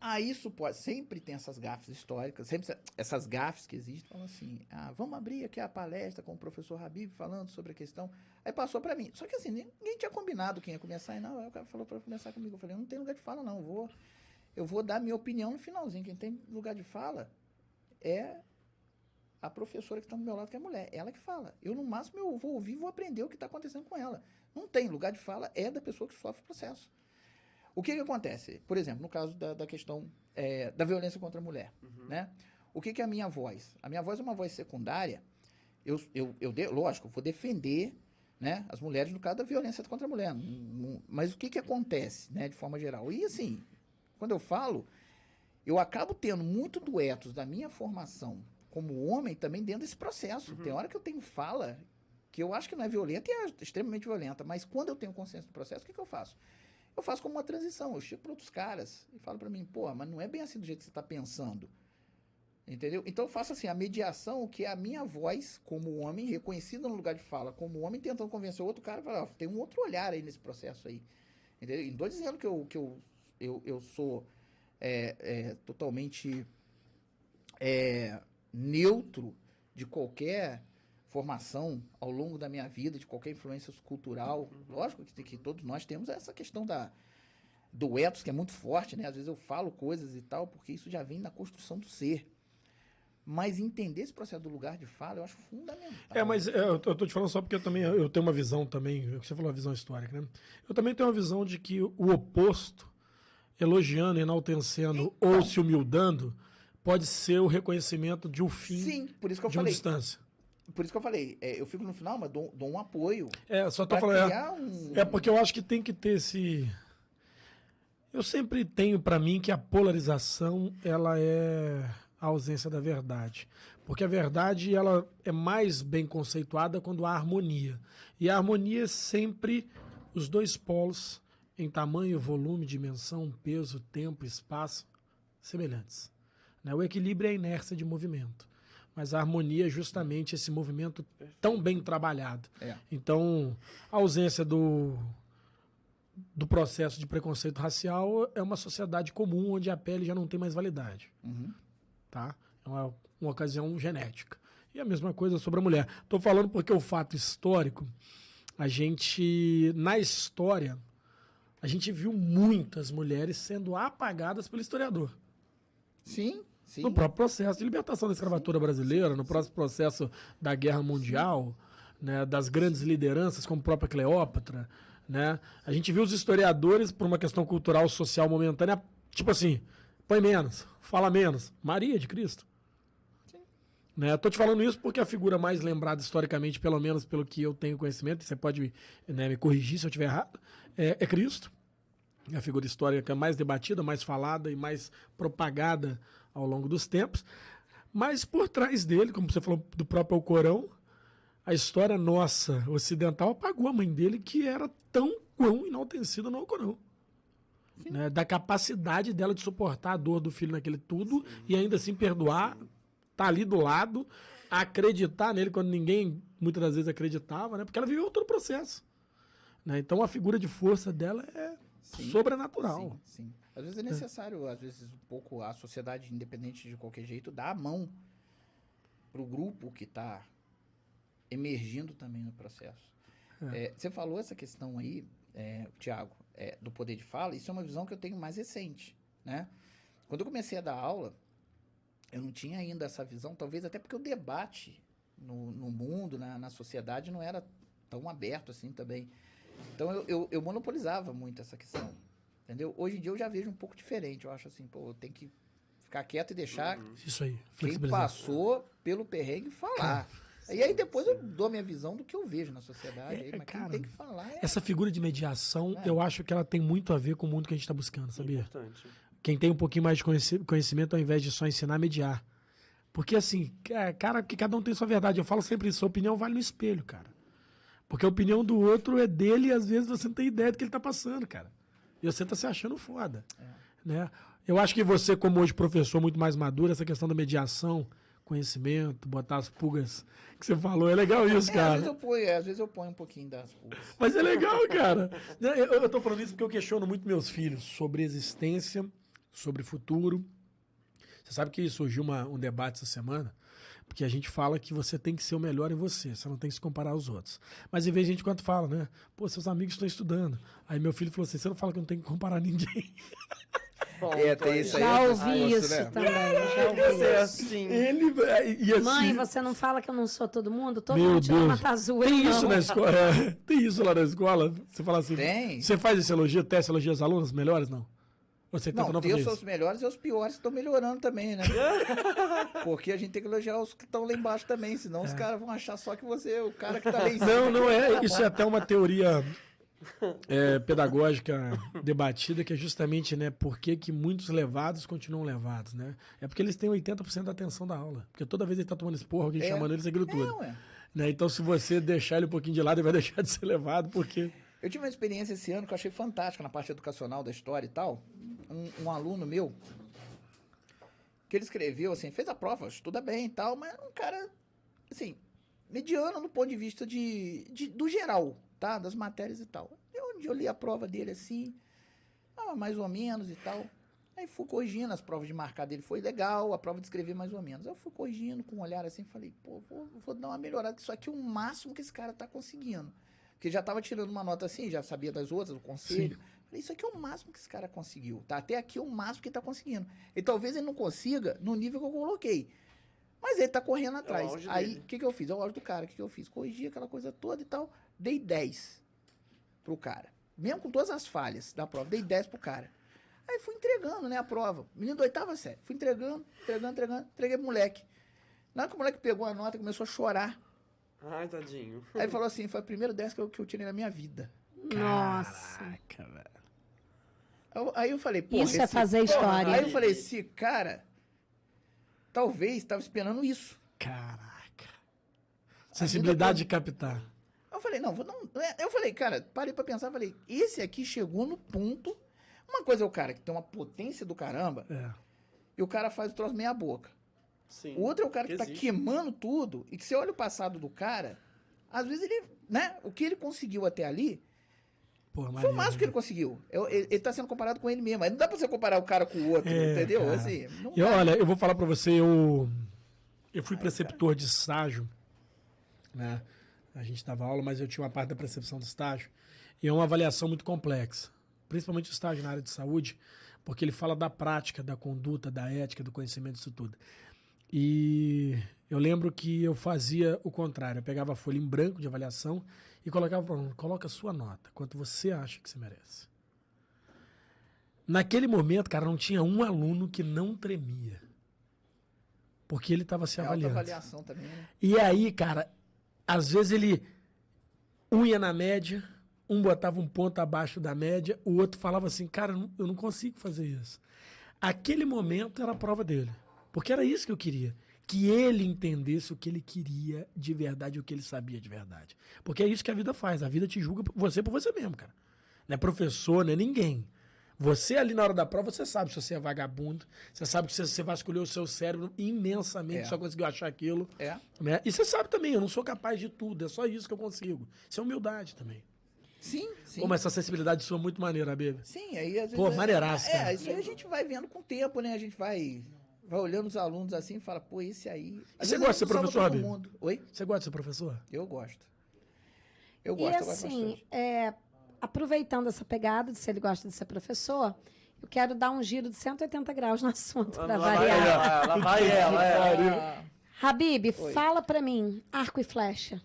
Aí isso pode. Sempre tem essas gafes históricas, sempre essa- essas gafes que existem, falam assim: ah, vamos abrir aqui a palestra com o professor Habib falando sobre a questão. Aí passou pra mim. Só que assim, ninguém tinha combinado quem ia começar, e não. Aí o cara falou pra começar comigo. Eu falei: não tem lugar de fala, não. Eu vou, eu vou dar minha opinião no finalzinho. Quem tem lugar de fala é a professora que está do meu lado, que é mulher. Ela que fala. Eu, no máximo, eu vou ouvir e vou aprender o que está acontecendo com ela. Não tem. Lugar de fala é da pessoa que sofre o processo. O que, que acontece? Por exemplo, no caso da, da questão é, da violência contra a mulher. Né? O que, que é a minha voz? A minha voz é uma voz secundária. Eu, eu, eu de- lógico, eu vou defender né, as mulheres no caso da violência contra a mulher. Mas o que, que acontece, né, de forma geral? E assim, quando eu falo, eu acabo tendo muito duetos da minha formação como homem também dentro desse processo. Tem hora que eu tenho fala que eu acho que não é violenta e é extremamente violenta, mas quando eu tenho consciência do processo, o que, que eu faço? Eu faço como uma transição, eu chego para outros caras e falo para mim, pô, mas não é bem assim do jeito que você está pensando. Entendeu? Então eu faço assim, a mediação, que é a minha voz como homem, reconhecida no lugar de fala, como homem, tentando convencer o outro cara, falar, ó, tem um outro olhar aí nesse processo aí. Entendeu? E não tô dizendo que eu, que eu, eu, eu sou é, é, totalmente é, neutro de qualquer formação ao longo da minha vida, de qualquer influência cultural. Lógico que, que todos nós temos essa questão da, do ethos, que é muito forte, né? Às vezes eu falo coisas e tal, porque isso já vem na construção do ser. Mas entender esse processo do lugar de fala, eu acho fundamental.
É, mas é, eu eu tô te falando só porque eu também eu tenho uma visão também, você falou a visão histórica, né? Eu também tenho uma visão de que o oposto, elogiando, enaltecendo ou se humildando, pode ser o reconhecimento de um fim
Sim, por isso que eu
de uma
falei.
distância.
Por isso que eu falei. é, eu fico no final, mas dou, dou um apoio.
É, só tô falando. é-
um.
É porque eu acho que tem que ter esse. Eu sempre tenho pra mim que a polarização ela é a ausência da verdade, porque a verdade ela é mais bem conceituada quando há harmonia e a harmonia é sempre os dois polos em tamanho, volume, dimensão, peso, tempo, espaço semelhantes. né? O equilíbrio é a inércia de movimento, mas a harmonia é justamente esse movimento tão bem trabalhado.
É.
Então, a ausência do, do processo de preconceito racial é uma sociedade comum onde a pele já não tem mais validade.
Uhum.
Tá? É uma, uma ocasião genética. E a mesma coisa sobre a mulher. Estou falando porque o fato histórico, a gente, na história, a gente viu muitas mulheres sendo apagadas pelo historiador.
Sim, sim.
No próprio processo de libertação da escravatura brasileira, no próprio processo da Guerra Mundial, né, das grandes lideranças, como a própria Cleópatra. Né? A gente viu os historiadores, por uma questão cultural, social, momentânea, tipo assim, põe menos, fala menos. Maria de Cristo. Né? Tô te falando isso porque a figura mais lembrada historicamente, pelo menos pelo que eu tenho conhecimento, e você pode né, me corrigir se eu estiver errado, é, é Cristo. É a figura histórica mais debatida, mais falada e mais propagada ao longo dos tempos. Mas por trás dele, como você falou do próprio Alcorão, a história nossa ocidental apagou a mãe dele, que era tão quão enaltecida no Alcorão. Né? Da capacidade dela de suportar a dor do filho naquele tudo e ainda assim perdoar, tá ali do lado, acreditar nele quando ninguém muitas das vezes acreditava, né? porque ela viveu todo o processo. Né? Então a figura de força dela é
Sim.
sobrenatural.
Sim, sim. Às vezes é necessário, às vezes, um pouco a sociedade, independente de qualquer jeito, dar a mão pro grupo que está emergindo também no processo. É, você falou essa questão aí, é, Tiago, é, do poder de fala, isso é uma visão que eu tenho mais recente, né? Quando eu comecei a dar aula, eu não tinha ainda essa visão, talvez até porque o debate no, no mundo, na, na sociedade, não era tão aberto assim também. Então eu, eu, eu monopolizava muito essa questão. Entendeu? Hoje em dia eu já vejo um pouco diferente. Eu acho assim, pô, eu tenho que ficar quieto e deixar
Isso aí,
quem passou pelo perrengue falar. E aí depois eu dou a minha visão do que eu vejo na sociedade.
É,
aí, mas
cara,
quem tem que falar é.
Essa figura de mediação,
É.
eu acho que ela tem muito a ver com o mundo que a gente está buscando, sabia?
Importante.
Quem tem um pouquinho mais de conheci- conhecimento, ao invés de só ensinar, mediar. Porque assim, é, cara, que cada um tem sua verdade. Eu falo sempre isso, sua opinião vale no espelho, cara. Porque a opinião do outro é dele e às vezes você não tem ideia do que ele tá passando, cara. E você tá se achando foda. Né? Eu acho que você, como hoje professor muito mais maduro, essa questão da mediação, conhecimento, botar as pulgas que você falou, é legal isso,
É, às vezes
cara.
eu ponho, é, às vezes eu ponho um pouquinho das pulgas.
Mas é legal, cara. Eu, eu tô falando isso porque eu questiono muito meus filhos sobre existência, sobre futuro. Você sabe que surgiu uma- um debate essa semana, porque a gente fala que você tem que ser o melhor em você, você não tem que se comparar aos outros. Mas em vez de gente quando fala, né? Pô, seus amigos estão estudando. Aí meu filho falou assim: você não fala que eu não tenho que comparar ninguém.
Ponto
É, tem
aí.
isso aí.
Já ouvi isso
né?
também. Já ouvi
é assim.
Ele. E assim,
Mãe, você não fala que eu não sou todo mundo? Todo
Meu
mundo
Deus.
tazua.
Tem isso
não.
na escola? é, tem isso lá na escola? Você fala assim.
Tem.
Você faz esse elogio, teste elogio aos alunos melhores? Não. Você tenta
Não,
isso?
os melhores e os piores estão melhorando também, né? Porque a gente tem que elogiar os que estão lá embaixo também, senão os caras vão achar só que você é o cara que tá lá em cima.
Não, não é. Isso é até uma teoria é, pedagógica debatida, que é justamente, né, por que, que muitos levados continuam levados, né? É porque eles têm 80% da atenção da aula. Porque toda vez ele tá tomando esporro, alguém
É.
chamando ele, aquilo tudo.
Não, é.
Né? Então, se você deixar ele um pouquinho de lado, ele vai deixar de ser levado, porque...
Eu tive uma experiência esse ano que eu achei fantástica na parte educacional da história e tal. Um, um aluno meu, que ele escreveu, assim, fez a prova, estuda bem e tal, mas era um cara, assim, mediano no ponto de vista de, de- do geral, tá? Das matérias e tal. Eu, eu li a prova dele assim, ah, mais ou menos e tal. Aí fui corrigindo, as provas de marcar dele foi legal, a prova de escrever mais ou menos. Eu fui corrigindo com um olhar assim, falei, pô, vou, vou dar uma melhorada, isso aqui é o máximo que esse cara tá conseguindo. Porque já tava tirando uma nota assim, já sabia das outras, do conselho. Falei, isso aqui é o máximo que esse cara conseguiu, tá? Até aqui é o máximo que ele tá conseguindo. E talvez ele não consiga no nível que eu coloquei. Mas ele tá correndo atrás.
auge
Aí, o que que eu fiz? É o auge do cara. O que que eu fiz? Corrigi aquela coisa toda e tal. Dei 10 pro cara. Mesmo com todas as falhas da prova, dei 10 pro cara. Aí fui entregando, né, a prova. Menino da oitava série. Fui entregando, entregando, entregando. Entreguei pro moleque. Na hora que o moleque pegou a nota, começou a chorar.
Ai, tadinho.
Aí ele falou assim, foi a primeira 10 que eu, que eu tirei na minha vida.
Nossa.
Caraca, velho.
Eu- Aí eu falei, pô.
Isso é fazer história.
Aí eu falei, esse cara, talvez estava esperando isso.
Caraca. Sensibilidade de captar.
Eu falei, não, vou não. é, Eu falei, cara, parei pra pensar, falei, esse aqui chegou no ponto. Uma coisa é o cara que tem uma potência do caramba
É.
e o cara faz o troço meia boca.
Sim.
O outro é o cara que, tá
existe.
queimando tudo e que você olha o passado do cara, às vezes ele, né, o que ele conseguiu até ali
Pô,
foi o máximo que ele
né?
conseguiu. Eu- Ele, ele tá sendo comparado com ele mesmo. Aí não dá pra você comparar o cara com o outro,
É,
entendeu?
cara.
Assim,
Eu,
dá.
olha, eu vou falar pra você, eu, eu fui preceptor de estágio, né? A gente dava aula, mas eu tinha uma parte da percepção do estágio. E é uma avaliação muito complexa, principalmente o estágio na área de saúde, porque ele fala da prática, da conduta, da ética, do conhecimento, disso tudo. E eu lembro que eu fazia o contrário, eu pegava a folha em branco de avaliação e colocava para aluno, coloca a sua nota, quanto você acha que você merece. Naquele momento, cara, não tinha um aluno que não tremia. Porque ele estava se
É
avaliando.
autoavaliação também, né?
E aí, cara, às vezes ele um ia na média, um botava um ponto abaixo da média, o outro falava assim, cara, eu não consigo fazer isso. Aquele momento era a prova dele. Porque era isso que eu queria. Que ele entendesse o que ele queria de verdade, o que ele sabia de verdade. Porque é isso que a vida faz. A vida te julga você por você mesmo, cara. Não é professor, não é ninguém. Você ali na hora da prova, você sabe se você é vagabundo, você sabe que você, vasculhou o seu cérebro imensamente,
É.
só conseguiu achar aquilo.
É.
Né? E você sabe também, eu não sou capaz de tudo, é só isso que eu consigo. Isso é humildade também.
Sim, sim.
Pô, mas essa sensibilidade sua é muito maneira, Bebe.
Sim, aí às vezes.
Pô,
é-
maneiraço, cara.
É, isso aí a gente vai vendo com o tempo, né? A gente vai, vai olhando os alunos assim e fala, pô, esse aí. Às
você gosta de ser professor,
todo
Rabi?
mundo. Oi?
Você gosta de ser professor?
Eu gosto. Eu
E
gosto, eu gosto
assim, é, aproveitando essa pegada de se ele gosta de ser professor, eu quero dar um giro de 180 graus no assunto
Lá
para
vai
variar.
ela, lá vai ela. é.
Ah,
Habib,
Oi.
fala pra mim, arco e flecha.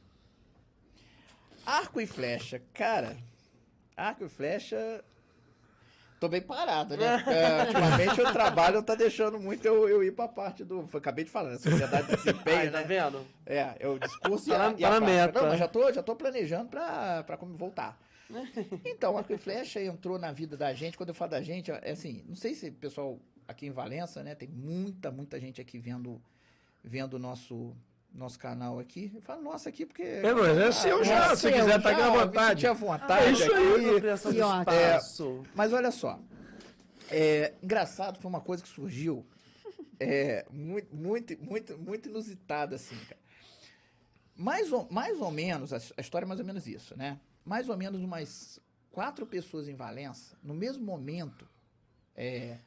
arco e flecha, cara. Arco e flecha. Tô bem parado, né? É, ultimamente o trabalho tá deixando muito eu, eu ir pra parte do. Acabei de falar, né? Sociedade de desempenho,
Ai, tá
né?
vendo?
É, é o discurso e
Tá
a, e a
tá
prática.
meta.
Não, mas já tô, já tô planejando pra, pra como voltar. Então, arco e flecha entrou na vida da gente. Quando eu falo da gente, é assim, não sei se o pessoal aqui em Valença, né? Tem muita, muita gente aqui vendo vendo o nosso, nosso canal aqui. Eu falo nossa aqui porque.
É, mas é seu já,
é
se
seu,
quiser, tá aqui à vontade.
à vontade.
É isso aí.
aqui.
Espaço.
Mas olha só. É, engraçado, foi uma coisa que surgiu é, muito, muito, muito, muito inusitada, assim, cara. Mais ou, mais ou menos, a, a história é mais ou menos isso, né? Mais ou menos umas quatro pessoas em Valença, no mesmo momento, é,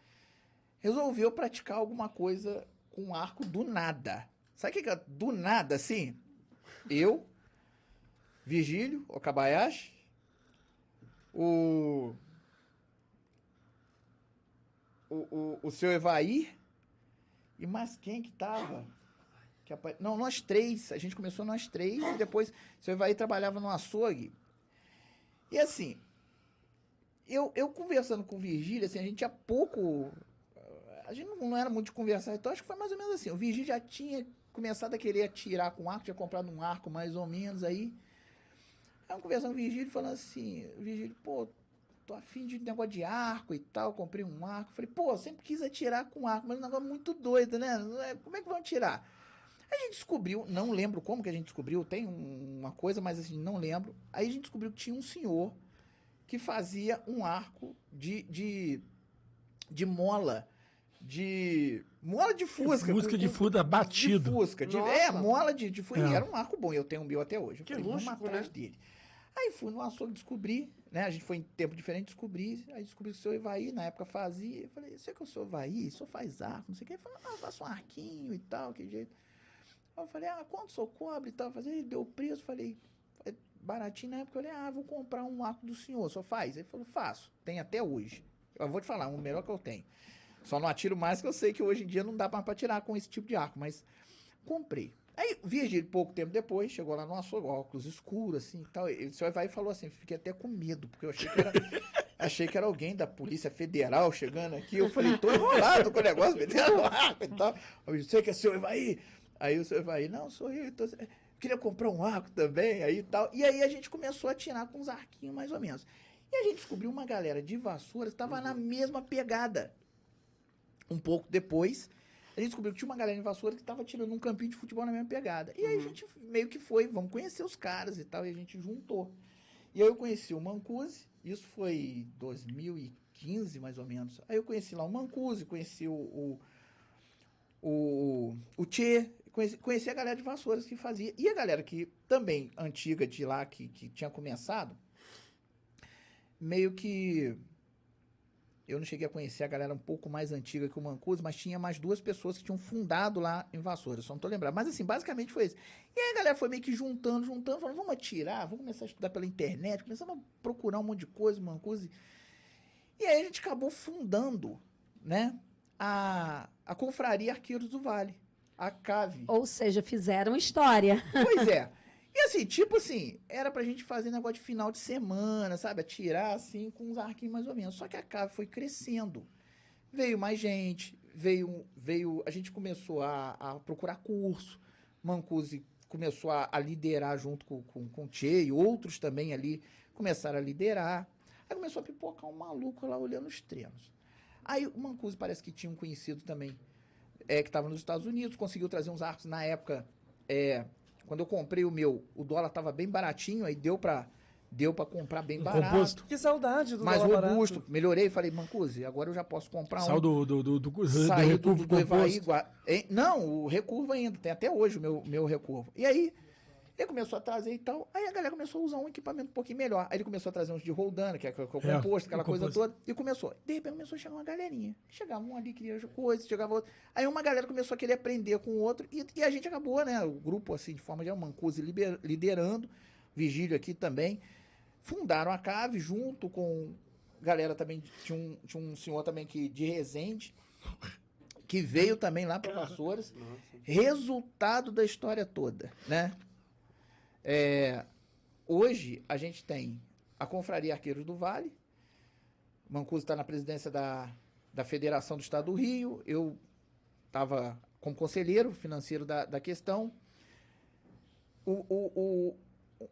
resolveu praticar alguma coisa com arco do nada. Sabe o que que do nada, assim? Eu, Virgílio, Okabayashi, o o, o, o seu Evair e mais quem que tava? Que apa- Não, nós três. A gente começou nós três e depois o seu Evair trabalhava no açougue. E assim, eu, eu conversando com o Virgílio, assim, a gente tinha pouco. A gente não, não era muito de conversar, então acho que foi mais ou menos assim. O Virgílio já tinha começado a querer atirar com arco, tinha comprado um arco mais ou menos aí. Aí eu conversando com o Virgílio, falando assim, Virgílio, pô, tô afim de negócio de arco e tal, comprei um arco. Falei, pô, sempre quis atirar com arco, mas é um negócio muito doido, né? É- Como é que vão atirar? A gente descobriu, não lembro como que a gente descobriu, tem um- uma coisa, mas assim, não lembro. Aí a gente descobriu que tinha um senhor que fazia um arco de, de, de mola, de... Mola de fusca.
Música de fuda batido.
de fusca. De, é, mola de, de fusca.
É.
E era um arco bom. Eu tenho o meu até hoje. Eu
Que
falei, vamos
rústico,
atrás
né?
dele. Aí fui no açougue descobrir, né? A gente foi em tempo diferente, descobri. Aí descobri que o seu Ivaí, na época, fazia. Eu falei, você que é o seu Ivaí? O senhor faz arco, não sei o que. Ele falou, ah, faço um arquinho e tal, que jeito. Aí eu falei, ah, quanto o senhor cobre e tal? Fazer, ele deu o preço, falei, é baratinho na época. Eu falei, ah, vou comprar um arco do senhor, só faz? Ele falou, faço, tem até hoje. Eu vou te falar, um melhor que eu tenho. Só não atiro mais que eu sei que hoje em dia não dá mais pra tirar com esse tipo de arco, mas comprei. Aí, Virgílio, pouco tempo depois, chegou lá no açougue, óculos escuros, assim, e tal. E o senhor vai e falou assim, fiquei até com medo, porque eu achei que era... Achei que era alguém da Polícia Federal chegando aqui. Eu falei, tô enrolado com o negócio, metendo arco e tal. Eu disse, você que é seu Evaí? Aí o seu Evaí, não, sou eu. Tô... Queria comprar um arco também, aí e tal. E aí a gente começou a tirar com uns arquinhos mais ou menos. E a gente descobriu uma galera de vassouras que estava na mesma pegada. Um pouco depois, a gente descobriu que tinha uma galera de vassoura que estava tirando um campinho de futebol na mesma pegada. E aí a gente meio que foi, vamos conhecer os caras e tal, e a gente juntou. E aí eu conheci o Mancusi, isso foi 2015, mais ou menos. Aí eu conheci lá o Mancusi, conheci o, o, o, o Tchê, conheci, conheci a galera de Vassouras que fazia. E a galera que também antiga de lá, que, que tinha começado, meio que. Eu não cheguei a conhecer a galera um pouco mais antiga que o Mancuso, mas tinha mais duas pessoas que tinham fundado lá em Vassouras, só não tô lembrando. Mas assim, basicamente foi isso. E aí a galera foi meio que juntando, juntando, falando, vamos atirar, vamos começar a estudar pela internet, começamos a procurar um monte de coisa, Mancuso. E aí a gente acabou fundando, né, a, a Confraria Arqueiros do Vale, a CAVE.
Ou seja, fizeram história.
Pois é. E assim, tipo assim, era pra gente fazer negócio de final de semana, sabe? Atirar assim com uns arquinhos mais ou menos. Só que a cave foi crescendo. Veio mais gente, veio. veio a gente começou a, a procurar curso. Mancusi começou a, a liderar junto com, com, com o Tchê e outros também ali começaram a liderar. Aí começou a pipocar um maluco lá olhando os treinos. Aí o Mancusi parece que tinha um conhecido também é, que estava nos Estados Unidos, conseguiu trazer uns arcos na época. É, quando eu comprei o meu, o dólar estava bem baratinho, aí deu para deu para comprar bem
Um
barato.
composto.
Que saudade do
Mais
dólar
robusto.
barato.
Melhorei, falei, Mancusi, agora eu já posso comprar
Saiu
um.
do, do, do, do, do,
Saiu do,
recurvo
do, do Evaí? Não, o recurvo ainda, tem até hoje o meu, meu recurvo. E aí, ele começou a trazer e tal, aí a galera começou a usar um equipamento um pouquinho melhor. Aí ele começou a trazer uns de Roldana, que é, é o
É,
composto, aquela
o
coisa
composto.
toda, e começou. De repente começou a chegar uma galerinha. Chegava um ali, queria coisa, chegava outro. Aí uma galera começou a querer aprender com o outro, e, e a gente acabou, né, o grupo, assim, de forma Mancusi liber- liderando, Vigílio aqui também, fundaram a Cave junto com galera também, tinha um, tinha um senhor também que, de Resende, que veio também lá para Vassouras, resultado da história toda, né? É, hoje a gente tem a Confraria Arqueiros do Vale, Mancuso está na presidência da, da Federação do Estado do Rio, eu estava como conselheiro financeiro da, da questão. O, o, o-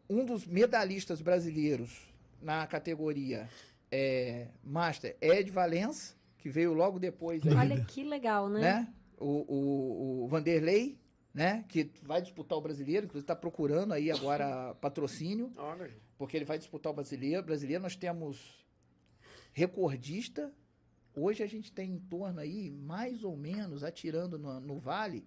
um dos medalhistas brasileiros na categoria é, Master é de Valença, que veio logo depois
Olha que legal, né?
né? O, o, o Vanderlei, né? Que vai disputar o brasileiro, inclusive está procurando aí agora patrocínio,
Olha,
porque ele vai disputar o brasileiro. Brasileiro nós temos recordista. Hoje a gente tem em torno aí, mais ou menos, atirando no, no Vale,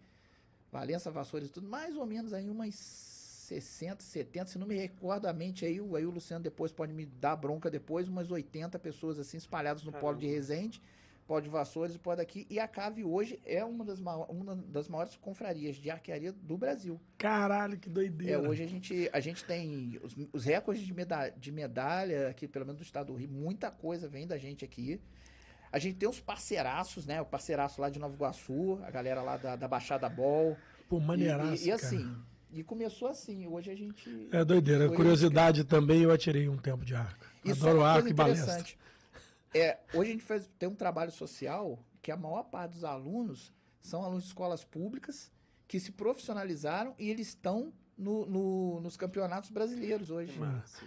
Valença, Vassouras e tudo, mais ou menos aí umas 60, 70, se não me recordo a mente aí, o- aí o Luciano depois pode me dar bronca depois, umas 80 pessoas assim espalhadas no polo de Resende, polo de Vassouras e polo daqui. E a Cave hoje é uma das, uma das maiores confrarias de arquearia do Brasil.
Caralho, que
É,
doideira.
hoje a gente, a gente tem os, os recordes de, meda de medalha aqui, pelo menos do estado do Rio, muita coisa vem da gente aqui. A gente tem os parceiraços, né? O parceiraço lá de Nova Iguaçu, a galera lá da, da Baixada Ball.
Pô,
E,
maneiraço,
e, e
cara.
assim, e começou assim. Hoje a gente.
É doideira. Curiosidade também, eu atirei um tempo de arco.
Isso
Adoro
é
arco e balestra.
É, hoje a gente faz, tem um trabalho social que a maior parte dos alunos são alunos de escolas públicas que se profissionalizaram e eles estão no- no- nos campeonatos brasileiros hoje.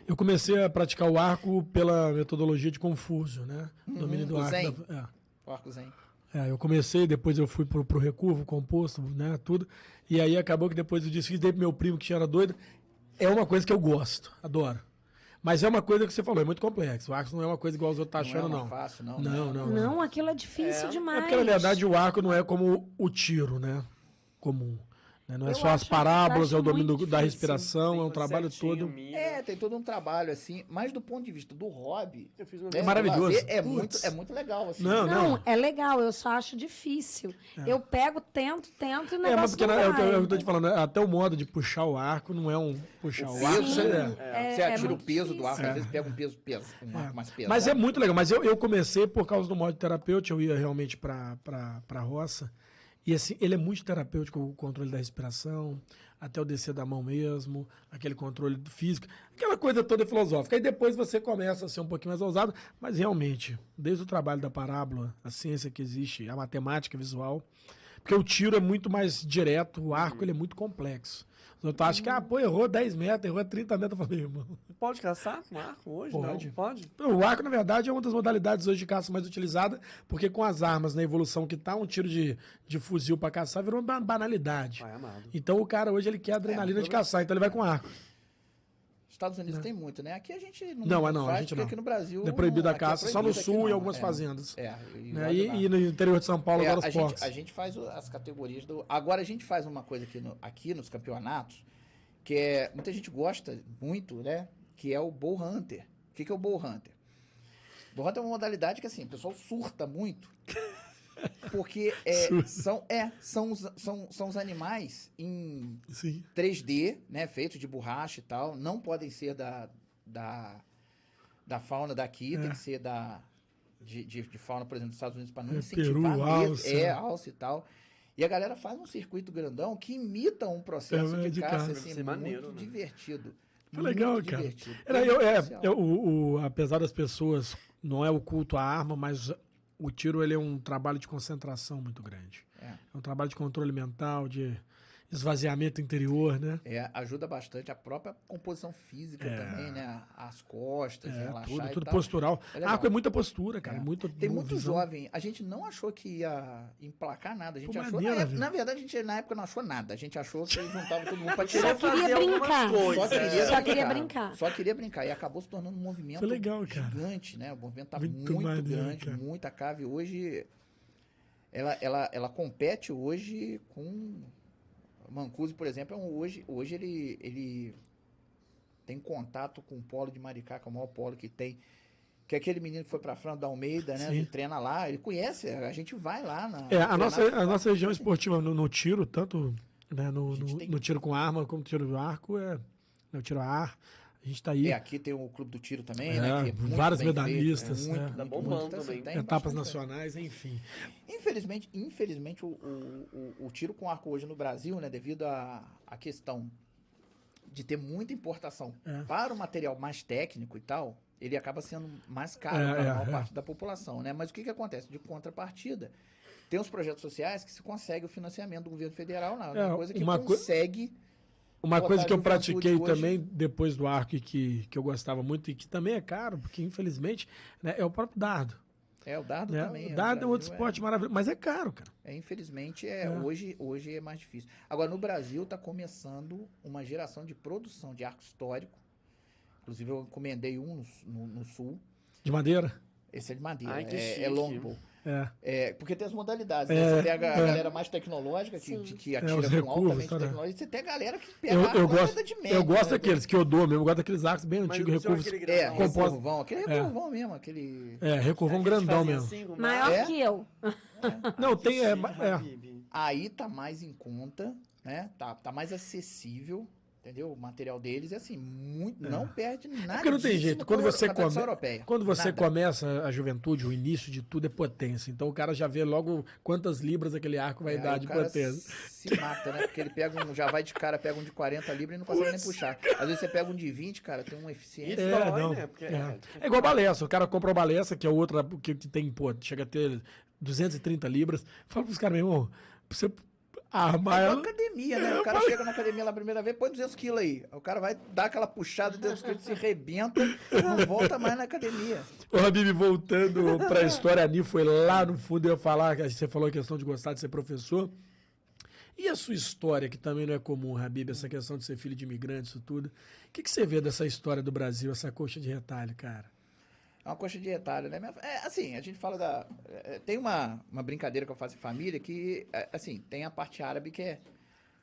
Eu comecei a praticar o arco pela metodologia de Confúcio, né? Domínio do arco.
Zen.
da-
O Arcos, hein?
é. É, eu comecei, depois eu fui pro, pro recurvo, composto, né? Tudo. E aí acabou que depois eu desfiz, dei pro meu primo que era doido. É uma coisa que eu gosto, adoro. Mas é uma coisa que você falou, é muito complexo. O arco não é uma coisa igual os outros tá achando,
não é
não.
fácil, não.
Não,
né?
não.
Não, aquilo é difícil
É.
demais.
É porque, na verdade, o arco não é como o tiro, né? Comum. Né? Não é
Eu
só as parábolas, é o domínio do- da
difícil.
respiração, é um trabalho
certinho,
todo.
mira.
É, tem todo um trabalho assim, mas do ponto de vista do hobby,
Eu fiz uma vez.
do
maravilhoso.
lazer, É muito, é muito legal assim.
Não,
Não, é legal, eu só acho difícil. Eu pego, tento, tento e o
É, mas porque
não
na- é o que eu,
vai.
eu tô te falando, até o modo de puxar o arco não é um puxar o,
O
arco.
peso,
é-
né?
É,
Você
é
atira o peso do arco,
difícil.
às vezes pega um peso, peso um arco mais pesado.
Mas é muito legal. Mas eu, eu comecei por causa do modo terapêutico, eu ia realmente pra, pra, pra roça. E assim, ele é muito terapêutico, o controle da respiração, até o descer da mão mesmo, aquele controle do físico, aquela coisa toda filosófica. Aí depois você começa a ser um pouquinho mais ousado, mas realmente, desde o trabalho da parábola, a ciência que existe, a matemática visual, porque o tiro é muito mais direto, o arco ele é muito complexo. Os outros acham que, ah, pô, errou 10 metros, errou 30 metros. Eu falei, irmão,
Pode caçar com arco hoje?
Pode.
Não, pode?
o arco, na verdade, é uma das modalidades hoje de caça mais utilizada, porque com as armas na evolução que tá, um tiro de, de fuzil pra caçar virou uma banalidade.
Vai, amado.
Então o cara hoje ele quer adrenalina
É,
de caçar, então ele vai com arco.
Estados Unidos tem muito, né? Aqui a gente não,
Não, é não, a
faz,
gente
porque
não.
aqui no Brasil
É proibida a
é
caça só no
proibido,
sul e algumas
É.
fazendas.
É, e,
Né? E, e no interior de São Paulo,
É,
agora
a,
os
gente,
portos.
a gente faz as categorias do. Agora a gente faz uma coisa aqui, no- aqui nos campeonatos, que é. Muita gente gosta muito, né? Que é o Bull Hunter. O que, que é o Bull Hunter? Bull Hunter é uma modalidade que assim, o pessoal surta muito. Porque é, são, é, são, os, são, são os animais em
Sim.
3D, né? Feitos de borracha e tal. Não podem ser da, da, da fauna daqui,
É.
tem que ser da, de, de, de fauna, por exemplo, dos Estados Unidos, para não
É,
incentivar
Peru, alce,
É, alce e tal. E a galera faz um circuito grandão que imita um processo
É,
de,
de
caça,
caça.
assim, muito
maneiro, né?
divertido.
Foi legal,
Muito
cara.
divertido.
Era, eu, é, eu- o, o- apesar das pessoas, não é o culto à arma, mas o tiro ele é um trabalho de concentração muito grande.
É.
É um trabalho de controle mental, de esvaziamento interior, né?
É, ajuda bastante a própria composição física
É.
também, né? As costas,
É,
relaxar
tudo,
e
tudo
tal.
postural.
É legal.
Arco é muita postura, cara.
É.
Muito,
Tem muito
visão.
jovem. A gente não achou que ia emplacar nada. A gente
Pô,
achou.
maneiro,
na, época, na verdade, a gente na época não achou nada. A gente achou que juntava todo mundo pra
Só
tirar.
queria
fazer algumas
brincar.
Só queria.
Só queria
brincar.
brincar.
Só queria brincar. E acabou se tornando um movimento
Foi legal, cara.
gigante, né? O movimento tá
Muito
muito,
maneiro,
grande,
cara.
muita cave. Hoje, ela, ela, ela compete hoje com... Mancuso, por exemplo, é um, hoje, hoje ele, ele tem contato com o polo de Maricá, que é o maior polo que tem. Que é aquele menino que foi pra França da Almeida, né? Ele treina lá, ele conhece, a gente vai lá na.
É, a nossa, a nossa região esportiva no, no tiro, tanto né, no,
A
no,
tem-
no tiro com arma como no tiro do arco, é no tiro a ar. A gente tá aí.
É, aqui tem o Clube do Tiro também,
É,
né? que muito
vários
feito,
medalhistas,
muito,
é.
muito,
Tá
muito, então, assim,
também.
tem
etapas nacionais, enfim.
Infelizmente, infelizmente o, o, o, o tiro com arco hoje no Brasil, né, devido à à questão de ter muita importação
É.
para o material mais técnico e tal, ele acaba sendo mais caro
É,
para a
é,
maior
é.
parte da população, né? Mas o que, que acontece? De contrapartida, tem os projetos sociais que se consegue o financiamento do governo federal, não,
É,
uma coisa que
uma co-
consegue...
Uma coisa que eu pratiquei
hoje-
também depois do arco e que, que eu gostava muito e que também é caro, porque infelizmente né, é o próprio dardo.
É, o dardo
Né?
também.
O
no
dado é outro
Brasil,
esporte maravilhoso, mas é caro, cara.
É, infelizmente, é,
É.
Hoje, hoje é mais difícil. Agora, no Brasil, está começando uma geração de produção de arco histórico. Inclusive, eu encomendei um no, no- no sul.
De madeira.
Esse é de madeira.
Ai, que
é,
chique.
é longbow.
É.
É, porque tem as modalidades.
É,
né? Você tem a,
é.
galera mais tecnológica, que, de- que
os
atira com
recursos,
altamente
tá, né?
tecnológica. E você tem a galera que pega
Eu, eu gosto,
de
eu
média,
gosto
né?
daqueles que eu dou mesmo. Eu gosto daqueles arcos bem antigos, recursos.
aquele
É,
Composto.
recurvão. Aquele
É.
recurvão mesmo, aquele...
É, recurvão grandão mesmo.
assim,
Maior
É?
que eu.
Não, tem. É, é.
Aí tá mais em conta, né? Tá, tá mais acessível, entendeu? O material deles é assim, muito, não perde nada.
É. porque não tem jeito. Quando você come-
europeia.
Quando você
Nada.
começa a juventude, o início de tudo é potência. Então o cara já vê logo quantas libras aquele arco vai
É,
dar de
o cara
potência.
Se mata, né? Porque ele pega um, já vai de cara, pega um de 40 libras e não consegue nem puxar. Às vezes você pega um de 20, cara, tem uma eficiência.
É,
dói,
não.
né? Porque
é.
é-
É igual balessa. O cara compra uma balessa, que é outra que, que tem, pô, chega a ter 230 libras. Fala pros caras, meu irmão, você armar
É igual
ela.
academia, né? O cara chega na academia lá a primeira vez, põe 200 quilos aí. O cara vai dar aquela puxada, 200 quilos, se rebenta, não volta mais na academia.
Ô, Habib, voltando pra história, a Ani foi lá no fundo, eu ia falar, você falou a questão de gostar de ser professor. E a sua história, que também não é comum, Habib, essa questão de ser filho de imigrante, isso tudo. O que, que você vê dessa história do Brasil, essa coxa de retalho, cara?
É uma coxa de retalho, né? É, assim, a gente fala da. é, Tem uma, uma brincadeira que eu faço em família que, é, assim, tem a parte árabe que é,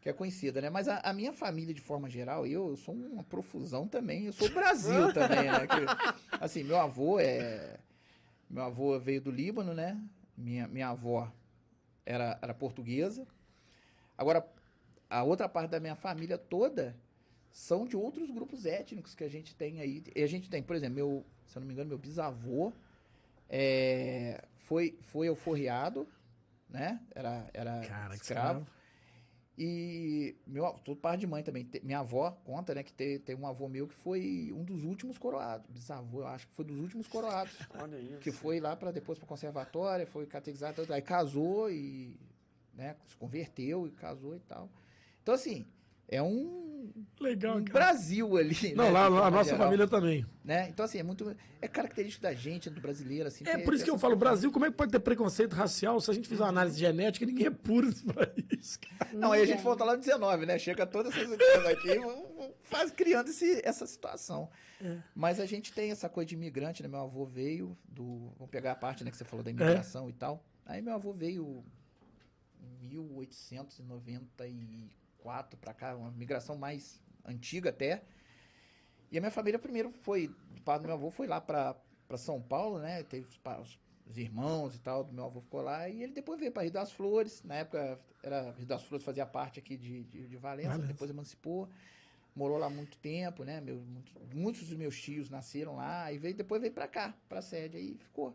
que é conhecida, né? Mas a, a minha família, de forma geral, eu, eu sou uma profusão também. Eu sou o Brasil também, né? Que, assim, meu avô é. Meu avô veio do Líbano, né? Minha, minha avó era, era portuguesa. Agora, a outra parte da minha família toda são de outros grupos étnicos que a gente tem aí. E a gente tem, por exemplo, meu, se eu não me engano, meu bisavô é, foi, foi alforriado, né? Era, era
Cara,
escravo. E meu, tudo par de mãe também. Minha avó conta, né, que tem, tem um avô meu que foi um dos últimos coroados. Bisavô, eu acho que foi dos últimos coroados.
Olha isso.
que foi lá para depois para conservatória, foi catequizado, aí casou e né, se converteu e casou e tal. Então assim, é um,
Legal,
um Brasil ali. Né?
Não,
né?
lá,
lá
a nossa
geral.
família também.
Né? Então, assim, é muito. É característico da gente, do brasileiro, assim.
É, por isso que eu falo, Brasil, como é que pode ter preconceito racial se a gente fizer uma análise genética, ninguém é puro nesse país.
Não, aí a gente volta lá no 19, né? Chega todas essas coisas aqui faz criando esse, essa situação.
É.
Mas a gente tem essa coisa de imigrante, né? Meu avô veio do. Vamos pegar a parte né, que você falou da é. imigração é. e tal. Aí meu avô veio em 1894 94 para cá, uma migração mais antiga até. E a minha família primeiro foi, o pai do meu avô foi lá para São Paulo, né? Teve os, os, os, irmãos e tal, do meu avô ficou lá. E ele depois veio para Rio das Flores. Na época, era, Rio das Flores fazia parte aqui de, de, de Valença,
Valença,
depois emancipou. Morou lá muito tempo, né? Meu, muito, muitos dos meus tios nasceram lá. E veio, depois veio para cá, para a sede, aí ficou.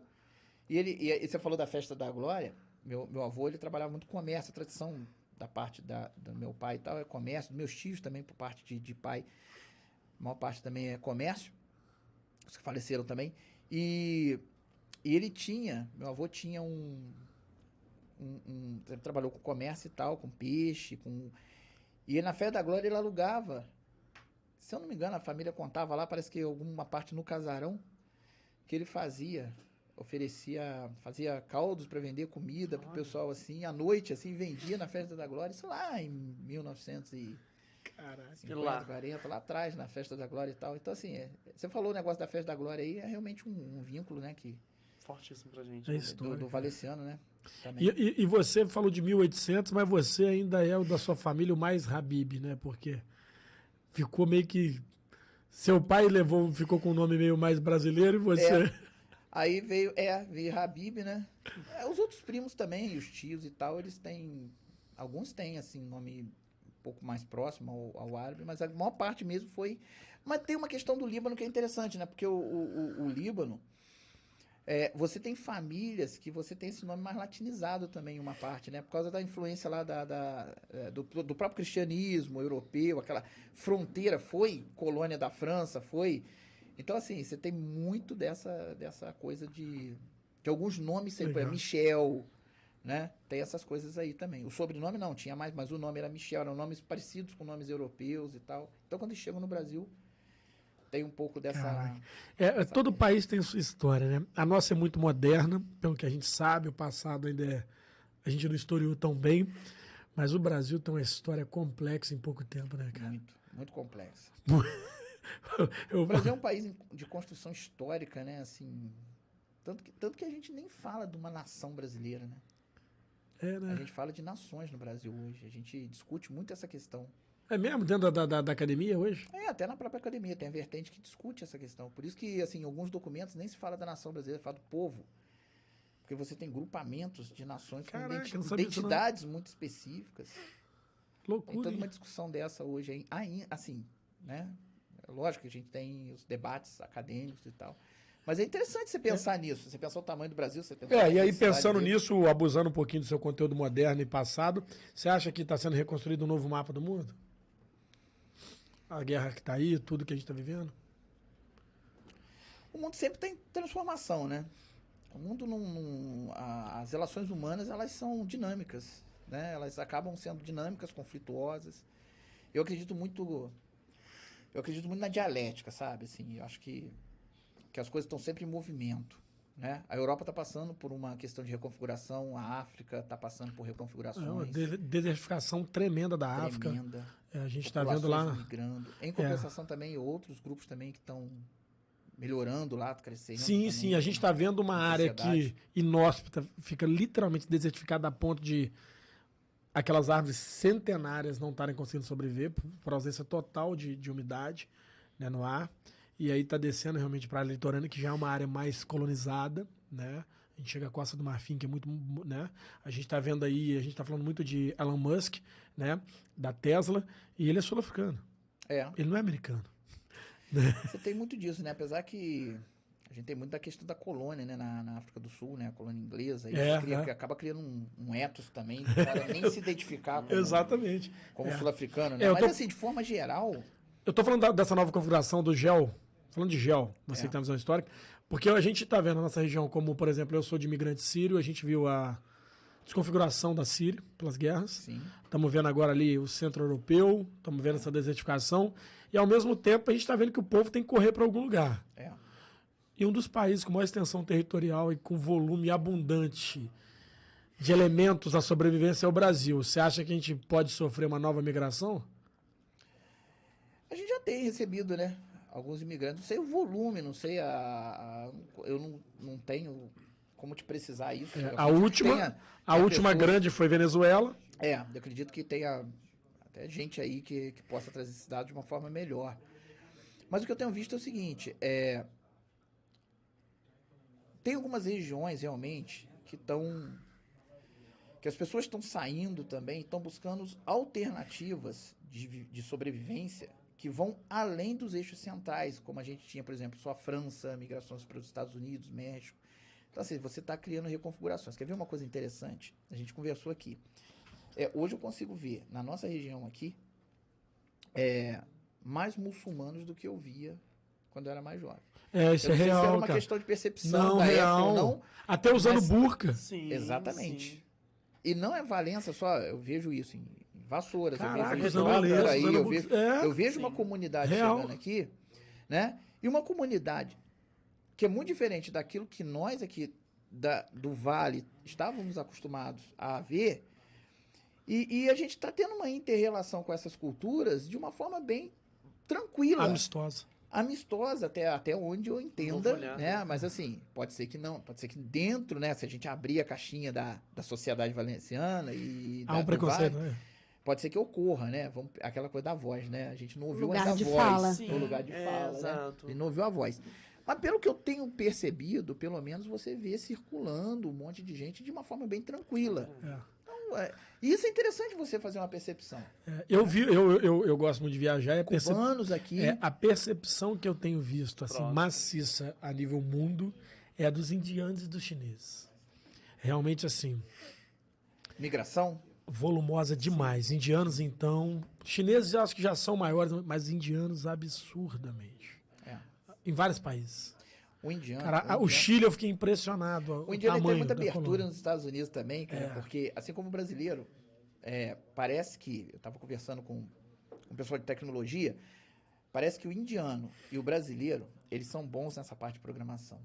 E ele, e, e você falou da festa da Glória. Meu, meu avô, ele trabalhava muito com comércio, tradição da parte da, do meu pai e tal é comércio, meus tios também por parte de, de pai, a maior parte também é comércio, os que faleceram também. E, e ele tinha, meu avô tinha um, um, um- trabalhou com comércio e tal, com peixe, com e na festa da Glória ele alugava. Se eu não me engano, a família contava lá, parece que alguma parte no casarão que ele fazia oferecia, fazia caldos para vender comida pro pessoal assim, à noite assim, vendia na festa da Glória, isso lá em 1950,
E lá?
40, lá atrás, na festa da Glória e tal. Então assim, é- você falou o negócio da festa da Glória aí, é realmente um, um vínculo, né, que
Fortíssimo pra gente.
É
né?
isso.
do, do Valeciano, né? Também.
E, e- e você falou de 1800, mas você ainda é o da sua família o mais Habib, né? Porque ficou meio que. Seu pai levou, ficou com o nome meio mais brasileiro e você.
Aí veio, é, veio Habib, né? É, os outros primos também, os tios e tal, eles têm. Alguns têm, assim, nome um pouco mais próximo ao, ao árabe, mas a maior parte mesmo foi. Mas tem uma questão do Líbano que é interessante, né? Porque o, o, o- Líbano. é, você tem famílias que você tem esse nome mais latinizado também, uma parte, né? Por causa da influência lá da, da, é, do, do próprio cristianismo europeu, aquela fronteira foi colônia da França, foi. Então, assim, você tem muito dessa, dessa coisa de. De alguns nomes, sempre, exemplo, Michel, né? Tem essas coisas aí também. O sobrenome não, tinha mais, mas o nome era Michel, eram nomes parecidos com nomes europeus e tal. Então, quando eles chegam no Brasil, tem um pouco dessa.
Caraca. É, todo país tem sua história, né? A nossa é muito moderna, pelo que a gente sabe, o passado ainda é. A gente não historiou tão bem, mas o Brasil tem uma história complexa em pouco tempo, né, cara?
Muito, muito complexa.
Eu-
O Brasil é um país de construção histórica, né? Assim. Tanto que, tanto que a gente nem fala de uma nação brasileira, né?
É,
A
né?
gente fala de nações no Brasil hoje. A gente discute muito essa questão.
É mesmo dentro da, da, da academia hoje?
É, até na própria academia tem a vertente que discute essa questão. Por isso que, assim, em alguns documentos nem se fala da nação brasileira, fala do povo. Porque você tem grupamentos de nações
Caraca,
com identi- identidades muito específicas. Tem
Loucura.
toda
hein?
uma discussão dessa hoje, aí, assim, né? É Lógico que a gente tem os debates acadêmicos e tal. Mas é interessante você pensar nisso. Você pensar o tamanho do Brasil, você pensar
É, e aí pensando
dele.
nisso, abusando um pouquinho do seu conteúdo moderno e passado, você acha que está sendo reconstruído um novo mapa do mundo? A guerra que está aí, tudo que a gente está vivendo?
O mundo sempre tem transformação, né? O mundo não, não- a- as relações humanas elas são dinâmicas, né? Elas acabam sendo dinâmicas, conflituosas. Eu acredito muito, eu acredito muito na dialética, sabe? Assim, eu acho que que as coisas estão sempre em movimento, né? A Europa está passando por uma questão de reconfiguração, a África está passando por
É uma
reconfigurações.
de- desertificação tremenda da África.
tremenda.
É, a gente está vendo lá.
migrando. Em compensação também outros grupos também que estão melhorando lá, crescendo.
Sim,
também,
sim, a gente está vendo uma área que inóspita, fica literalmente desertificada a ponto de aquelas árvores centenárias não estarem conseguindo sobreviver por, por ausência total de, de umidade né, no ar. E aí está descendo realmente para a litorânea, que já é uma área mais colonizada, né? A gente chega à Costa do Marfim, que é muito, né? A gente está vendo aí, a gente está falando muito de Elon Musk, né? Da Tesla, e ele é sul-africano.
É,
Ele não é americano.
você tem muito disso, né? Apesar que a gente tem muito da questão da colônia, né? Na, na África do Sul, né? A colônia inglesa. E
É,
isso cria-
é.
acaba criando um, um ethos também, do cara nem se identificar como,
Exatamente.
como
É.
sul-africano, né?
É,
Mas
tô-
assim, de forma geral,
Eu tô falando da- dessa nova configuração do gel, falando de gel, você
É.
que tem uma visão histórica, porque a gente tá vendo na nossa região, como, por exemplo, eu sou de imigrante sírio, a gente viu a desconfiguração da Síria pelas guerras. Estamos vendo agora ali o centro europeu, estamos vendo essa desertificação, e ao mesmo tempo a gente está vendo que o povo tem que correr para algum lugar.
É.
E um dos países com maior extensão territorial e com volume abundante de elementos à sobrevivência é o Brasil. Você acha que a gente pode sofrer uma nova migração?
A gente já tem recebido, né? Alguns imigrantes. Não sei o volume, não sei a. a- eu não, não tenho como te precisar isso.
É, a última-
tenha-
A última
pessoas-
grande foi Venezuela.
É, eu acredito que tenha até gente aí que, que possa trazer esse dado de uma forma melhor. Mas o que eu tenho visto é o seguinte, é, tem algumas regiões realmente que estão que as pessoas estão saindo também, estão buscando alternativas de, de sobrevivência que vão além dos eixos centrais, como a gente tinha, por exemplo, só a França, migrações para os Estados Unidos, México. Então, assim, você está criando reconfigurações. Quer ver uma coisa interessante? A gente conversou aqui. É, hoje eu consigo ver, na nossa região aqui, é, mais muçulmanos do que eu via quando eu era mais jovem.
É, isso
eu
é
não sei se era
real,
uma
cara.
questão de percepção
Não,
da
real.
época não.
Até usando
Mas-
burca.
Sim.
Exatamente.
sim.
E não é Valença só, eu vejo isso em, em Vassouras,
Caraca,
eu vejo isso Itaquaraí,
usando
eu vejo,
É.
eu vejo uma
Sim.
comunidade
Real.
chegando aqui, né? E uma comunidade que é muito diferente daquilo que nós aqui da- do Vale estávamos acostumados a ver. E, e a gente está tendo uma inter-relação com essas culturas de uma forma bem tranquila
Amistosa.
Amistosa até, até onde eu entenda, né?
né?
Mas assim, pode ser que não, pode ser que dentro, né? Se a gente abrir a caixinha da, da sociedade valenciana e
Há
da,
um preconceito,
Vale,
né?
pode ser que ocorra, né? Vamos, aquela coisa da voz, né? A gente não ouviu
Lugar
ainda a
de
voz,
fala.
Sim,
o lugar de
é,
fala, né?
exato.
E não ouviu a voz. Mas pelo que eu tenho percebido, pelo menos você vê circulando um monte de gente de uma forma bem tranquila.
É.
É, e isso é interessante você fazer uma percepção.
É, eu, vi, eu, eu, eu gosto muito de viajar a, percep-
Cubanos aqui,
é, a percepção que eu tenho visto, assim, maciça a nível mundo, é a dos indianos e dos chineses. Realmente, assim,
migração,
volumosa demais. Indianos, então. Chineses eu acho que já são maiores, mas indianos absurdamente.
É.
Em vários países.
O indiano.
Cara, o
indiano-
Chile eu fiquei impressionado. O,
O indiano tem muita abertura
colônia.
nos Estados Unidos também, cara,
É.
porque assim como o brasileiro, é, parece que eu estava conversando com um pessoal de tecnologia, parece que o indiano e o brasileiro, eles são bons nessa parte de programação.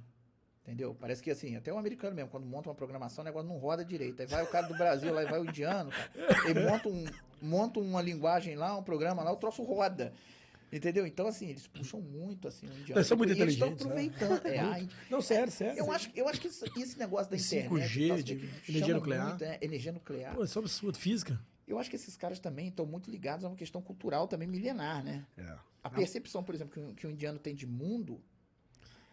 Entendeu? Parece que assim, até o americano mesmo, quando monta uma programação, o negócio não roda direito. Aí vai o cara do Brasil, lá e vai o indiano, cara. Ele monta, um, monta uma linguagem lá, um programa lá, o troço roda. Entendeu? Então, assim, eles puxam muito, assim, o indiano.
Eles são muito
E eles estão
inteligentes, né?
aproveitando. É, a
Não, sério, sério.
eu acho, eu acho que isso- esse negócio da internet...
5G,
nossa,
de energia nuclear.
muito, é, energia nuclear.
Pô, isso é um absurdo. Física.
Eu acho que esses caras também estão muito ligados a uma questão cultural também milenar, né?
É.
A percepção, por exemplo, que, o- que o indiano tem de mundo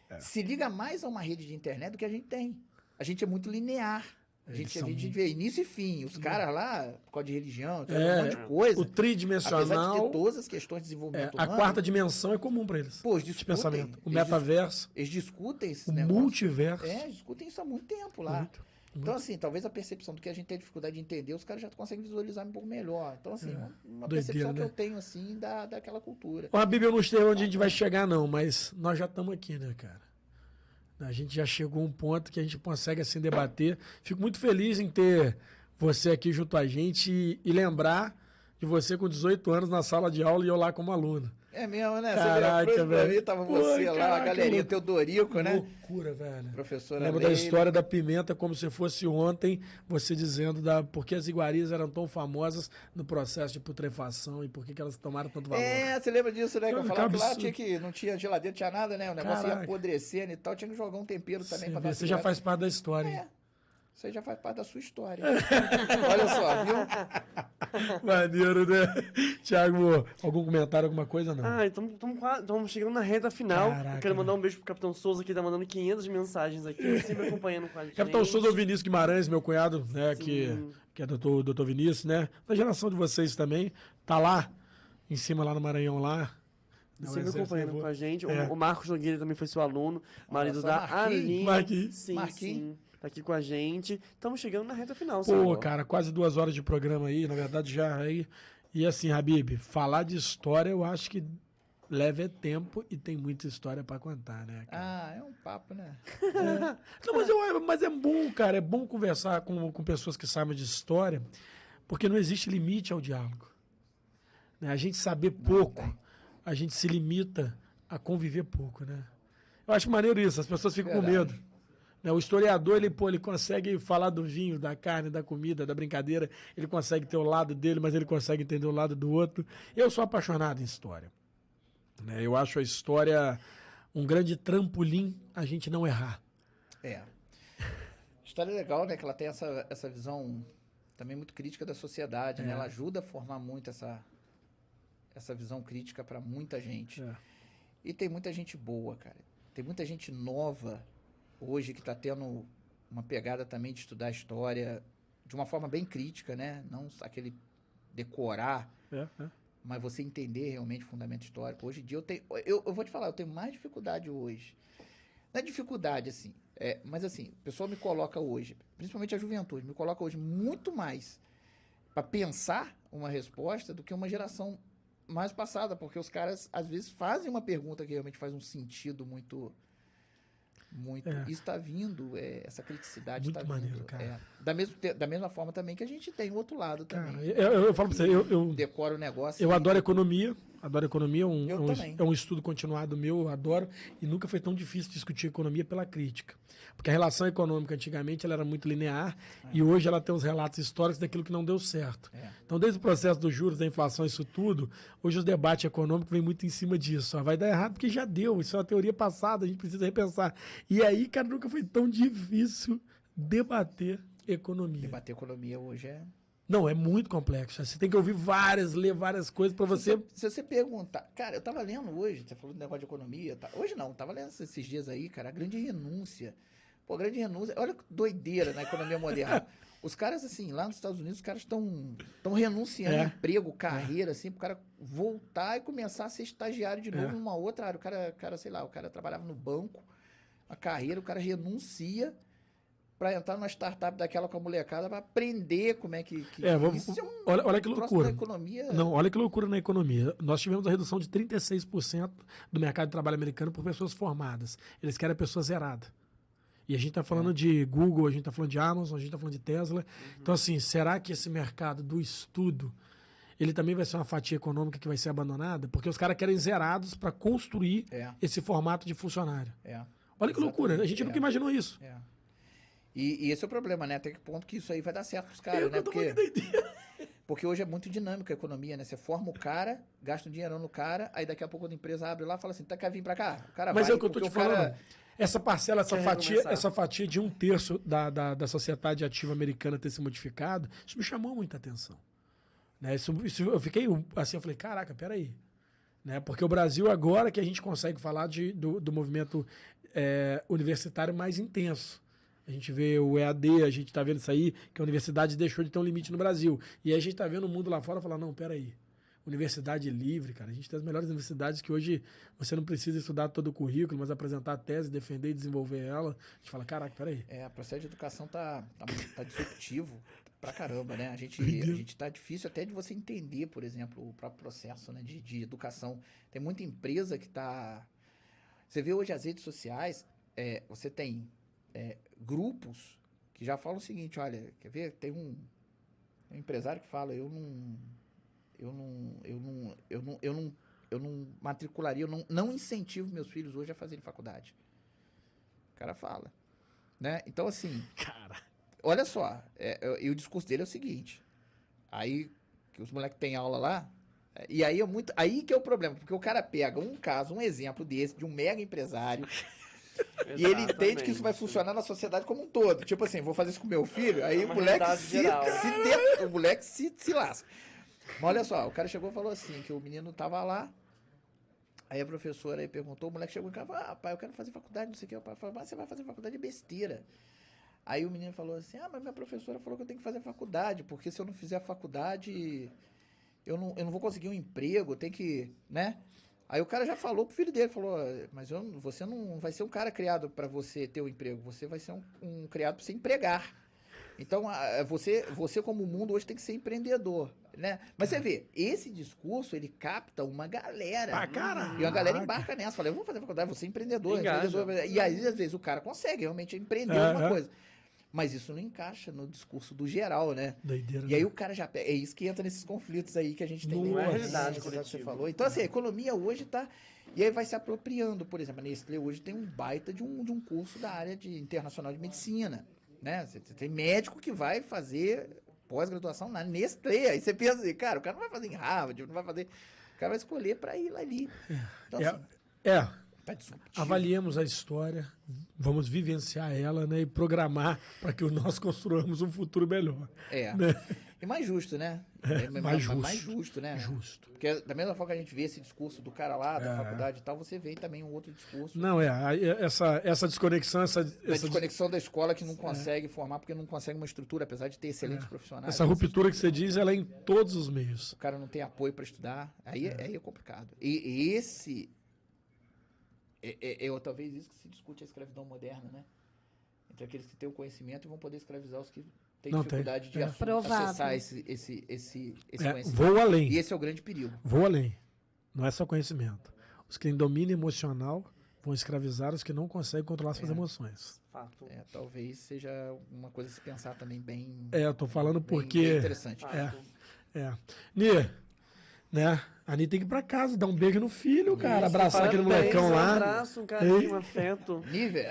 É.
se liga mais a uma rede de internet do que a gente tem. A gente é muito linear. A gente, a
são
gente
muito-
vê início e fim. Os caras lá, por causa de religião,
É,
um monte de coisa.
O
Apesar de
tridimensional.
ter todas as questões de
É,
desenvolvimento
a
humano,
quarta dimensão é comum pra eles.
pô, eles
De
discutem.
pensamento. O metaverso,
Eles discutem esse
o
negócio.
multiverso.
É, discutem isso há muito tempo lá.
Muito,
Então, assim, talvez a percepção do que a gente tem dificuldade de entender, os caras já conseguem visualizar um pouco melhor. Então, assim, uma, uma
É. Doideira,
percepção que
né?
eu tenho, assim, da, daquela cultura.
Ó, A Bíblia eu não sei onde a gente vai chegar, não, mas nós já estamos aqui, né, cara? A gente já chegou a um ponto que a gente consegue assim debater. Fico muito feliz em ter você aqui junto a gente e, e lembrar de você com 18 anos na sala de aula e eu lá como aluno.
É mesmo, né?
Caraca,
você
velho.
mim, tava
Pô,
você lá,
caraca,
a galerinha. Teodorico, né?
Loucura, velho.
Professora
Lembro da
Leila.
história da pimenta como se fosse ontem, você dizendo da por que as iguarias eram tão famosas no processo de putrefação e por que, que elas tomaram tanto valor.
É, você lembra disso, né? Que eu
Cara,
falava
que
lá tinha que, não tinha geladeira, tinha nada, né? O negócio
Caraca.
ia apodrecendo e tal, tinha que jogar um tempero também
Você,
pra dar
você já faz parte da história. hein?
É, isso aí já faz parte da sua história. Olha só, viu?
Maneiro, né? Tiago, algum comentário, alguma coisa? Não.
Ah, estamos chegando na reta final.
Caraca,
quero mandar um beijo pro Capitão Souza, que tá mandando 500 mensagens aqui, sempre acompanhando com a gente.
Capitão Souza é o Vinícius Guimarães, meu cunhado, né?
Sim.
Que, que é doutor, doutor Vinícius, né? Da geração de vocês também. Tá lá, em cima, lá no Maranhão, lá. Não,
Sempre acompanhando
levou.
com a gente. O-
É.
O, Marcos Nogueira também foi seu aluno, marido
só,
da
Marquinhos.
Aline.
Marquinhos.
Sim,
Marquinhos.
sim. Tá aqui com a gente. Estamos chegando na reta final,
Pô,
senhor.
cara, quase duas horas de programa aí, na verdade já aí. E assim, Habib, falar de história eu acho que leva é tempo e tem muita história pra contar, né? cara?
Ah, é um papo, né?
Não, mas, eu, mas é bom, cara, é bom conversar com, com pessoas que sabem de história, porque não existe limite ao diálogo. Né? A gente saber pouco, a gente se limita a conviver pouco, né? Eu acho maneiro isso, as pessoas ficam com
Verdade.
medo. Né? O historiador, ele, pô, ele consegue falar do vinho, da carne, da comida, da brincadeira, ele consegue ter o lado dele, mas ele consegue entender o lado do outro. Eu sou apaixonado em história. né? Eu acho a história um grande trampolim a gente não errar.
É. História legal, né? Que ela tem essa, essa visão também muito crítica da sociedade, né?
É.
Ela ajuda a formar muito essa, essa visão crítica para muita gente.
É.
E tem muita gente boa, cara. Tem muita gente nova hoje que tá tendo uma pegada também de estudar história de uma forma bem crítica, né? Não aquele decorar,
É, é.
mas você entender realmente o fundamento histórico. Hoje em dia eu tenho. Eu, eu vou te falar, eu tenho mais dificuldade hoje. Não é dificuldade, assim. É, mas assim, o pessoal me coloca hoje, principalmente a juventude, me coloca hoje muito mais para pensar uma resposta do que uma geração mais passada, porque os caras às vezes fazem uma pergunta que realmente faz um sentido muito. Muito.
É.
Isso está vindo, é, essa criticidade está
maneiro,
vindo.
cara.
é. da, mesmo, da mesma forma também que a gente tem o outro lado
Cara,
também.
eu, eu, eu falo pra você, eu, eu,
Decora o negócio.
eu
e-
adoro economia, adoro economia, é um, é um,
também.
é um estudo continuado meu, eu adoro, e nunca foi tão difícil discutir economia pela crítica. Porque a relação econômica antigamente ela era muito linear, e hoje ela tem os relatos históricos daquilo que não deu certo.
É.
Então, desde o processo dos juros, da inflação, isso tudo, hoje o debate econômico vem muito em cima disso. ó. vai dar errado porque já deu, isso é uma teoria passada, a gente precisa repensar. E aí, cara, nunca foi tão difícil debater economia.
Debater economia hoje é.
Não, é muito complexo. Você tem que ouvir várias, ler várias coisas para você.
se você perguntar. Cara, eu tava lendo hoje, você falou do negócio de economia. Tá, hoje não, tava lendo esses dias aí, cara, a grande renúncia. Pô, a grande renúncia. Olha que doideira na economia moderna. Os caras, assim, lá nos Estados Unidos, os caras estão estão renunciando
É.
emprego, carreira, assim, pro cara voltar e começar a ser estagiário de novo
É.
numa outra área. O cara, cara, sei lá, o cara trabalhava no banco, a carreira, o cara renuncia pra entrar numa startup daquela com a molecada pra aprender como é que. que
É, vamos,
é um
olha, olha que loucura.
economia.
Não, olha que loucura na economia. Nós tivemos a redução de 36% do mercado de trabalho americano por pessoas formadas. Eles querem a pessoa zerada. E a gente está falando de Google, a gente está falando de Amazon, a gente está falando de Tesla. Então, assim, será que esse mercado do estudo ele também vai ser uma fatia econômica que vai ser abandonada? Porque os caras querem zerados para construir
É,
esse formato de funcionário.
é.
Olha que loucura, né? a gente
É.
nunca imaginou isso.
E, e esse é o problema, né? Até que ponto que isso aí vai dar certo pros caras, né? Porque,
falando,
porque hoje é muito dinâmica a economia, né? Você forma o cara, gasta um dinheirão no cara, aí daqui a pouco a empresa abre lá e fala assim, tá, quer vir pra cá? O cara
Mas
vai,
é o que eu tô te
o cara-
falando. Essa parcela, essa fatia,
recomeçar.
essa fatia de um terço da, da, da sociedade ativa americana ter se modificado, isso me chamou muita atenção. Né? Isso, isso- eu fiquei assim, eu falei, caraca, peraí. Né? Porque o Brasil, agora que a gente consegue falar de, do, do movimento é, universitário mais intenso. A gente vê o EAD, a gente está vendo isso aí, que a universidade deixou de ter um limite no Brasil. E aí a gente está vendo o mundo lá fora falar, não, peraí. Universidade livre, cara. A gente tem as melhores universidades que hoje você não precisa estudar todo o currículo, mas apresentar a tese, defender e desenvolver ela. A gente fala, caraca, peraí.
É, o processo de educação tá, tá, tá disruptivo pra caramba, né? A gente, a gente tá difícil até de você entender, por exemplo, o próprio processo né, de, de educação. Tem muita empresa que tá. Você vê hoje as redes sociais, é, você tem é, grupos que já falam o seguinte, olha, quer ver? Tem um, um empresário que fala, eu não. Eu não. Eu não. Eu não. Eu não, eu não matricularia, eu não, não incentivo meus filhos hoje a fazerem faculdade. O cara fala. Né? Então, assim,
Cara.
olha só, é, é, e o discurso dele é o seguinte. Aí, que os moleques têm aula lá, é, e aí é muito. Aí que é o problema, porque o cara pega um caso, um exemplo desse, de um mega empresário, e ele entende que isso vai funcionar na sociedade como um todo. Tipo assim, vou fazer isso com meu filho, aí
É
o moleque se,
geral.
se o moleque se, se lasca. Mas olha só, o cara chegou e falou assim, que o menino tava lá, aí a professora aí perguntou, o moleque chegou em casa e falou, ah, pai, eu quero fazer faculdade, não sei o que. O pai falou, mas você vai fazer faculdade de besteira. Aí o menino falou assim, ah, mas minha professora falou que eu tenho que fazer faculdade, porque se eu não fizer a faculdade, eu não, eu não vou conseguir um emprego, tem que, né? Aí o cara já falou pro filho dele, falou, mas eu, você não vai ser um cara criado para você ter um emprego, você vai ser um, um criado para você empregar. Então, você, você como mundo hoje tem que ser empreendedor, né? Mas você vê, esse discurso, ele capta uma galera.
Ah, cara.
E a galera embarca nessa, fala, eu vou fazer faculdade, vou ser empreendedor, empreendedor. E aí, às vezes, o cara consegue realmente empreender
É,
alguma coisa. Mas isso não encaixa no discurso do geral, né?
Doideira.
E aí
né?
o cara já pega. É isso que entra nesses conflitos aí que a gente tem
Não é
realidade
que você falou. Então, assim, a economia hoje tá. E aí vai se apropriando. Por exemplo, a Nestlé hoje tem um baita de um, de um curso da área de internacional de medicina. Né? Você, você tem médico que vai fazer pós-graduação na Nestlé. Aí você pensa assim, cara, o cara não vai fazer em Harvard, não vai fazer. O cara vai escolher para ir lá ali. Então,
É,
assim,
é,
tá disruptivo.
avaliemos a história, vamos vivenciar ela né, e programar para que nós construamos um futuro melhor.
É.
Né?
E mais justo, né? É,
mais justo.
Mais justo, né?
Justo.
Porque da mesma forma que a gente vê esse discurso do cara lá, da
É.
faculdade e tal, você vê também um outro discurso
Não, é, aí, essa, essa desconexão, essa,
da
essa,
desconexão da escola que não consegue formar porque não consegue uma estrutura, apesar de ter excelentes profissionais.
essa ruptura que você diz, ela é em todos os meios.
O cara não tem apoio para estudar, aí é. aí é complicado. E, e esse é, é, é talvez isso que se discute a escravidão moderna, né? Entre aqueles que têm o conhecimento e vão poder escravizar os que têm
Não tem,
dificuldade de
é.
acessar esse, esse, esse, esse
É,
conhecimento.
vou além,
E esse é o grande perigo.
vou além. Não é só conhecimento. Os que têm domínio emocional vão escravizar os que não conseguem controlar suas
É.
emoções.
Fato.
É, talvez seja uma coisa a se pensar também bem.
É, eu tô falando
bem-
porque.
bem interessante.
Fato.
É. É. Ni, né? A Ni tem que ir pra casa, dar um beijo no filho, cara. abraçar aquele molecão
Um
lá.
abraço, um carinho,
Ei.
um afeto.
Nível.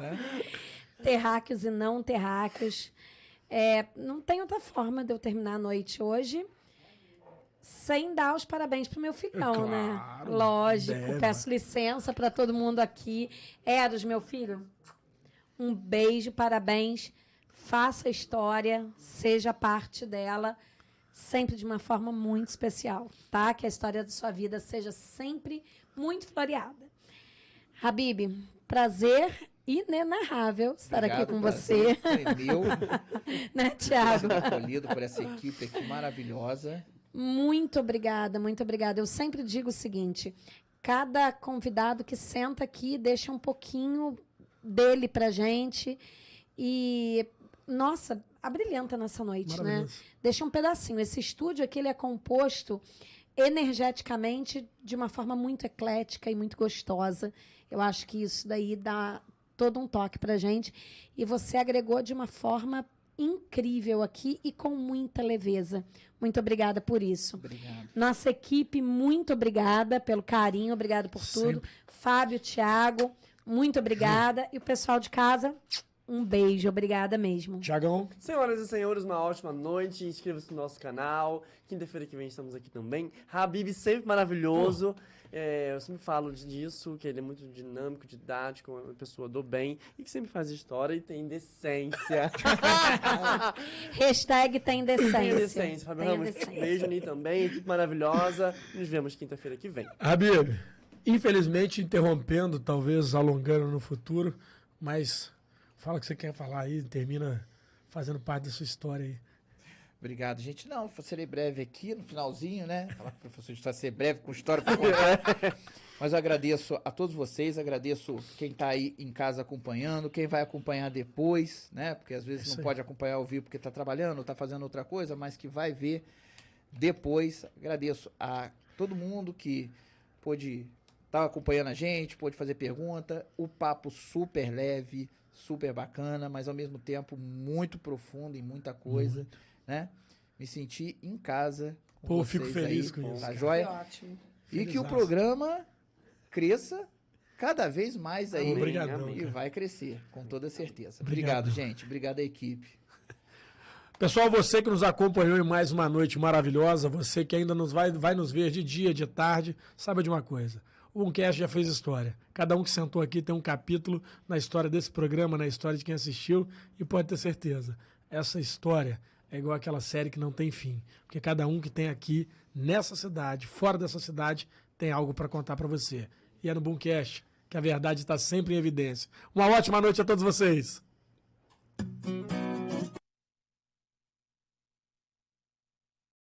É. terráqueos e não terráqueos. É, não tem outra forma de eu terminar a noite hoje sem dar os parabéns pro meu filhão,
Claro,
né? Lógico.
deve.
Peço licença para todo mundo aqui. Eros, meu filho, um beijo, parabéns. Faça história, seja parte dela, sempre de uma forma muito especial, tá? Que a história da sua vida seja sempre muito floreada. Habib, prazer inenarrável estar aqui
Obrigado,
com
prazer
você,
Foi meu.
né, Tiago?
acolhido por essa equipe aqui maravilhosa.
Muito obrigada, muito obrigada. Eu sempre digo o seguinte: cada convidado que senta aqui deixa um pouquinho dele pra gente e nossa, abrilhanta nessa noite, né? Deixa um pedacinho. Esse estúdio aqui ele é composto energeticamente de uma forma muito eclética e muito gostosa. Eu acho que isso daí dá todo um toque pra gente. E você agregou de uma forma incrível aqui e com muita leveza. Muito obrigada por isso.
Obrigado.
Nossa equipe, muito obrigada pelo carinho, obrigado por tudo.
Sempre.
Fábio, Thiago, muito obrigada. E o pessoal de casa, um beijo, obrigada mesmo.
Tiagão,
Senhoras e senhores, uma ótima noite. Inscreva-se no nosso canal. Quinta-feira que vem estamos aqui também. Habib, sempre maravilhoso. É, eu sempre falo disso, que ele é muito dinâmico, didático, uma pessoa do bem e que sempre faz história e tem decência.
Hashtag tem decência.
tem decência.
Tenha
Ramos,
decência.
beijo Ni também, equipe maravilhosa. Nos vemos quinta-feira que vem.
Habib, infelizmente interrompendo, talvez alongando no futuro, mas fala o que você quer falar aí, termina fazendo parte da sua história aí.
Obrigado, gente. Não, serei breve aqui no finalzinho, né? Falar com o professor de ser breve com história para contar. Mas eu agradeço a todos vocês, agradeço quem está aí em casa acompanhando, quem vai acompanhar depois, né? Porque às vezes não pode acompanhar ao vivo porque está trabalhando, está fazendo outra coisa, mas que vai ver depois. Agradeço a todo mundo que pôde estar acompanhando a gente, pôde fazer pergunta. O papo super leve, super bacana, mas ao mesmo tempo muito profundo em muita coisa, né? Me senti em casa. com
Pô, eu fico
vocês
feliz
aí,
com isso,
Tá joia?
ótimo.
E que o programa cresça cada vez mais aí.
Obrigadão,
E
cara.
vai crescer, com toda certeza.
Obrigado.
Obrigado, gente. Obrigado à equipe.
Pessoal, você que nos acompanhou em mais uma noite maravilhosa, você que ainda nos vai, vai nos ver de dia, de tarde, saiba de uma coisa. O Uncast já fez história. Cada um que sentou aqui tem um capítulo na história desse programa, na história de quem assistiu, e pode ter certeza, essa história é igual aquela série que não tem fim. Porque cada um que tem aqui, nessa cidade, fora dessa cidade, tem algo para contar para você. E é no Boomcast que a verdade está sempre em evidência. Uma ótima noite a todos vocês.